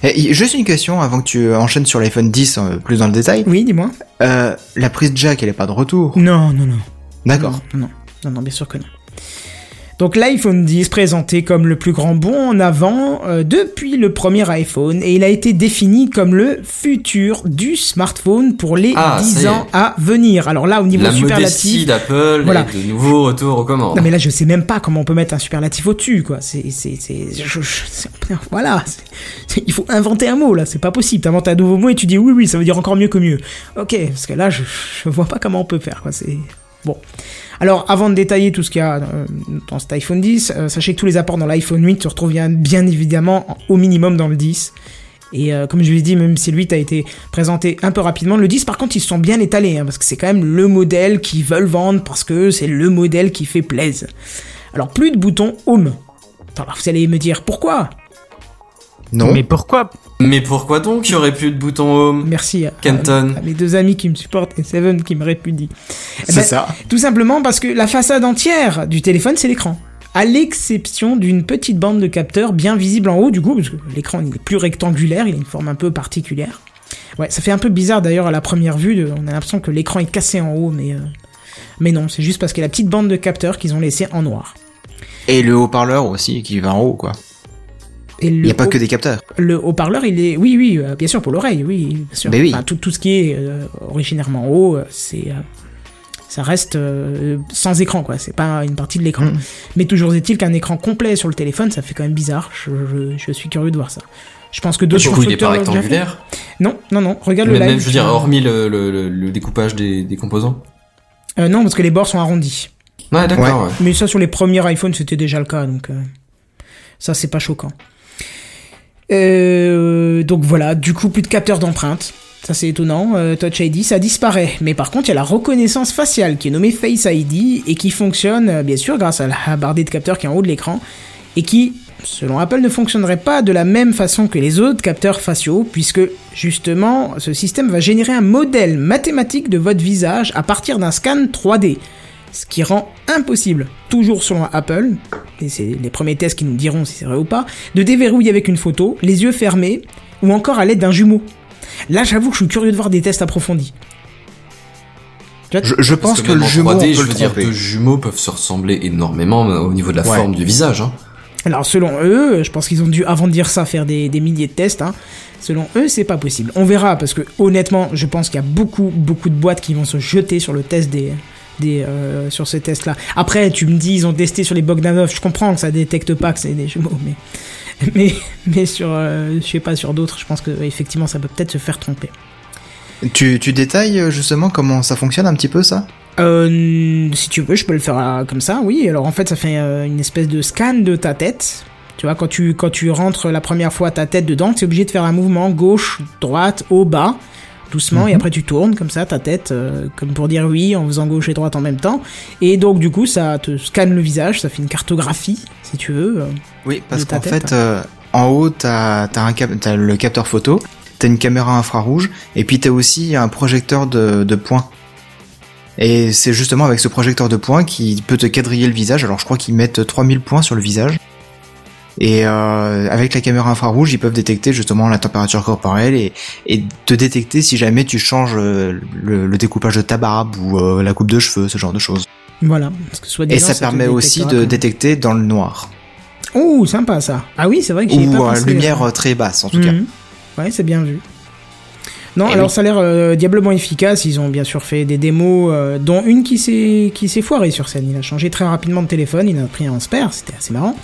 Et juste une question avant que tu enchaînes sur l'iPhone 10 euh, plus dans le détail. Oui, dis-moi. Euh, la prise jack, elle est pas de retour. Non, non, non. D'accord. Non, non, non, non, bien sûr que non. Donc l'iPhone 10 présenté comme le plus grand bond en avant euh, depuis le premier iPhone et il a été défini comme le futur du smartphone pour les Ah, ça 10 y est. ans à venir. Alors là au niveau La superlatif, d'Apple Voilà. et de nouveaux retours aux commandes. non mais là je sais même pas comment on peut mettre un superlatif au-dessus quoi. C'est c'est c'est voilà, c'est- c'est- il faut inventer un mot là, c'est pas possible. T'inventes un nouveau mot et tu dis oui oui, ça veut dire encore mieux que mieux. OK, parce que là je, je vois pas comment on peut faire quoi, c'est bon. Alors, avant de détailler tout ce qu'il y a euh, dans cet iPhone 10, euh, sachez que tous les apports dans l'iPhone 8 se retrouvent bien, évidemment en- au minimum dans le 10. Et euh, comme je l'ai dit, même si le 8 a été présenté un peu rapidement, le 10 par contre ils se sont bien étalés, hein, parce que c'est quand même le modèle qu'ils veulent vendre, parce que c'est le modèle qui fait plaise. Alors plus de bouton Home. Alors vous allez me dire pourquoi? Non. Mais pourquoi Mais pourquoi donc il y aurait plus de bouton home Merci à, Kenton. à mes deux amis qui me supportent et Seven qui me répudie. Eh C'est ben, ça. Tout simplement parce que la façade entière du téléphone, c'est l'écran. À l'exception d'une petite bande de capteurs bien visible en haut, du coup, parce que l'écran il est plus rectangulaire, il a une forme un peu particulière. Ouais, ça fait un peu bizarre d'ailleurs à la première vue, de- on a l'impression que l'écran est cassé en haut, mais, euh, mais non, c'est juste parce qu'il y a la petite bande de capteurs qu'ils ont laissé en noir. Et le haut-parleur aussi qui va en haut, quoi. Et Il le n'y a pas haut- que des capteurs. Le haut-parleur, il est, oui, oui, euh, bien sûr pour l'oreille, oui, bien sûr. Mais oui. Enfin, tout, tout ce qui est euh, originairement haut, euh, c'est, euh, ça reste euh, sans écran, quoi. C'est pas une partie de l'écran. Mm. Mais toujours est-il qu'un écran complet sur le téléphone, ça fait quand même bizarre. Je, je- je suis curieux de voir ça. Je pense que d'autres Du coup, il est pas rectangulaire. Non, non, non. Regarde Mais le live. même, je veux dire, hormis le, le, le, le découpage des, des composants. Euh, non, parce que les bords sont arrondis. Ouais, d'accord. ouais. Mais ça, sur les premiers iPhones, c'était déjà le cas, donc euh, ça, c'est pas choquant. Euh, donc voilà, du coup, plus de capteurs d'empreinte. Ça, c'est étonnant. Euh, Touch ID, ça disparaît. Mais par contre, il y a la reconnaissance faciale qui est nommée Face ID et qui fonctionne, euh, bien sûr, grâce à la bardée de capteurs qui est en haut de l'écran et qui, selon Apple, ne fonctionnerait pas de la même façon que les autres capteurs faciaux, puisque justement, ce système va générer un modèle mathématique de votre visage à partir d'un scan 3D ce qui rend impossible, toujours selon Apple, et c'est les premiers tests qui nous diront si c'est vrai ou pas, de déverrouiller avec une photo, les yeux fermés, ou encore à l'aide d'un jumeau. Là, j'avoue que je suis curieux de voir des tests approfondis. Je, pense que, même le jumeau, on 3D, peut je le veux dire, tromper. deux jumeaux peuvent se ressembler énormément au niveau de la Ouais. forme du visage. Hein. Alors selon eux, je pense qu'ils ont dû, avant de dire ça, faire des, des milliers de tests. Hein. Selon eux, c'est pas possible. On verra, parce que honnêtement, je pense qu'il y a beaucoup, beaucoup de boîtes qui vont se jeter sur le test des... Des, euh, sur ces tests-là. Après, tu me dis, ils ont testé sur les Bogdanov. Je comprends que ça détecte pas que c'est des jumeaux, mais mais mais sur, euh, je sais pas, sur d'autres, je pense que effectivement, ça peut peut-être se faire tromper. Tu, tu détailles euh, justement comment ça fonctionne un petit peu ça? Euh, si tu veux, je peux le faire comme ça, oui. Alors en fait, ça fait une espèce de scan de ta tête. Tu vois, quand tu, quand tu rentres la première fois ta tête dedans, tu es obligé de faire un mouvement gauche, droite, haut, bas, doucement, et après tu tournes comme ça ta tête, euh, comme pour dire oui, en faisant gauche et droite en même temps. Et donc du coup, ça te scanne le visage, ça fait une cartographie, si tu veux. euh. Oui, parce qu'en fait, euh, en haut, t'as as un cap t'as le capteur photo, t'as une caméra infrarouge, et puis t'as aussi un projecteur de, de points. Et c'est justement avec ce projecteur de points qui peut te quadriller le visage. Alors je crois qu'ils mettent 3000 points sur le visage. Et euh, avec la caméra infrarouge, ils peuvent détecter justement la température corporelle et, et te détecter si jamais tu changes euh, le, le découpage de ta barbe ou euh, la coupe de cheveux, ce genre de choses. Voilà. Parce que soit Et ça permet aussi de détecter dans le noir. Oh, sympa ça. Ah oui, c'est vrai que j'y ai pas Ou à pensé. lumière très basse en tout cas. Mhm. Ouais, c'est bien vu. Non, Eh alors oui. ça a l'air euh, diablement efficace. Ils ont bien sûr fait des démos, euh, dont une qui s'est qui s'est foirée sur scène. Il a changé très rapidement de téléphone, il en a pris un spare, c'était assez marrant.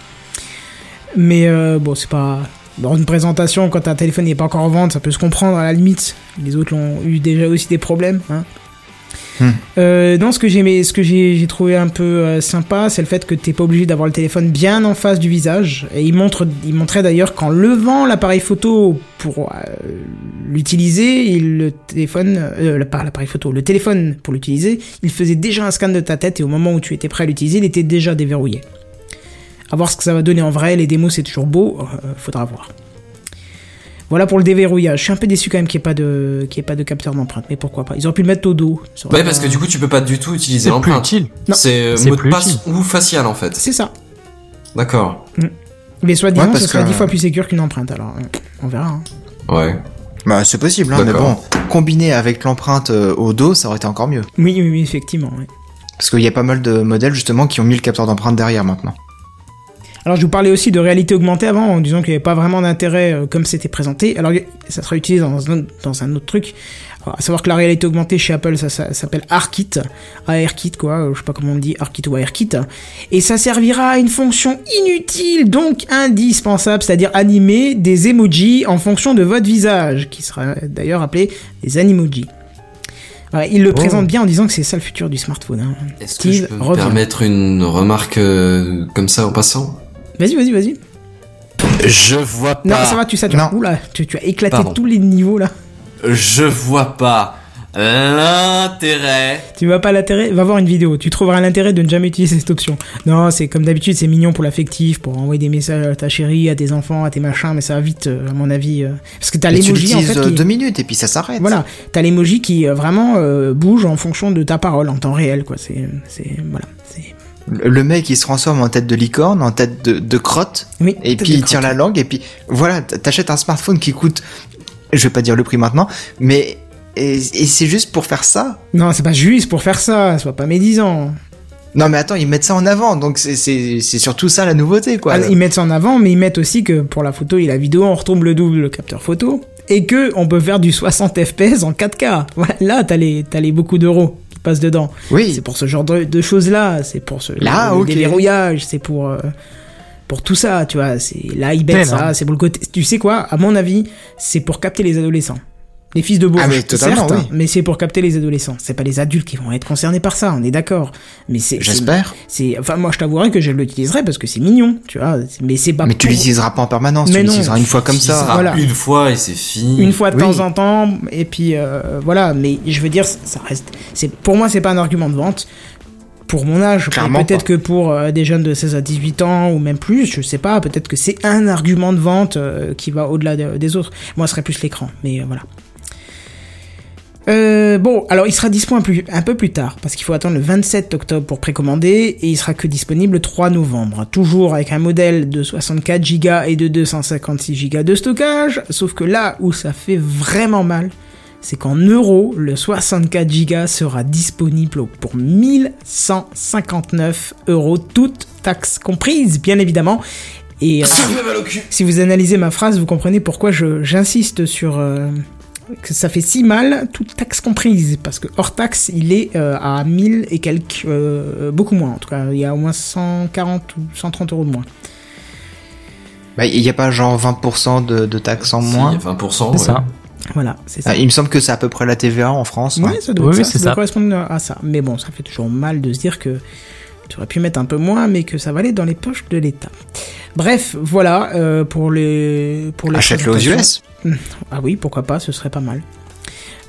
Mais euh, bon, c'est pas dans une présentation quand un téléphone n'est pas encore en vente, ça peut se comprendre à la limite. Les autres l'ont eu déjà aussi des problèmes. Hein. Hmm. Euh, non, ce que j'ai aimé- ce que j'ai j'ai trouvé un peu euh, sympa, c'est le fait que t'es pas obligé d'avoir le téléphone bien en face du visage. Et il montre, il montrait d'ailleurs qu'en levant l'appareil photo pour euh, l'utiliser, il le téléphone, l'appareil photo, le téléphone pour l'utiliser, il faisait déjà un scan de ta tête et au moment où tu étais prêt à l'utiliser, il était déjà déverrouillé. À voir ce que ça va donner en vrai. Les démos c'est toujours beau, euh, faudra voir. Voilà pour le déverrouillage. Je suis un peu déçu quand même qu'il n'y ait pas de, qu'il y ait pas de capteur d'empreinte, mais pourquoi pas? Ils auraient pu le mettre au dos. Ouais, pas- parce que du coup, tu peux pas du tout utiliser C'est plus l'empreinte. utile. Non. C'est euh, C'est mot de passe utile. ou facial en fait. C'est ça. D'accord. Mais soit disant, Ouais, ce sera que- 10 fois plus sécure qu'une empreinte. Alors, euh, on verra. hein. Ouais. Bah, c'est possible, hein, mais bon, combiné avec l'empreinte euh, au dos, ça aurait été encore mieux. Oui, oui, oui, effectivement. ouais. Parce qu'il y a pas mal de modèles justement qui ont mis le capteur d'empreinte derrière maintenant. Alors, je vous parlais aussi de réalité augmentée avant, en disant qu'il n'y avait pas vraiment d'intérêt euh, comme c'était présenté. Alors, ça sera utilisé dans un, dans un autre truc. Alors, à savoir que la réalité augmentée chez Apple, ça, ça s'appelle ARKit. ARKit, quoi. euh, Je sais pas comment on le dit, ARKit ou ARKit. Et ça servira à une fonction inutile, donc indispensable, c'est-à-dire animer des emojis en fonction de votre visage, qui sera d'ailleurs appelé des animojis. Ouais, il le présente bien en disant que c'est ça le futur du smartphone. hein. Est-ce que je peux me permettre une remarque euh, comme ça en passant? Vas-y, vas-y, vas-y. Je vois Non, pas. ça va, tu sais, tu, Non. Oula, tu, tu as éclaté Pardon. tous les niveaux là. Je vois pas l'intérêt. Tu vas pas l'intérêt, va voir une vidéo. Tu trouveras l'intérêt de ne jamais utiliser cette option. Non, c'est comme d'habitude, c'est mignon pour l'affectif, pour envoyer des messages à ta chérie, à tes enfants, à tes machins, mais ça va vite, euh, à mon avis. euh, parce que t'as l'emoji en fait. euh, qui- deux minutes et puis ça s'arrête. Voilà, t'as l'emoji qui euh, vraiment euh, bouge en fonction de ta parole en temps réel, quoi. C'est, c'est, voilà. Le mec il se transforme en tête de licorne, en tête de, de crotte, Oui. et puis il tire crotte. la langue, et puis voilà, t'achètes un smartphone qui coûte, je vais pas dire le prix maintenant, mais et, et c'est juste pour faire ça. Non, c'est pas juste pour faire ça, sois pas médisant. Non mais attends, ils mettent ça en avant, donc c'est surtout ça la nouveauté quoi. Ah, ils mettent ça en avant, mais ils mettent aussi que pour la photo et la vidéo, on retombe le double le capteur photo et que on peut faire du 60 fps en 4K. Voilà, là, t'as les, t'as les beaucoup d'euros qui passent dedans. Oui, C'est pour ce genre de, de choses-là, c'est pour ce Là, le ok. déverrouillage, c'est pour euh, pour tout ça, tu vois. C'est là, ils bêtent ça, hein. c'est pour le côté. Tu sais quoi À mon avis, c'est pour capter les adolescents. Les fils de bourge, Ah, mais totalement, certes, oui. mais c'est pour capter les adolescents. C'est pas les adultes qui vont être concernés par ça, on est d'accord. Mais c'est, j'espère. c'est, enfin, moi, je t'avouerai que je l'utiliserai parce que c'est mignon, tu vois. Mais c'est pas Mais tu l'utiliseras pas en permanence, Mais tu non, l'utiliseras une fois comme ça. Voilà. Une fois et c'est fini. une fois de Oui. temps en temps et puis euh, voilà mais je veux dire ça reste c'est pour moi c'est pas un argument de vente pour mon âge peut-être que pour euh, des jeunes de 16 à 18 ans ou même plus je sais pas peut-être que c'est un argument de vente euh, qui va au-delà de- des autres moi ce serait plus l'écran mais euh, voilà euh, bon, alors il sera disponible un, plus- un peu plus tard, parce qu'il faut attendre le 27 octobre pour précommander, et il sera que disponible le 3 novembre. Toujours avec un modèle de 64 Go et de 256 Go de stockage, sauf que là où ça fait vraiment mal, c'est qu'en euros, le 64 Go sera disponible pour 1159 euros, toutes taxes comprises, bien évidemment. Et euh, si vous analysez ma phrase, vous comprenez pourquoi j'insiste sur euh, que ça fait si mal, toutes taxes comprises, parce que hors taxe, il est euh, à 1000 et quelques, euh, beaucoup moins en tout cas, il y a au moins 140 ou 130 euros de moins. Bah, il y a pas genre 20% de, de taxes en Si, moins? 20%. C'est ouais. ça. Voilà, c'est ça. Ah, il me semble que c'est à peu près la TVA en France. Ouais, ça doit, Oui, ça, c'est ça doit ça. correspondre à ça. Mais bon, ça fait toujours mal de se dire que tu aurais pu mettre un peu moins, mais que ça va aller dans les poches de l'État. Bref, voilà euh, pour les pour les Achète-le aux. US. Ah oui, pourquoi pas, ce serait pas mal.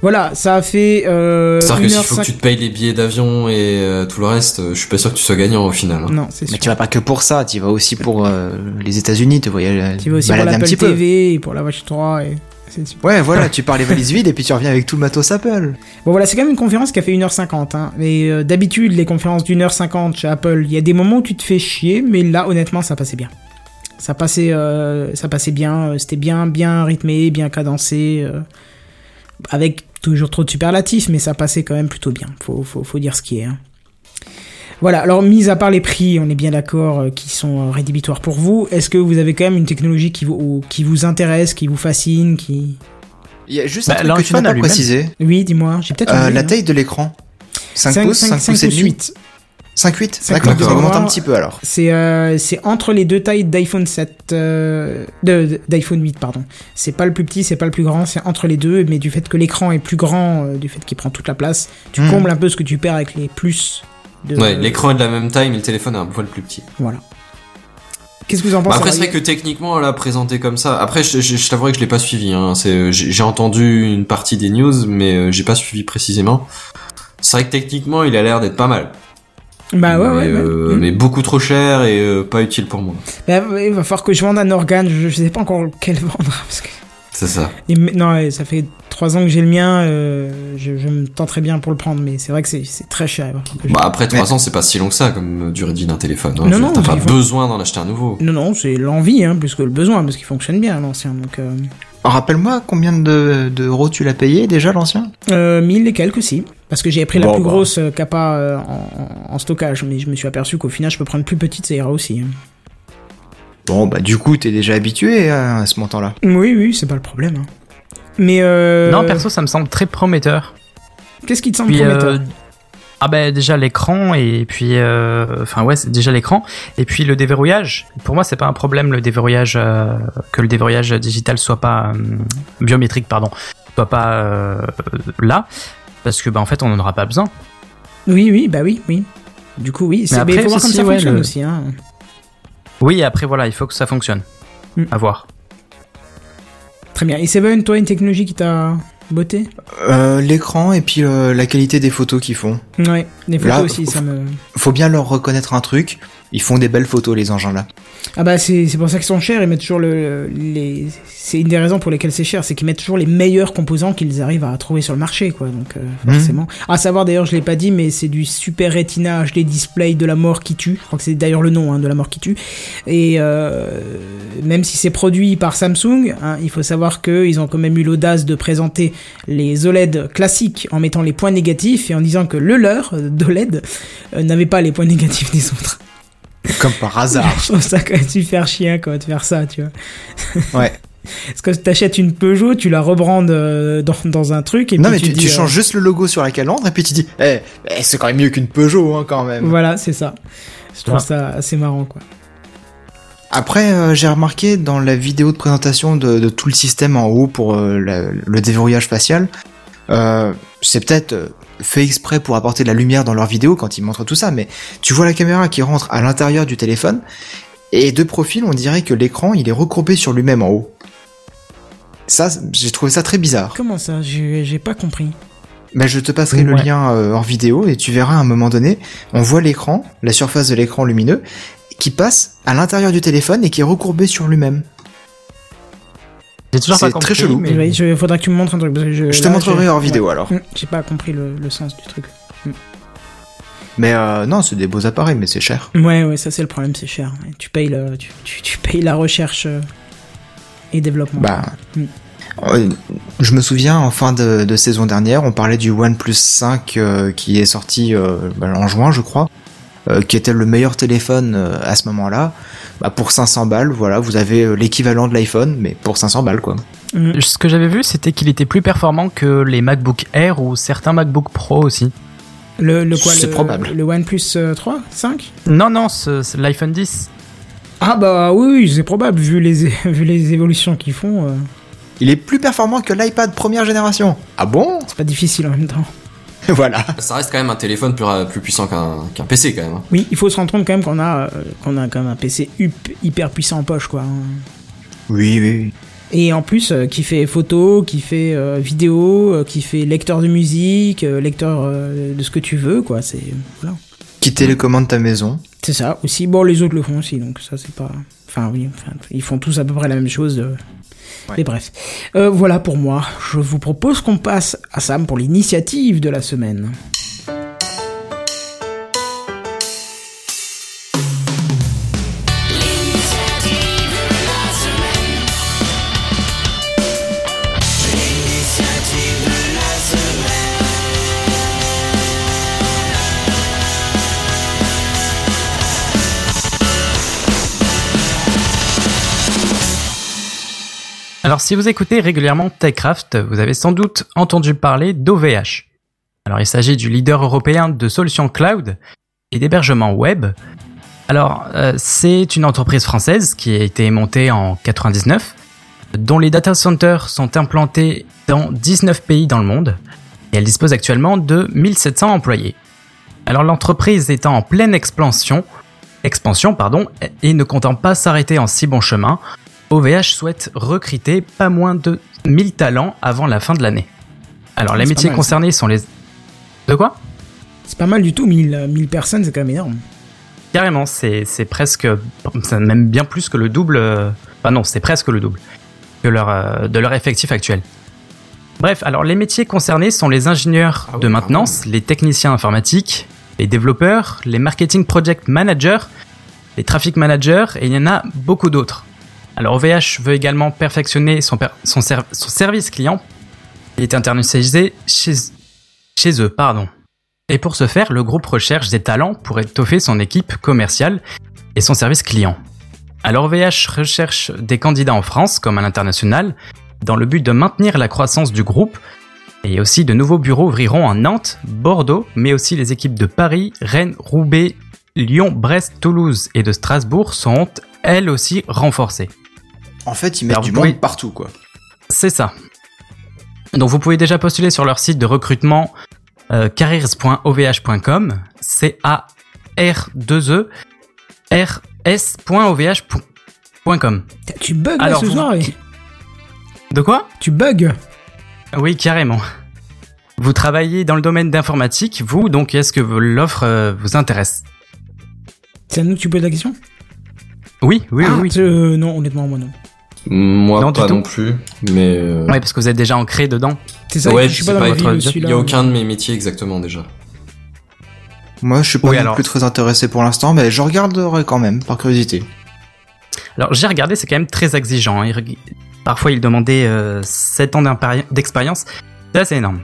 Voilà, ça a fait euh, C'est-à-dire que s'il 1h05 faut que tu te payes les billets d'avion et euh, tout le reste, euh, je suis pas sûr que tu sois gagnant au final. hein. Non, c'est Mais sûr. tu vas pas que pour ça, tu vas aussi pour euh, les États-Unis, tu voyages Tu vas aussi pour l'Apple peu. TV et pour la Watch 3 et c'est super. Ouais, voilà, tu pars les valises vides et puis tu reviens avec tout le matos Apple. Bon voilà, c'est quand même une conférence qui a fait 1h50. Hein. Mais euh, d'habitude, les conférences d'une heure 50 chez Apple, il y a des moments où tu te fais chier, mais là, honnêtement, ça passait bien. Ça passait, euh, ça passait bien, euh, c'était bien, bien rythmé, bien cadencé, euh, avec toujours trop de superlatifs, mais ça passait quand même plutôt bien. Faut, faut, faut dire ce qui est. hein. Voilà, alors mis à part les prix, on est bien d'accord, euh, qui sont euh, rédhibitoires pour vous, est-ce que vous avez quand même une technologie qui vous, qui vous intéresse, qui vous fascine, qui... Il y a juste Bah, un truc que tu n'as pas précisé. Oui, dis-moi, j'ai peut-être... Euh, la hein. taille de l'écran. 5, pouces, 5, pouces et demi. 8. 5.8 5.8 D'accord, ça augmente un petit peu alors. C'est euh, c'est entre les deux tailles d'iPhone 7, euh, d'iPhone 8 pardon. C'est pas le plus petit, c'est pas le plus grand, c'est entre les deux, mais du fait que l'écran est plus grand, euh, du fait qu'il prend toute la place, tu Mhm. combles un peu ce que tu perds avec les plus. De, Ouais, l'écran est de la même taille, mais le téléphone est un poil plus petit. Voilà. Qu'est-ce que vous en Bah pensez après, c'est vrai que techniquement, là, présenté comme ça. Après, je, je, je t'avouerai que je l'ai pas suivi. Hein. C'est, euh, j'ai entendu une partie des news, mais euh, j'ai pas suivi précisément. C'est vrai que techniquement, il a l'air d'être pas mal. Bah ouais, mais, ouais. ouais. euh, Mhm. mais beaucoup trop cher et euh, pas utile pour moi. Bah, il va falloir que je vende un organe, je, je sais pas encore lequel vendre. Parce que... C'est ça. Et mais- non, ça fait trois ans que j'ai le mien, euh, je, je me tenterais bien pour le prendre, mais c'est vrai que c'est c'est très cher. Bah après, trois ans, c'est pas si long que ça comme euh, durée de vie d'un téléphone. hein. Non, non, T'as pas besoin d'en acheter un nouveau. Non, non, c'est l'envie, hein, plus que le besoin, parce qu'il fonctionne bien l'ancien. Donc, euh, Rappelle-moi combien de- d'euros tu l'as payé déjà l'ancien? Euh, 1000 et quelques aussi, parce que j'ai pris la plus bah. grosse euh, capa euh, en, en stockage, mais je me suis aperçu qu'au final, je peux prendre plus petite, ça ira aussi. Bon bah du coup t'es déjà habitué hein, à ce montant-là. Oui, oui, c'est pas le problème. hein. Mais euh, Non, perso, ça me semble très prometteur. qu'est-ce qui te semble Puis, prometteur? euh, ah ben déjà l'écran et puis euh, enfin ouais c'est déjà l'écran et puis le déverrouillage pour moi c'est pas un problème le déverrouillage euh, que le déverrouillage digital soit pas euh, biométrique pardon soit pas euh, là parce que bah en fait on en aura pas besoin Oui, oui, bah oui, oui. Du coup, oui. c'est- Mais après, il faut voir comme ça ouais, fonctionne le- aussi. Hein. Oui et après voilà il faut que ça fonctionne Hmm. à voir Très bien. Et Seven, toi, une technologie qui t'a botté? Euh, L'écran et puis euh, la qualité des photos qu'ils font. Ouais, les photos Là, aussi, ça me. Faut bien leur reconnaître un truc. Ils font des belles photos les engins là. Ah bah c'est pour ça qu'ils sont chers, ils mettent toujours le, les... C'est une des raisons pour lesquelles c'est cher, c'est qu'ils mettent toujours les meilleurs composants qu'ils arrivent à trouver sur le marché, quoi, donc euh, Mhm. forcément. À savoir d'ailleurs, je l'ai pas dit, mais c'est du Super Retina HD Display de la mort qui tue, je crois que c'est d'ailleurs le nom, hein, de la mort qui tue. Et euh, même si c'est produit par Samsung, hein, il faut savoir qu'ils ont quand même eu l'audace de présenter les OLED classiques en mettant les points négatifs et en disant que le leur d'OLED euh, n'avait pas les points négatifs des autres. Comme par hasard. Je trouve ça quand même super chien quoi de faire ça, tu vois. Ouais. Parce que t'achètes une Peugeot, tu la rebrandes euh, dans, dans un truc et non puis mais tu, tu, tu dis, euh, changes juste le logo sur la calandre et puis tu dis, eh, eh, c'est quand même mieux qu'une Peugeot hein, quand même. Voilà, c'est ça. Je trouve ça assez marrant quoi. Après, euh, j'ai remarqué dans la vidéo de présentation de, de tout le système en haut pour euh, la- le déverrouillage facial, euh, c'est peut-être euh, fait exprès pour apporter de la lumière dans leur vidéo quand ils montrent tout ça, mais tu vois la caméra qui rentre à l'intérieur du téléphone, et de profil, on dirait que l'écran, il est recourbé sur lui-même en haut. Ça, j'ai trouvé ça très bizarre. Comment ça? J'ai j'ai pas compris. Mais je te passerai le Ouais. lien euh, hors vidéo et tu verras à un moment donné, on voit l'écran, la surface de l'écran lumineux, qui passe à l'intérieur du téléphone et qui est recourbé sur lui-même. J'ai toujours C'est pas compris très chelou. mais- Il je- faudra que tu me montres un truc. Parce que je, Je te là, montrerai hors vidéo ouais. alors. Hum, J'ai pas compris le, le sens du truc. Mais euh, non, c'est des beaux appareils, mais c'est cher. Ouais, ouais, ça c'est le problème, c'est cher. Tu payes le, tu, tu, tu payes la recherche euh, et développement. Bah, Mm. euh, je me souviens en fin de, de saison dernière, on parlait du OnePlus 5 euh, qui est sorti euh, bah, en juin, je crois, euh, qui était le meilleur téléphone euh, à ce moment-là. Bah, pour 500 balles, voilà, vous avez euh, l'équivalent de l'iPhone, mais pour 500 balles, quoi. Hum. ce que j'avais vu c'était qu'il était plus performant que les MacBook Air ou certains MacBook Pro aussi Le, le quoi C'est le, probable. Le OnePlus euh, 3 5 non non l'iPhone 10 Ah bah oui, oui, c'est probable, vu les, vu les évolutions qu'ils font. euh, Il est plus performant que l'iPad première génération. Ah bon? C'est pas difficile en même temps. Voilà. Ça reste quand même un téléphone plus, plus puissant qu'un qu'un PC quand même. hein. Oui, il faut se rendre compte quand même qu'on a, euh, qu'on a quand même un PC hyper puissant en poche, quoi. hein. Oui, oui, oui. Et en plus, euh, qui fait photo, qui fait euh, vidéo, euh, qui fait lecteur de musique, euh, lecteur euh, de ce que tu veux, quoi. C'est voilà. Qui télécommande ta maison. C'est ça aussi. Bon, les autres le font aussi, donc ça c'est pas. Enfin oui, enfin, ils font tous à peu près la même chose. euh. Mais bref, Euh, voilà pour moi. Je vous propose qu'on passe à Sam pour l'initiative de la semaine. Alors si vous écoutez régulièrement TechCraft, vous avez sans doute entendu parler d'OVH. Alors il s'agit du leader européen de solutions cloud et d'hébergement web. Alors, euh, c'est une entreprise française qui a été montée en 99, dont les data centers sont implantés dans 19 pays dans le monde, et elle dispose actuellement de 1700 employés. Alors l'entreprise étant en pleine expansion, expansion pardon, et ne comptant pas s'arrêter en si bon chemin, OVH souhaite recruter pas moins de 1000 talents avant la fin de l'année. Alors les métiers mal, concernés sont les... De quoi? C'est pas mal du tout, 1000, 1000 personnes, c'est quand même énorme. Carrément, c'est presque, c'est même bien plus que le double. euh, Enfin non, c'est presque le double que leur euh, de leur effectif actuel. Bref, alors les métiers concernés sont les ingénieurs Ah de maintenance, les techniciens informatiques, les développeurs, les marketing project managers, les traffic managers et il y en a beaucoup d'autres. Alors OVH veut également perfectionner son, service client. Il est internationalisé chez, eux, pardon. Et pour ce faire, le groupe recherche des talents pour étoffer son équipe commerciale et son service client. Alors VH recherche des candidats en France comme à l'international dans le but de maintenir la croissance du groupe et aussi de nouveaux bureaux ouvriront en Nantes, Bordeaux, mais aussi les équipes de Paris, Rennes, Roubaix, Lyon, Brest, Toulouse et de Strasbourg sont elles aussi renforcées. En fait, ils mettent Alors, du monde pouvez- partout, quoi. C'est ça. Donc vous pouvez déjà postuler sur leur site de recrutement euh, careers.ovh.com, c a r 2 e r s.ovh.com. Tu bugs Alors, ce vous- soir et- De quoi? Tu bugs Oui, carrément. Vous travaillez dans le domaine d'informatique, vous, donc est-ce que vous- l'offre euh, vous intéresse? C'est à nous que tu poses la question? Oui, oui, Ah, oui. oui. euh, non, honnêtement, moi non. Moi, Non, pas non plus, mais... euh, Ouais, parce que vous êtes déjà ancré dedans. C'est ça, ouais, je suis c'est pas dans il celui-là. y a aucun de mes métiers exactement déjà. Moi, je suis pas Oui, non alors- plus très intéressé pour l'instant, mais je regarderai quand même, par curiosité. Alors j'ai regardé, c'est quand même très exigeant. hein. Il Parfois, il demandait euh, 7 ans d'impéri- d'expérience. C'est assez énorme.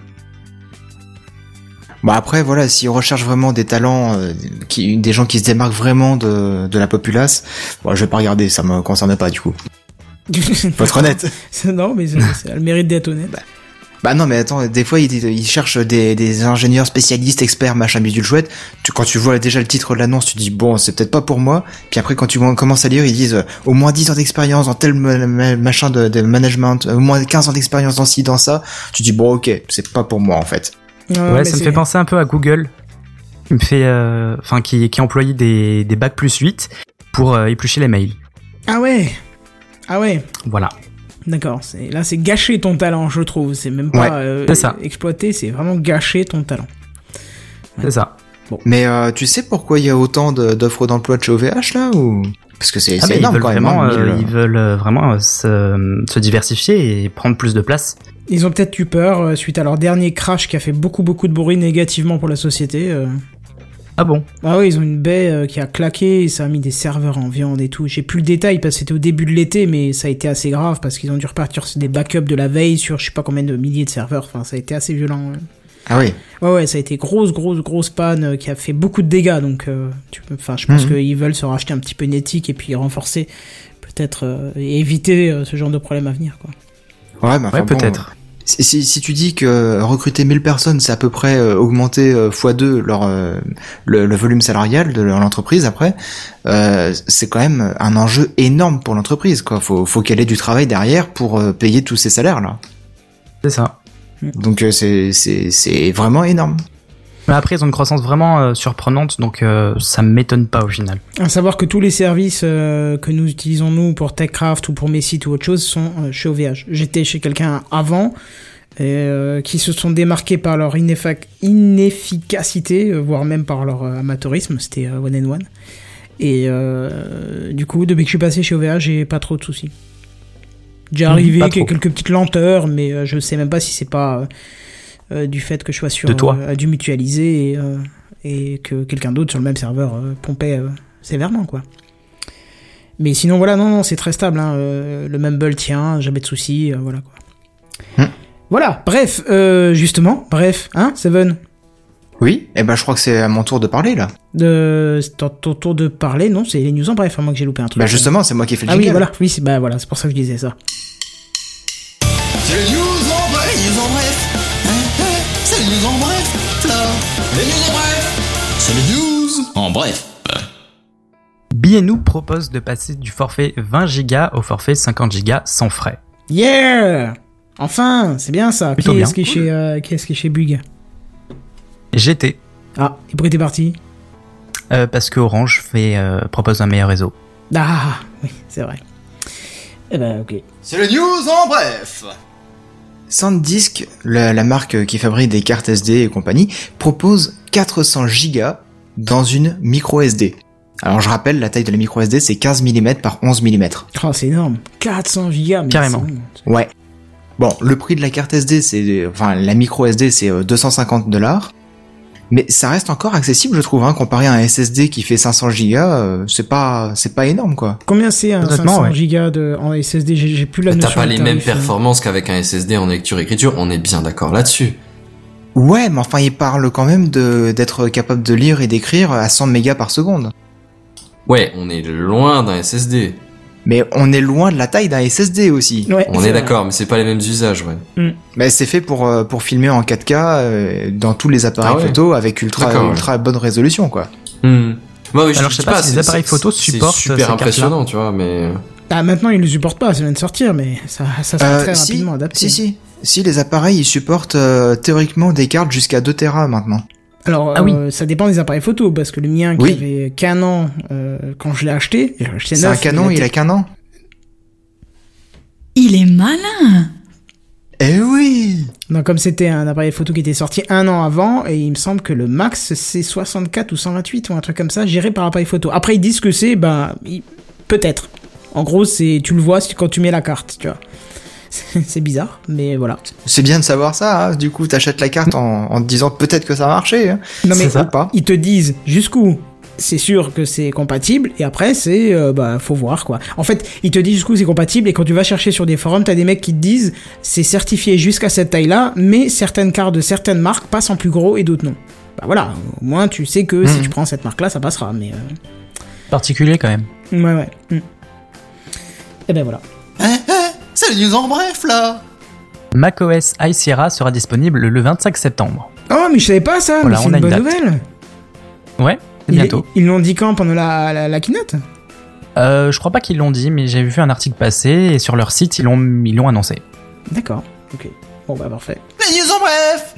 Bon après voilà, si on recherche vraiment des talents, euh, qui, des gens qui se démarquent vraiment de, de la populace, bon, je vais pas regarder, ça me concerne pas du coup. Faut être honnête. non, mais elle a le mérite d'être honnête. Bah non mais attends, des fois ils, ils cherchent des, des ingénieurs spécialistes, experts, machin bidule chouette. Tu, quand tu vois déjà le titre de l'annonce, tu dis bon c'est peut-être pas pour moi. Puis après quand tu commences à lire, ils disent euh, au moins 10 ans d'expérience dans tel ma- ma- machin de, de management, euh, au moins 15 ans d'expérience dans ci, dans ça. Tu dis bon ok, c'est pas pour moi en fait. Ouais, ça me fait penser un peu à Google. Qui me fait, euh, enfin, qui, qui employait des, des bacs plus 8 pour euh, éplucher les mails. Ah ouais Ah ouais Voilà. D'accord, là c'est gâcher ton talent, je trouve. C'est même pas Ouais, euh, ça. exploiter, c'est vraiment gâcher ton talent. C'est ça. Mais euh, tu sais pourquoi il y a autant de- d'offres d'emploi de chez OVH là ou? Parce que c'est Ah, c'est mais ils énorme veulent quand même. vraiment, hein, euh, 1000, ils veulent euh, vraiment euh, se, se diversifier et prendre plus de place. Ils ont peut-être eu peur euh, suite à leur dernier crash qui a fait beaucoup beaucoup de bruit négativement pour la société. Ah bon Ah oui, ils ont une baie euh, qui a claqué, et ça a mis des serveurs en viande et tout. J'ai plus le détail parce que c'était au début de l'été, mais ça a été assez grave parce qu'ils ont dû repartir sur des backups de la veille sur je sais pas combien de milliers de serveurs. Enfin, ça a été assez violent. ouais. Ah oui. Ouais, ouais, ça a été grosse, grosse, grosse panne euh, qui a fait beaucoup de dégâts. Donc, euh, tu peux, enfin, je pense Mhm. qu'ils veulent se racheter un petit peu une éthique et puis renforcer, peut-être, euh, et éviter euh, ce genre de problème à venir, quoi. Ouais, mais enfin, Ouais, peut-être. Si, si tu dis que recruter 1000 personnes, c'est à peu près euh, augmenter euh, x2 leur euh, le, le volume salarial de l'entreprise après, euh, c'est quand même un enjeu énorme pour l'entreprise. Quoi, faut faut qu'elle ait du travail derrière pour euh, payer tous ces salaires là. C'est ça. Donc euh, c'est c'est c'est vraiment énorme. Mais après, ils ont une croissance vraiment euh, surprenante, donc euh, ça m'étonne pas au final. À savoir que tous les services euh, que nous utilisons nous pour TechCraft ou pour mes sites ou autre chose sont euh, chez OVH. J'étais chez quelqu'un avant et, qui se sont démarqués par leur inefficacité, voire même par leur amateurisme. C'était One and One. Et du coup, depuis que je suis passé chez OVH, j'ai pas trop de soucis. J'ai Mhm, arrivé pas qu'il y a trop. quelques petites lenteurs, mais je sais même pas si c'est pas du fait que je sois sur De toi. euh, du mutualisé et, euh, et que quelqu'un d'autre sur le même serveur euh, pompait euh, sévèrement quoi. Mais sinon voilà non non c'est très stable hein, euh, le mumble tient jamais de soucis euh, voilà quoi. Hmm. Voilà bref euh, justement bref hein Seven? Oui. Et ben je crois que c'est à mon tour de parler là. de c'est ton ton tour de parler non c'est les news en bref à moins que j'ai loupé un truc. Bah justement c'est moi qui ai fait le ah oui jingle. voilà oui c'est bah voilà c'est pour ça que je disais ça. Les news en bref, là. Les news en bref. C'est les news En bref. BNU propose de passer du forfait 20 Go au forfait 50 Go sans frais. Yeah Enfin, c'est bien ça. Qui Plutôt est-ce bien. qui est chez, euh, qui est-ce qui est chez Bug? GT, Ah, et pourquoi t'es parti? Euh, parce que Orange fait, euh, propose un meilleur réseau. Ah, oui, c'est vrai. Eh ben, ok. C'est le news en bref. SanDisk, la, la marque qui fabrique des cartes SD et compagnie, propose 400 gigas dans une micro SD. Alors je rappelle, la taille de la micro SD c'est 15 mm par 11 mm. Oh, c'est énorme. 400 gigas. mais Carrément. c'est- Ouais. Bon, le prix de la carte SD, c'est, enfin, la micro SD, c'est euh, 250 dollars. Mais ça reste encore accessible, je trouve, hein, comparé à un SSD qui fait 500 gigas, euh, c'est pas, c'est pas énorme, quoi. Combien c'est un Honnêtement, 500 ouais. gigas de, en SSD J'ai plus la notion. T'as pas les mêmes euh. performances qu'avec un SSD en lecture-écriture, on est bien d'accord là-dessus. Ouais, mais enfin, il parle quand même de, d'être capable de lire et d'écrire à 100 mégas par seconde. Ouais, on est loin d'un SSD. Mais on est loin de la taille d'un SSD aussi. Ouais, On c'est est d'accord, mais c'est pas les mêmes usages, ouais. Mais c'est fait pour, euh, pour filmer en 4K euh, dans tous les appareils Ah ouais. photo avec ultra, ultra bonne résolution, quoi. Hmm. Bah oui, Alors, je sais pas si c'est- les appareils c'est- photo c'est supportent ces super impressionnant, tu vois, mais... Ah, maintenant, ils le supportent pas, ça vient de sortir, mais ça, ça sera Euh, très si, rapidement adapté. si, si. Si, les appareils, ils supportent euh, théoriquement des cartes jusqu'à 2 Tera maintenant. Alors, Ah oui. euh, ça dépend des appareils photo, parce que le mien qui Oui. avait qu'un an euh, quand je l'ai acheté, C'est un canon, il a qu'un an. Il est malin Eh oui Non, comme c'était un appareil photo qui était sorti un an avant, et il me semble que le max c'est 64 ou 128 ou un truc comme ça, géré par appareil photo. Après, ils disent que c'est, ben, il- peut-être. En gros, c'est, tu le vois c'est quand tu mets la carte, tu vois. C'est bizarre, mais voilà. C'est bien de savoir ça, hein. du coup t'achètes la carte en, en te disant peut-être que ça a marché. Hein. Non mais ça. Pas. ils te disent jusqu'où c'est sûr que c'est compatible et après c'est euh, bah faut voir quoi. En fait, ils te disent jusqu'où c'est compatible et quand tu vas chercher sur des forums, t'as des mecs qui te disent c'est certifié jusqu'à cette taille-là, mais certaines cartes de certaines marques passent en plus gros et d'autres non. Bah voilà, au moins tu sais que si Mhm. tu prends cette marque-là, ça passera. Mais Particulier quand même. euh, ouais ouais. Mm. Et ben voilà. Eh, eh, c'est le news en bref là. macOS High Sierra sera disponible le 25 septembre. Oh mais je savais pas ça, Voilà, mais c'est on a une une bonne date. nouvelle. Ouais, c'est bientôt. Ils l'ont dit quand pendant la, la, la keynote? Euh, je crois pas qu'ils l'ont dit, mais j'ai vu un article passer et sur leur site ils l'ont ils l'ont annoncé. D'accord. Ok. Bon bah parfait. Les news en bref.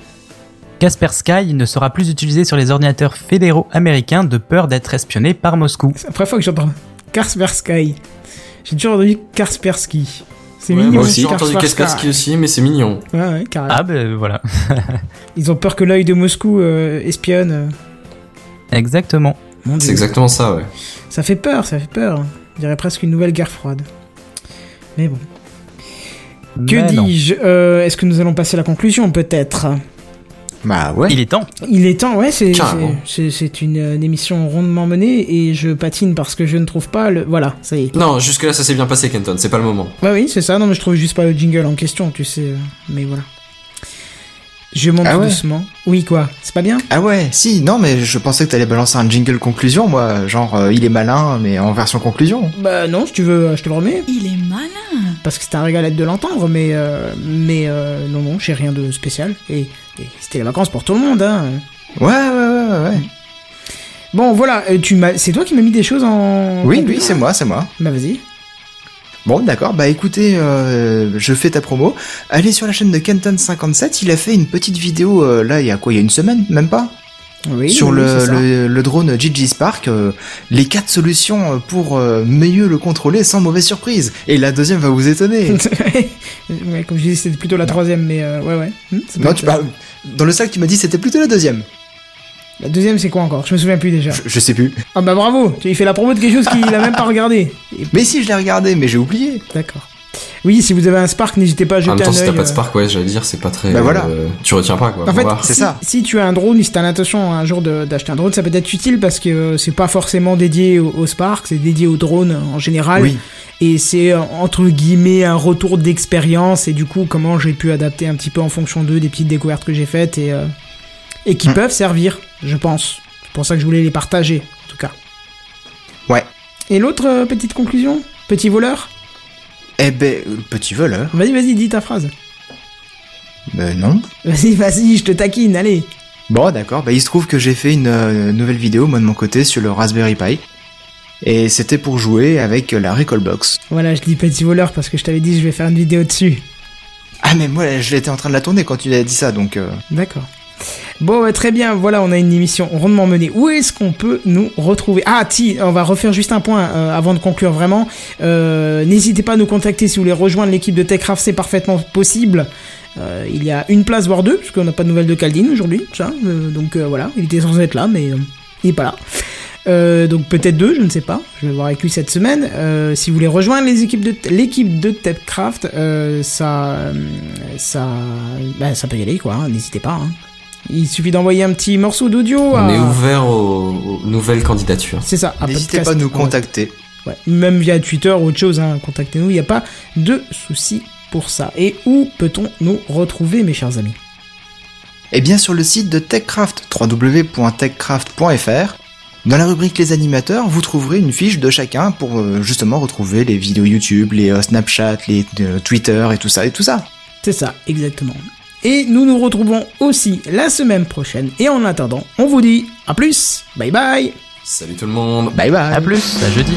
Kaspersky ne sera plus utilisé sur les ordinateurs fédéraux américains de peur d'être espionné par Moscou. C'est la première fois que j'entends Kaspersky. J'ai toujours entendu Kaspersky. C'est Ouais, mignon. moi aussi, j'ai entendu Kaspersky. Aussi, mais c'est mignon. Ouais, ouais, carrément. Ah ben voilà, Ils ont peur que l'œil de Moscou euh, espionne. exactement. C'est exactement ça, ouais. Ça fait peur, ça fait peur. On dirait presque une nouvelle guerre froide. Mais bon. Que dis-je Euh, Est-ce que nous allons passer à la conclusion, peut-être? Bah ouais. Il est temps. Il est temps, ouais, c'est c'est- une, une émission rondement menée et je patine parce que je ne trouve pas le. Voilà, ça y est. Non, jusque-là, ça s'est bien passé, Kenton, c'est pas le moment. Bah oui, c'est ça. Non, mais je trouve juste pas le jingle en question, tu sais. euh, Mais voilà. Je monte Ah ouais doucement. Oui, quoi C'est pas bien? Ah ouais, si, non, mais je pensais que t'allais balancer un jingle conclusion, moi, genre euh, il est malin, mais en version conclusion. Bah non, si tu veux, euh, je te le remets. Il est malin Parce que c'était un régalette de l'entendre, mais euh, mais euh, non, non, j'ai rien de spécial. Et, et c'était les vacances pour tout le monde, hein. Ouais, ouais, ouais, ouais. ouais. Bon, voilà, tu m'as, c'est toi qui m'as mis des choses en. Oui, oui, c'est moi, c'est moi. Bah vas-y. Bon, d'accord, bah écoutez, euh, je fais ta promo. Allez sur la chaîne de Kenton57, il a fait une petite vidéo, euh, là, il y a quoi, il y a une semaine, même pas? Oui. Sur oui, le, le, le drone Gigi Spark, euh, les quatre solutions pour euh, mieux le contrôler sans mauvaise surprise. Et la deuxième va vous étonner. ouais, comme je disais, c'était plutôt la troisième, mais euh, ouais, ouais. Hmm, non, tu parles... Dans le sac, tu m'as dit c'était plutôt la deuxième. La deuxième, c'est quoi encore? Je me souviens plus déjà. Je, je sais plus. Ah bah bravo, tu as fait la promo de quelque chose qu'il a même pas regardé. Et- Mais si, je l'ai regardé, mais j'ai oublié. D'accord. Oui, si vous avez un Spark, n'hésitez pas à En jeter même temps, un si œil. t'as pas de euh. Spark, ouais, j'allais dire, c'est pas très... Bah voilà. euh, tu retiens pas, quoi. En fait, c'est si, ça. si tu as un drone, si t'as l'intention un jour de- d'acheter un drone, ça peut être utile parce que euh, c'est pas forcément dédié au, au Spark, c'est dédié au drone en général. Oui. Et c'est entre guillemets un retour d'expérience et du coup comment j'ai pu adapter un petit peu en fonction d'eux des petites découvertes que j'ai faites et, euh, et qui Hmm. peuvent servir, je pense. C'est pour ça que je voulais les partager, en tout cas. Ouais. Et l'autre euh, petite conclusion? Petit voleur? Eh ben, le petit voleur. Vas-y, vas-y, dis ta phrase. Ben non. Vas-y, vas-y, je te taquine, allez. Bon, d'accord. Bah, il se trouve que j'ai fait une euh, nouvelle vidéo, moi de mon côté, sur le Raspberry Pi. Et c'était pour jouer avec la Recallbox. Voilà, je dis petit voleur parce que je t'avais dit que je vais faire une vidéo dessus. Ah, mais moi, je l'étais en train de la tourner quand tu as dit ça, donc... euh, D'accord. Bon, très bien, voilà, on a une émission rondement menée. Où est-ce qu'on peut nous retrouver? Ah, si, on va refaire juste un point euh, avant de conclure vraiment. Euh, N'hésitez pas à nous contacter si vous voulez rejoindre l'équipe de TechCraft, c'est parfaitement possible. Euh, il y a une place, voire deux, parce qu'on n'a pas de nouvelles de Caldine aujourd'hui. donc voilà, il était censé être là, mais il est pas là. Donc peut-être deux, je ne sais pas. Je vais voir avec lui cette semaine. Si vous voulez rejoindre l'équipe de TechCraft, ça, ça, bah, ça peut y aller quoi. hein, N'hésitez pas. hein. Il suffit d'envoyer un petit morceau d'audio. On à- est ouvert aux, aux nouvelles candidatures. C'est ça. à N'hésitez pas à nous contacter. Ouais, même via Twitter ou autre chose, hein, contactez-nous, il n'y a pas de souci pour ça. Et où peut-on nous retrouver, mes chers amis? Eh bien, sur le site de TechCraft, www.techcraft.fr, dans la rubrique Les animateurs, vous trouverez une fiche de chacun pour euh, justement retrouver les vidéos YouTube, les euh, Snapchat, les euh, Twitter et tout ça et tout ça. C'est ça, exactement. Et nous nous retrouvons aussi la semaine prochaine. Et en attendant, on vous dit à plus, bye bye. Salut tout le monde. Bye bye. À plus, à jeudi.